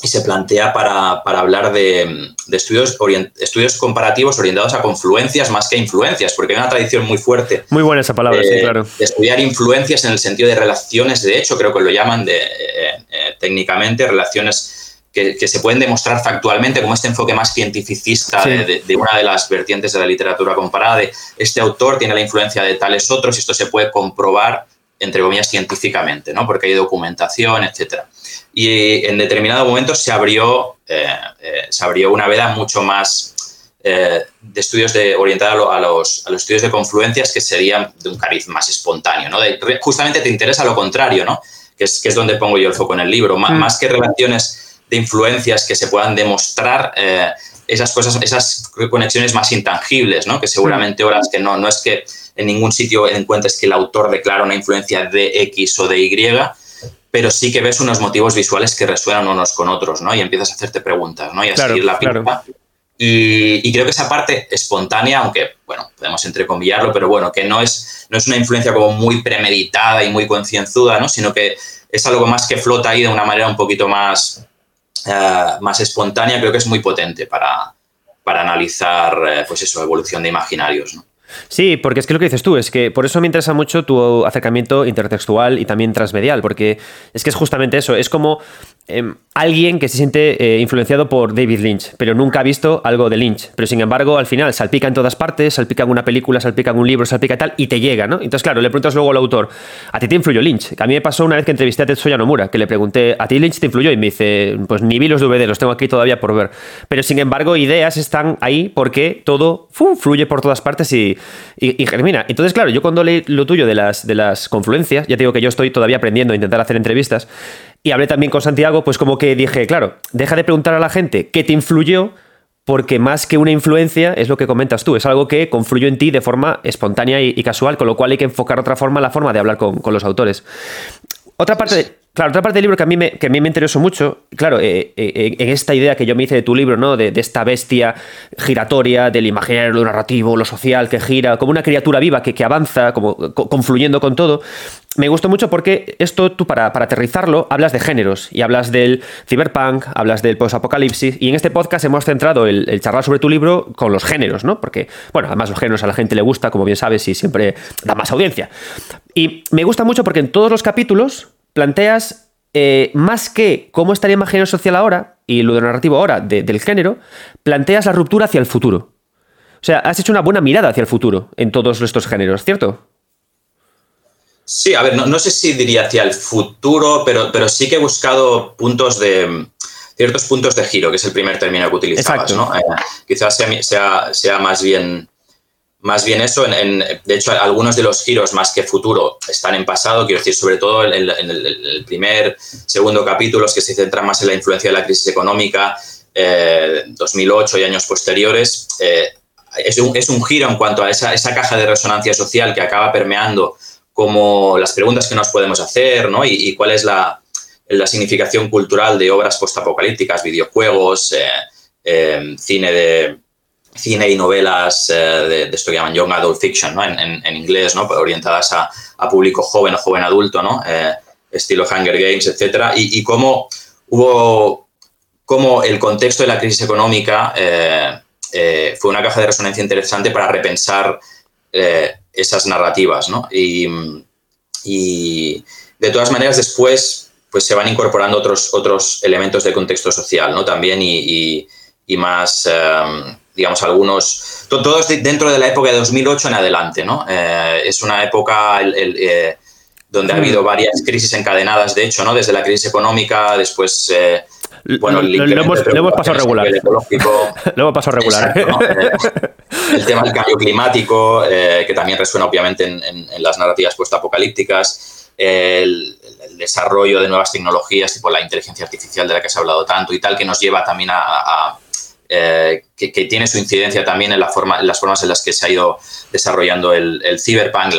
Speaker 5: y se plantea para, hablar de, estudios, estudios comparativos orientados a confluencias más que a influencias, porque hay una tradición muy fuerte.
Speaker 1: Muy buena esa palabra, sí, claro.
Speaker 5: De estudiar influencias en el sentido de relaciones, de hecho, creo que lo llaman de, eh, eh, técnicamente, relaciones que, se pueden demostrar factualmente, como este enfoque más cientificista de, de, una de las vertientes de la literatura comparada, de este autor tiene la influencia de tales otros y esto se puede comprobar, entre comillas, científicamente, ¿no? porque hay documentación, etcétera y en determinado momento se abrió, eh, eh, se abrió una veda mucho más eh, de estudios de, orientada a los, a los, estudios de confluencias que serían de un cariz más espontáneo. ¿no? justamente te interesa lo contrario, ¿no? que, es, que es donde pongo yo el foco en el libro. Mm. Más que relaciones de influencias que se puedan demostrar, esas cosas, esas conexiones más intangibles, ¿no? que seguramente horas que no, no es que en ningún sitio encuentres que el autor declara una influencia de X o de Y, pero sí que ves unos motivos visuales que resuenan unos con otros, ¿no? Y empiezas a hacerte preguntas, ¿no? Y a seguir la pista. Y, creo que esa parte espontánea, aunque, bueno, podemos entrecomillarlo, pero bueno, que no es, no es una influencia como muy premeditada y muy concienzuda, ¿no? Sino que es algo más que flota ahí de una manera un poquito más, eh, más espontánea, creo que es muy potente para, para analizar, eh, pues eso, evolución de imaginarios, ¿no?
Speaker 1: Sí, porque es que lo que dices tú, es que por eso me interesa mucho tu acercamiento intertextual y también transmedial, porque es que es justamente eso, es como em, alguien que se siente eh, influenciado por David Lynch, pero nunca ha visto algo de Lynch, pero sin embargo al final salpica en todas partes, salpica en una película, salpica en un libro, salpica tal, y te llega, ¿no? Entonces claro, le preguntas luego al autor, ¿a ti te influyó Lynch? A mí me pasó una vez que entrevisté a Tetsuya Nomura, que le pregunté, ¿a ti Lynch te influyó? Y me dice, pues ni vi los DVD, los tengo aquí todavía por ver. Pero sin embargo, ideas están ahí porque todo fluye por todas partes y, y, germina. Entonces, claro, yo cuando leí lo tuyo de las, de las confluencias, ya te digo que yo estoy todavía aprendiendo a intentar hacer entrevistas, y hablé también con Santiago, pues como que dije, claro, deja de preguntar a la gente qué te influyó, porque más que una influencia es lo que comentas tú, es algo que confluyó en ti de forma espontánea y, casual, con lo cual hay que enfocar otra forma la forma de hablar con, con los autores. Otra parte, Claro, otra parte del libro que a mí me, que a mí me interesó mucho, claro, eh, eh, en esta idea que yo me hice de tu libro, ¿no? De, esta bestia giratoria, del imaginario, lo narrativo, lo social, que gira, como una criatura viva que, que avanza, como confluyendo con todo, me gustó mucho porque esto tú para, para, aterrizarlo hablas de géneros y hablas del cyberpunk, hablas del post-apocalipsis y en este podcast hemos centrado el, el, charlar sobre tu libro con los géneros, ¿no? Porque, bueno, además los géneros a la gente le gusta, como bien sabes, y siempre da más audiencia. Y me gusta mucho porque en todos los capítulos planteas eh, más que cómo estaría el género social ahora y lo de narrativo ahora del género, planteas la ruptura hacia el futuro. O sea, has hecho una buena mirada hacia el futuro en todos estos géneros, ¿cierto?
Speaker 5: Sí, a ver, no, sé si diría hacia el futuro, pero, pero sí que he buscado puntos de ciertos puntos de giro, que es el primer término que utilizabas, ¿no? Eh, quizás sea, sea más bien más bien eso, de hecho, algunos de los giros más que futuro están en pasado, quiero decir, sobre todo en, el, primer, segundo capítulo, que se centran más en la influencia de la crisis económica, 2008 eh, y años posteriores. Eh, es, un, es, un, giro en cuanto a esa, esa, caja de resonancia social que acaba permeando como las preguntas que nos podemos hacer ¿no? y, cuál es la, la, significación cultural de obras postapocalípticas, videojuegos, eh, cine de cine y novelas eh, de, esto que llaman young adult fiction, ¿no? en, en, inglés, ¿no? orientadas a, a, público joven o joven adulto, ¿no? Eh, estilo Hunger Games, etc. Y, y, cómo hubo, cómo el contexto de la crisis económica eh, fue una caja de resonancia interesante para repensar esas narrativas. ¿no? Y, de todas maneras después pues se van incorporando otros, otros elementos de contexto social ¿no? también y más digamos, algunos, todos dentro de la época de 2008 en adelante, ¿no? Eh, es una época eh, donde ha habido mm. varias crisis encadenadas, de hecho, ¿no? Desde la crisis económica, después... Eh, bueno,
Speaker 1: el lo, hemos, pasado regular. lo hemos pasado regular.
Speaker 5: el tema del cambio climático, que también resuena obviamente en, las narrativas postapocalípticas, el, el, desarrollo de nuevas tecnologías, tipo la inteligencia artificial de la que se ha hablado tanto y tal, que nos lleva también a eh, que, tiene su incidencia también en, la forma, las formas en las que se ha ido desarrollando el, el cyberpunk,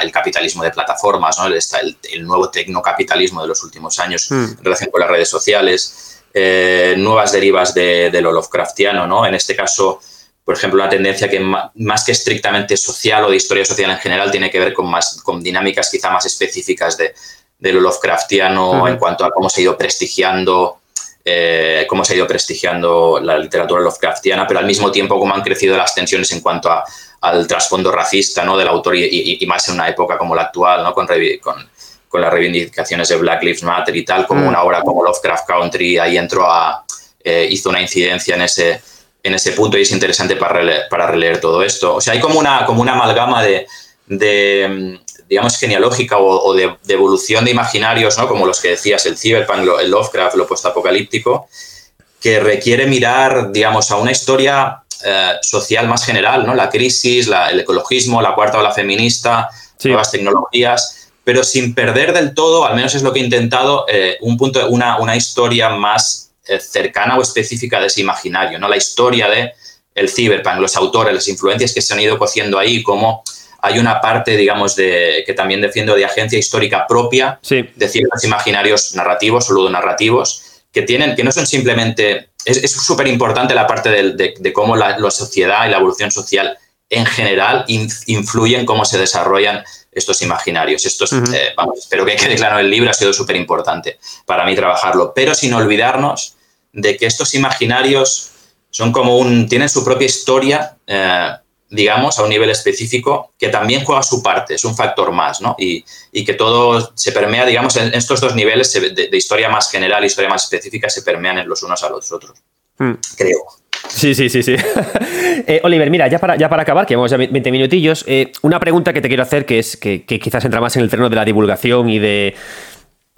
Speaker 5: el capitalismo de plataformas, ¿no? el, nuevo tecnocapitalismo de los últimos años hmm. en relación con las redes sociales, eh, nuevas derivas de, lo Lovecraftiano, ¿no? en este caso, por ejemplo, una tendencia que más que estrictamente social o de historia social en general tiene que ver con, más, con dinámicas quizá más específicas de, lo Lovecraftiano hmm. en cuanto a cómo se ha ido prestigiando eh, cómo se ha ido prestigiando la literatura Lovecraftiana, pero al mismo tiempo cómo han crecido las tensiones en cuanto al trasfondo racista ¿no? del autor y, más en una época como la actual, ¿no? con, con, las reivindicaciones de Black Lives Matter y tal, como mm. una obra como Lovecraft Country, ahí entró a, eh, hizo una incidencia en ese, en ese punto y es interesante para releer, para releer todo esto. O sea, hay como una, como una amalgama de, de digamos, genealógica o, de, evolución de imaginarios, ¿no? como los que decías, el cyberpunk, el Lovecraft, lo postapocalíptico, que requiere mirar, digamos, a una historia eh, social más general, ¿no? La crisis, el ecologismo, la cuarta ola feminista, nuevas tecnologías, pero sin perder del todo, al menos es lo que he intentado, eh, un punto, una, una historia más eh, cercana o específica de ese imaginario, ¿no? La historia de el cyberpunk, los autores, las influencias que se han ido cociendo ahí, como hay una parte, digamos, de, que también defiendo de agencia histórica propia de ciertos imaginarios narrativos o narrativos que tienen, que no son simplemente. Es súper importante la parte de, cómo la, sociedad y la evolución social en general influyen cómo se desarrollan estos imaginarios. Estos, eh, espero que quede claro el libro, ha sido súper importante para mí trabajarlo, pero sin olvidarnos de que estos imaginarios son como un, tienen su propia historia. Eh, digamos, a un nivel específico, que también juega su parte, es un factor más, ¿no? Y, que todo se permea, digamos, en estos dos niveles de, historia más general y historia más específica se permean en los unos a los otros, hmm. creo.
Speaker 1: Sí, sí, sí, sí. Eh, Oliver, mira, ya para, ya para acabar, que vamos ya 20 minutillos, eh, una pregunta que te quiero hacer que es que, quizás entra más en el terreno de la divulgación y de,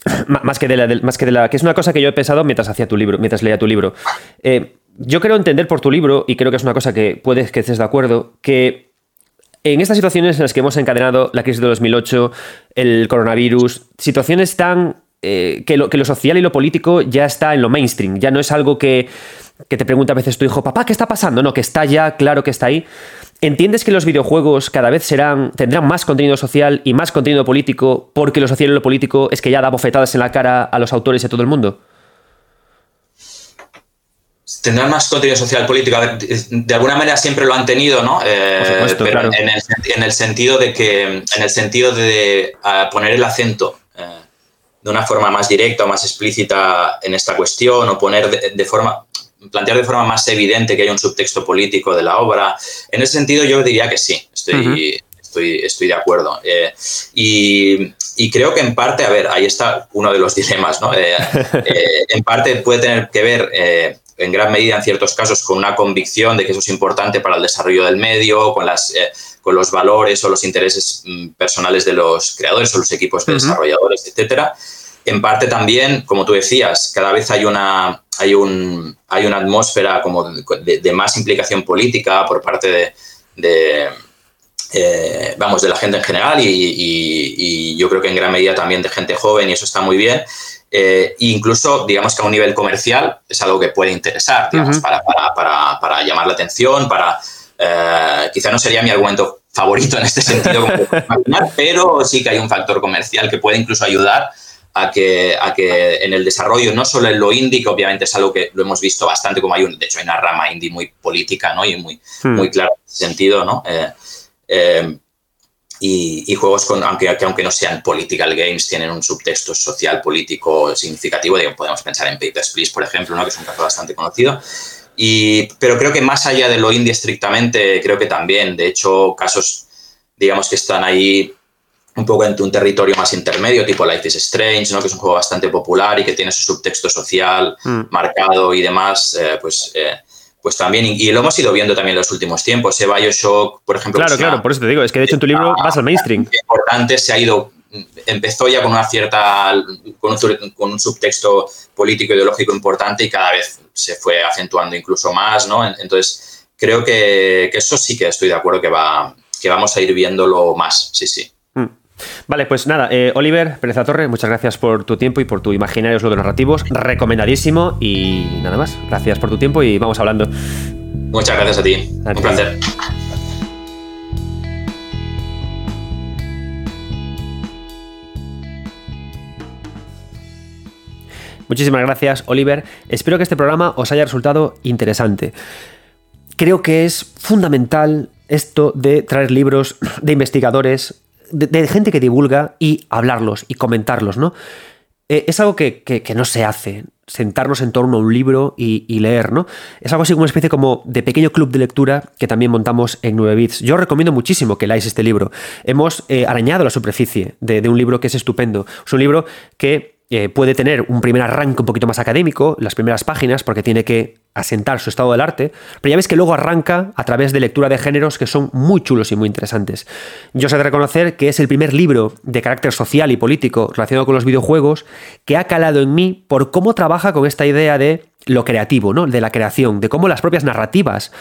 Speaker 1: más que de la, más que de la que es una cosa que yo he pensado mientras hacía tu libro mientras leía tu libro. Eh, yo quiero entender por tu libro y creo que es una cosa que puedes que estés de acuerdo que en estas situaciones en las que hemos encadenado la crisis de 2008 el coronavirus situaciones tan que, lo, que lo social y lo político ya está en lo mainstream ya no es algo que que te pregunta a veces tu hijo, papá, ¿qué está pasando? No, que está ya, claro que está ahí. ¿Entiendes que los videojuegos cada vez serán, tendrán más contenido social y más contenido político porque lo social y lo político es que ya da bofetadas en la cara a los autores y a todo el mundo?
Speaker 5: Tendrán más contenido social político. de alguna manera siempre lo han tenido, ¿no? Eh, pero en, el, sentido de que, en el sentido de poner el acento eh, de una forma más directa o más explícita en esta cuestión o poner de forma plantear de forma más evidente que hay un subtexto político de la obra. En ese sentido, yo diría que sí, estoy, estoy, estoy de acuerdo. Eh, y, creo que en parte, a ver, ahí está uno de los dilemas, ¿no? Eh, eh, en parte puede tener que ver, en gran medida, en ciertos casos, con una convicción de que eso es importante para el desarrollo del medio, con las con los valores o los intereses mm, personales de los creadores o los equipos de desarrolladores, etcétera en parte también, como tú decías, cada vez hay una, hay un, hay una atmósfera como de, más implicación política por parte de, eh, vamos, de la gente en general y, yo creo que en gran medida también de gente joven y eso está muy bien. Eh, incluso, digamos que a un nivel comercial es algo que puede interesar, digamos, para, para, para, llamar la atención, para... Eh, quizá no sería mi argumento favorito en este sentido, pero sí que hay un factor comercial que puede incluso ayudar a que, a que en el desarrollo, no solo en lo indie, que obviamente es algo que lo hemos visto bastante, como hay un, de hecho hay una rama indie muy política, ¿no? Y muy, hmm. muy clara en ese sentido, ¿no? Eh, eh, y, juegos con, aunque, aunque no sean political games, tienen un subtexto social, político significativo. podemos pensar en Papers, Please, por ejemplo, ¿no? que es un caso bastante conocido. Y, pero creo que más allá de lo indie estrictamente, creo que también, de hecho, casos, digamos, que están ahí un poco en un territorio más intermedio, tipo Life is Strange, ¿no? que es un juego bastante popular y que tiene su subtexto social mm. marcado y demás, eh, pues, eh, pues también, y lo hemos ido viendo también en los últimos tiempos. Ese Bioshock, por ejemplo.
Speaker 1: Claro, claro, por eso te digo, es que de hecho en tu libro vas al mainstream.
Speaker 5: Importante, se ha ido, empezó ya con una cierta, con un, subtexto político ideológico importante y cada vez se fue acentuando incluso más, ¿no? Entonces, creo que, que eso sí que estoy de acuerdo que, va, que vamos a ir viéndolo más, sí, sí.
Speaker 1: Vale, pues nada, eh, Oliver Pérez Torre, muchas gracias por tu tiempo y por tu imaginarios de narrativos. Recomendadísimo y nada más. Gracias por tu tiempo y vamos hablando.
Speaker 5: Muchas gracias a ti. Un placer.
Speaker 1: Muchísimas gracias, Oliver. Espero que este programa os haya resultado interesante. Creo que es fundamental esto de traer libros de investigadores de, gente que divulga y hablarlos y comentarlos, ¿no? Eh, es algo que, no se hace, sentarnos en torno a un libro y, leer, ¿no? Es algo así como una especie como de pequeño club de lectura que también montamos en 9 bits. Yo recomiendo muchísimo que leáis este libro. Hemos eh, arañado la superficie de, de un libro que es estupendo. Es un libro que eh, puede tener un primer arranque un poquito más académico, las primeras páginas, porque tiene que asentar su estado del arte, pero ya ves que luego arranca a través de lectura de géneros que son muy chulos y muy interesantes. Yo sé de reconocer que es el primer libro de carácter social y político relacionado con los videojuegos que ha calado en mí por cómo trabaja con esta idea de lo creativo, ¿no? de la creación, de cómo las propias narrativas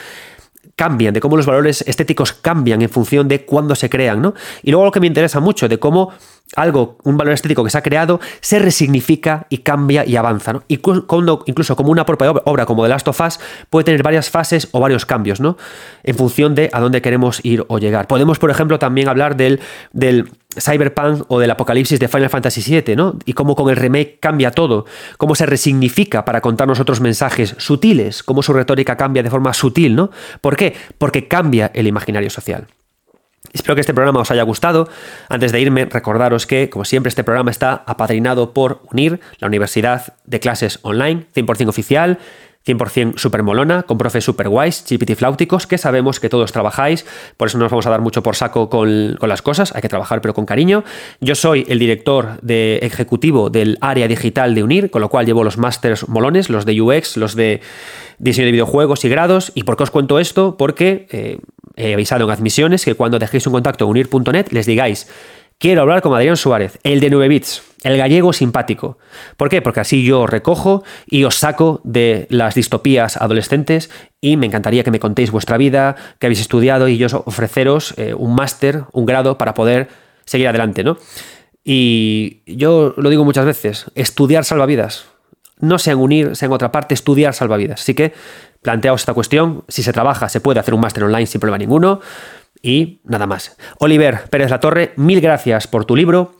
Speaker 1: cambian, de cómo los valores estéticos cambian en función de cuándo se crean, ¿no? Y luego lo que me interesa mucho, de cómo algo, un valor estético que se ha creado, se resignifica y cambia y avanza, ¿no? Y cuando, incluso como una propia obra como The Last of Us puede tener varias fases o varios cambios, ¿no? En función de a dónde queremos ir o llegar. Podemos, por ejemplo, también hablar del, del Cyberpunk o del apocalipsis de Final Fantasy VII, ¿no? Y cómo con el remake cambia todo, cómo se resignifica para contarnos otros mensajes sutiles, cómo su retórica cambia de forma sutil, ¿no? ¿Por qué? Porque cambia el imaginario social. Espero que este programa os haya gustado. Antes de irme, recordaros que, como siempre, este programa está apadrinado por UNIR, la Universidad de Clases Online, 100% oficial. 100% super molona, con profes super guays, flauticos, que sabemos que todos trabajáis, por eso no nos vamos a dar mucho por saco con, con, las cosas, hay que trabajar pero con cariño. Yo soy el director ejecutivo del área digital de UNIR, con lo cual llevo los másters molones, los de UX, los de diseño de videojuegos y grados. ¿Y por qué os cuento esto? Porque eh, he avisado en admisiones que cuando dejéis un contacto en unir.net les digáis Quiero hablar con Adrián Suárez, el de 9 bits, el gallego simpático. ¿Por qué? Porque así yo recojo y os saco de las distopías adolescentes y me encantaría que me contéis vuestra vida, que habéis estudiado y yo ofreceros eh, un máster, un grado para poder seguir adelante, ¿no? Y yo lo digo muchas veces, estudiar salvavidas. No sea en unir, sea en otra parte, estudiar salvavidas. Así que planteaos esta cuestión. Si se trabaja, se puede hacer un máster online sin problema ninguno. Y nada más. Oliver Pérez La Torre, mil gracias por tu libro.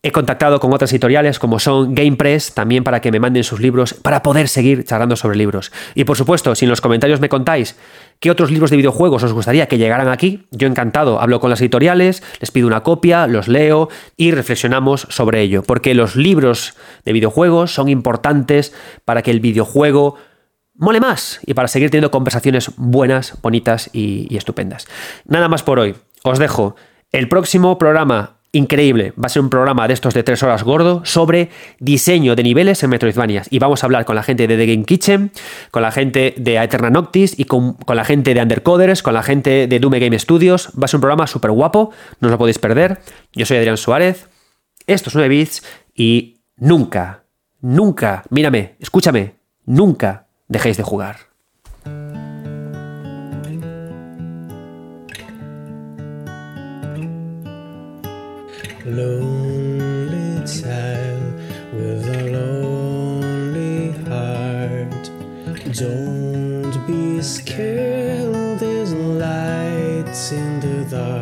Speaker 1: He contactado con otras editoriales como son GamePress también para que me manden sus libros para poder seguir charlando sobre libros. Y por supuesto, si en los comentarios me contáis qué otros libros de videojuegos os gustaría que llegaran aquí, yo encantado hablo con las editoriales, les pido una copia, los leo y reflexionamos sobre ello. Porque los libros de videojuegos son importantes para que el videojuego mole más y para seguir teniendo conversaciones buenas, bonitas y, estupendas. Nada más por hoy. Os dejo. El próximo programa increíble. Va a ser un programa de estos de tres horas gordo sobre diseño de niveles en Metroidvanias. Y vamos a hablar con la gente de The Game Kitchen, con la gente de Eterna Noctis y con, la gente de Undercoders, con la gente de Doom Game Studios. Va a ser un programa súper guapo, no os lo podéis perder. Yo soy Adrián Suárez, esto es 9 bits y nunca, nunca, mírame, escúchame, nunca dejéis de jugar. Lonely child with a lonely heart. Don't be scared, there's lights in the dark.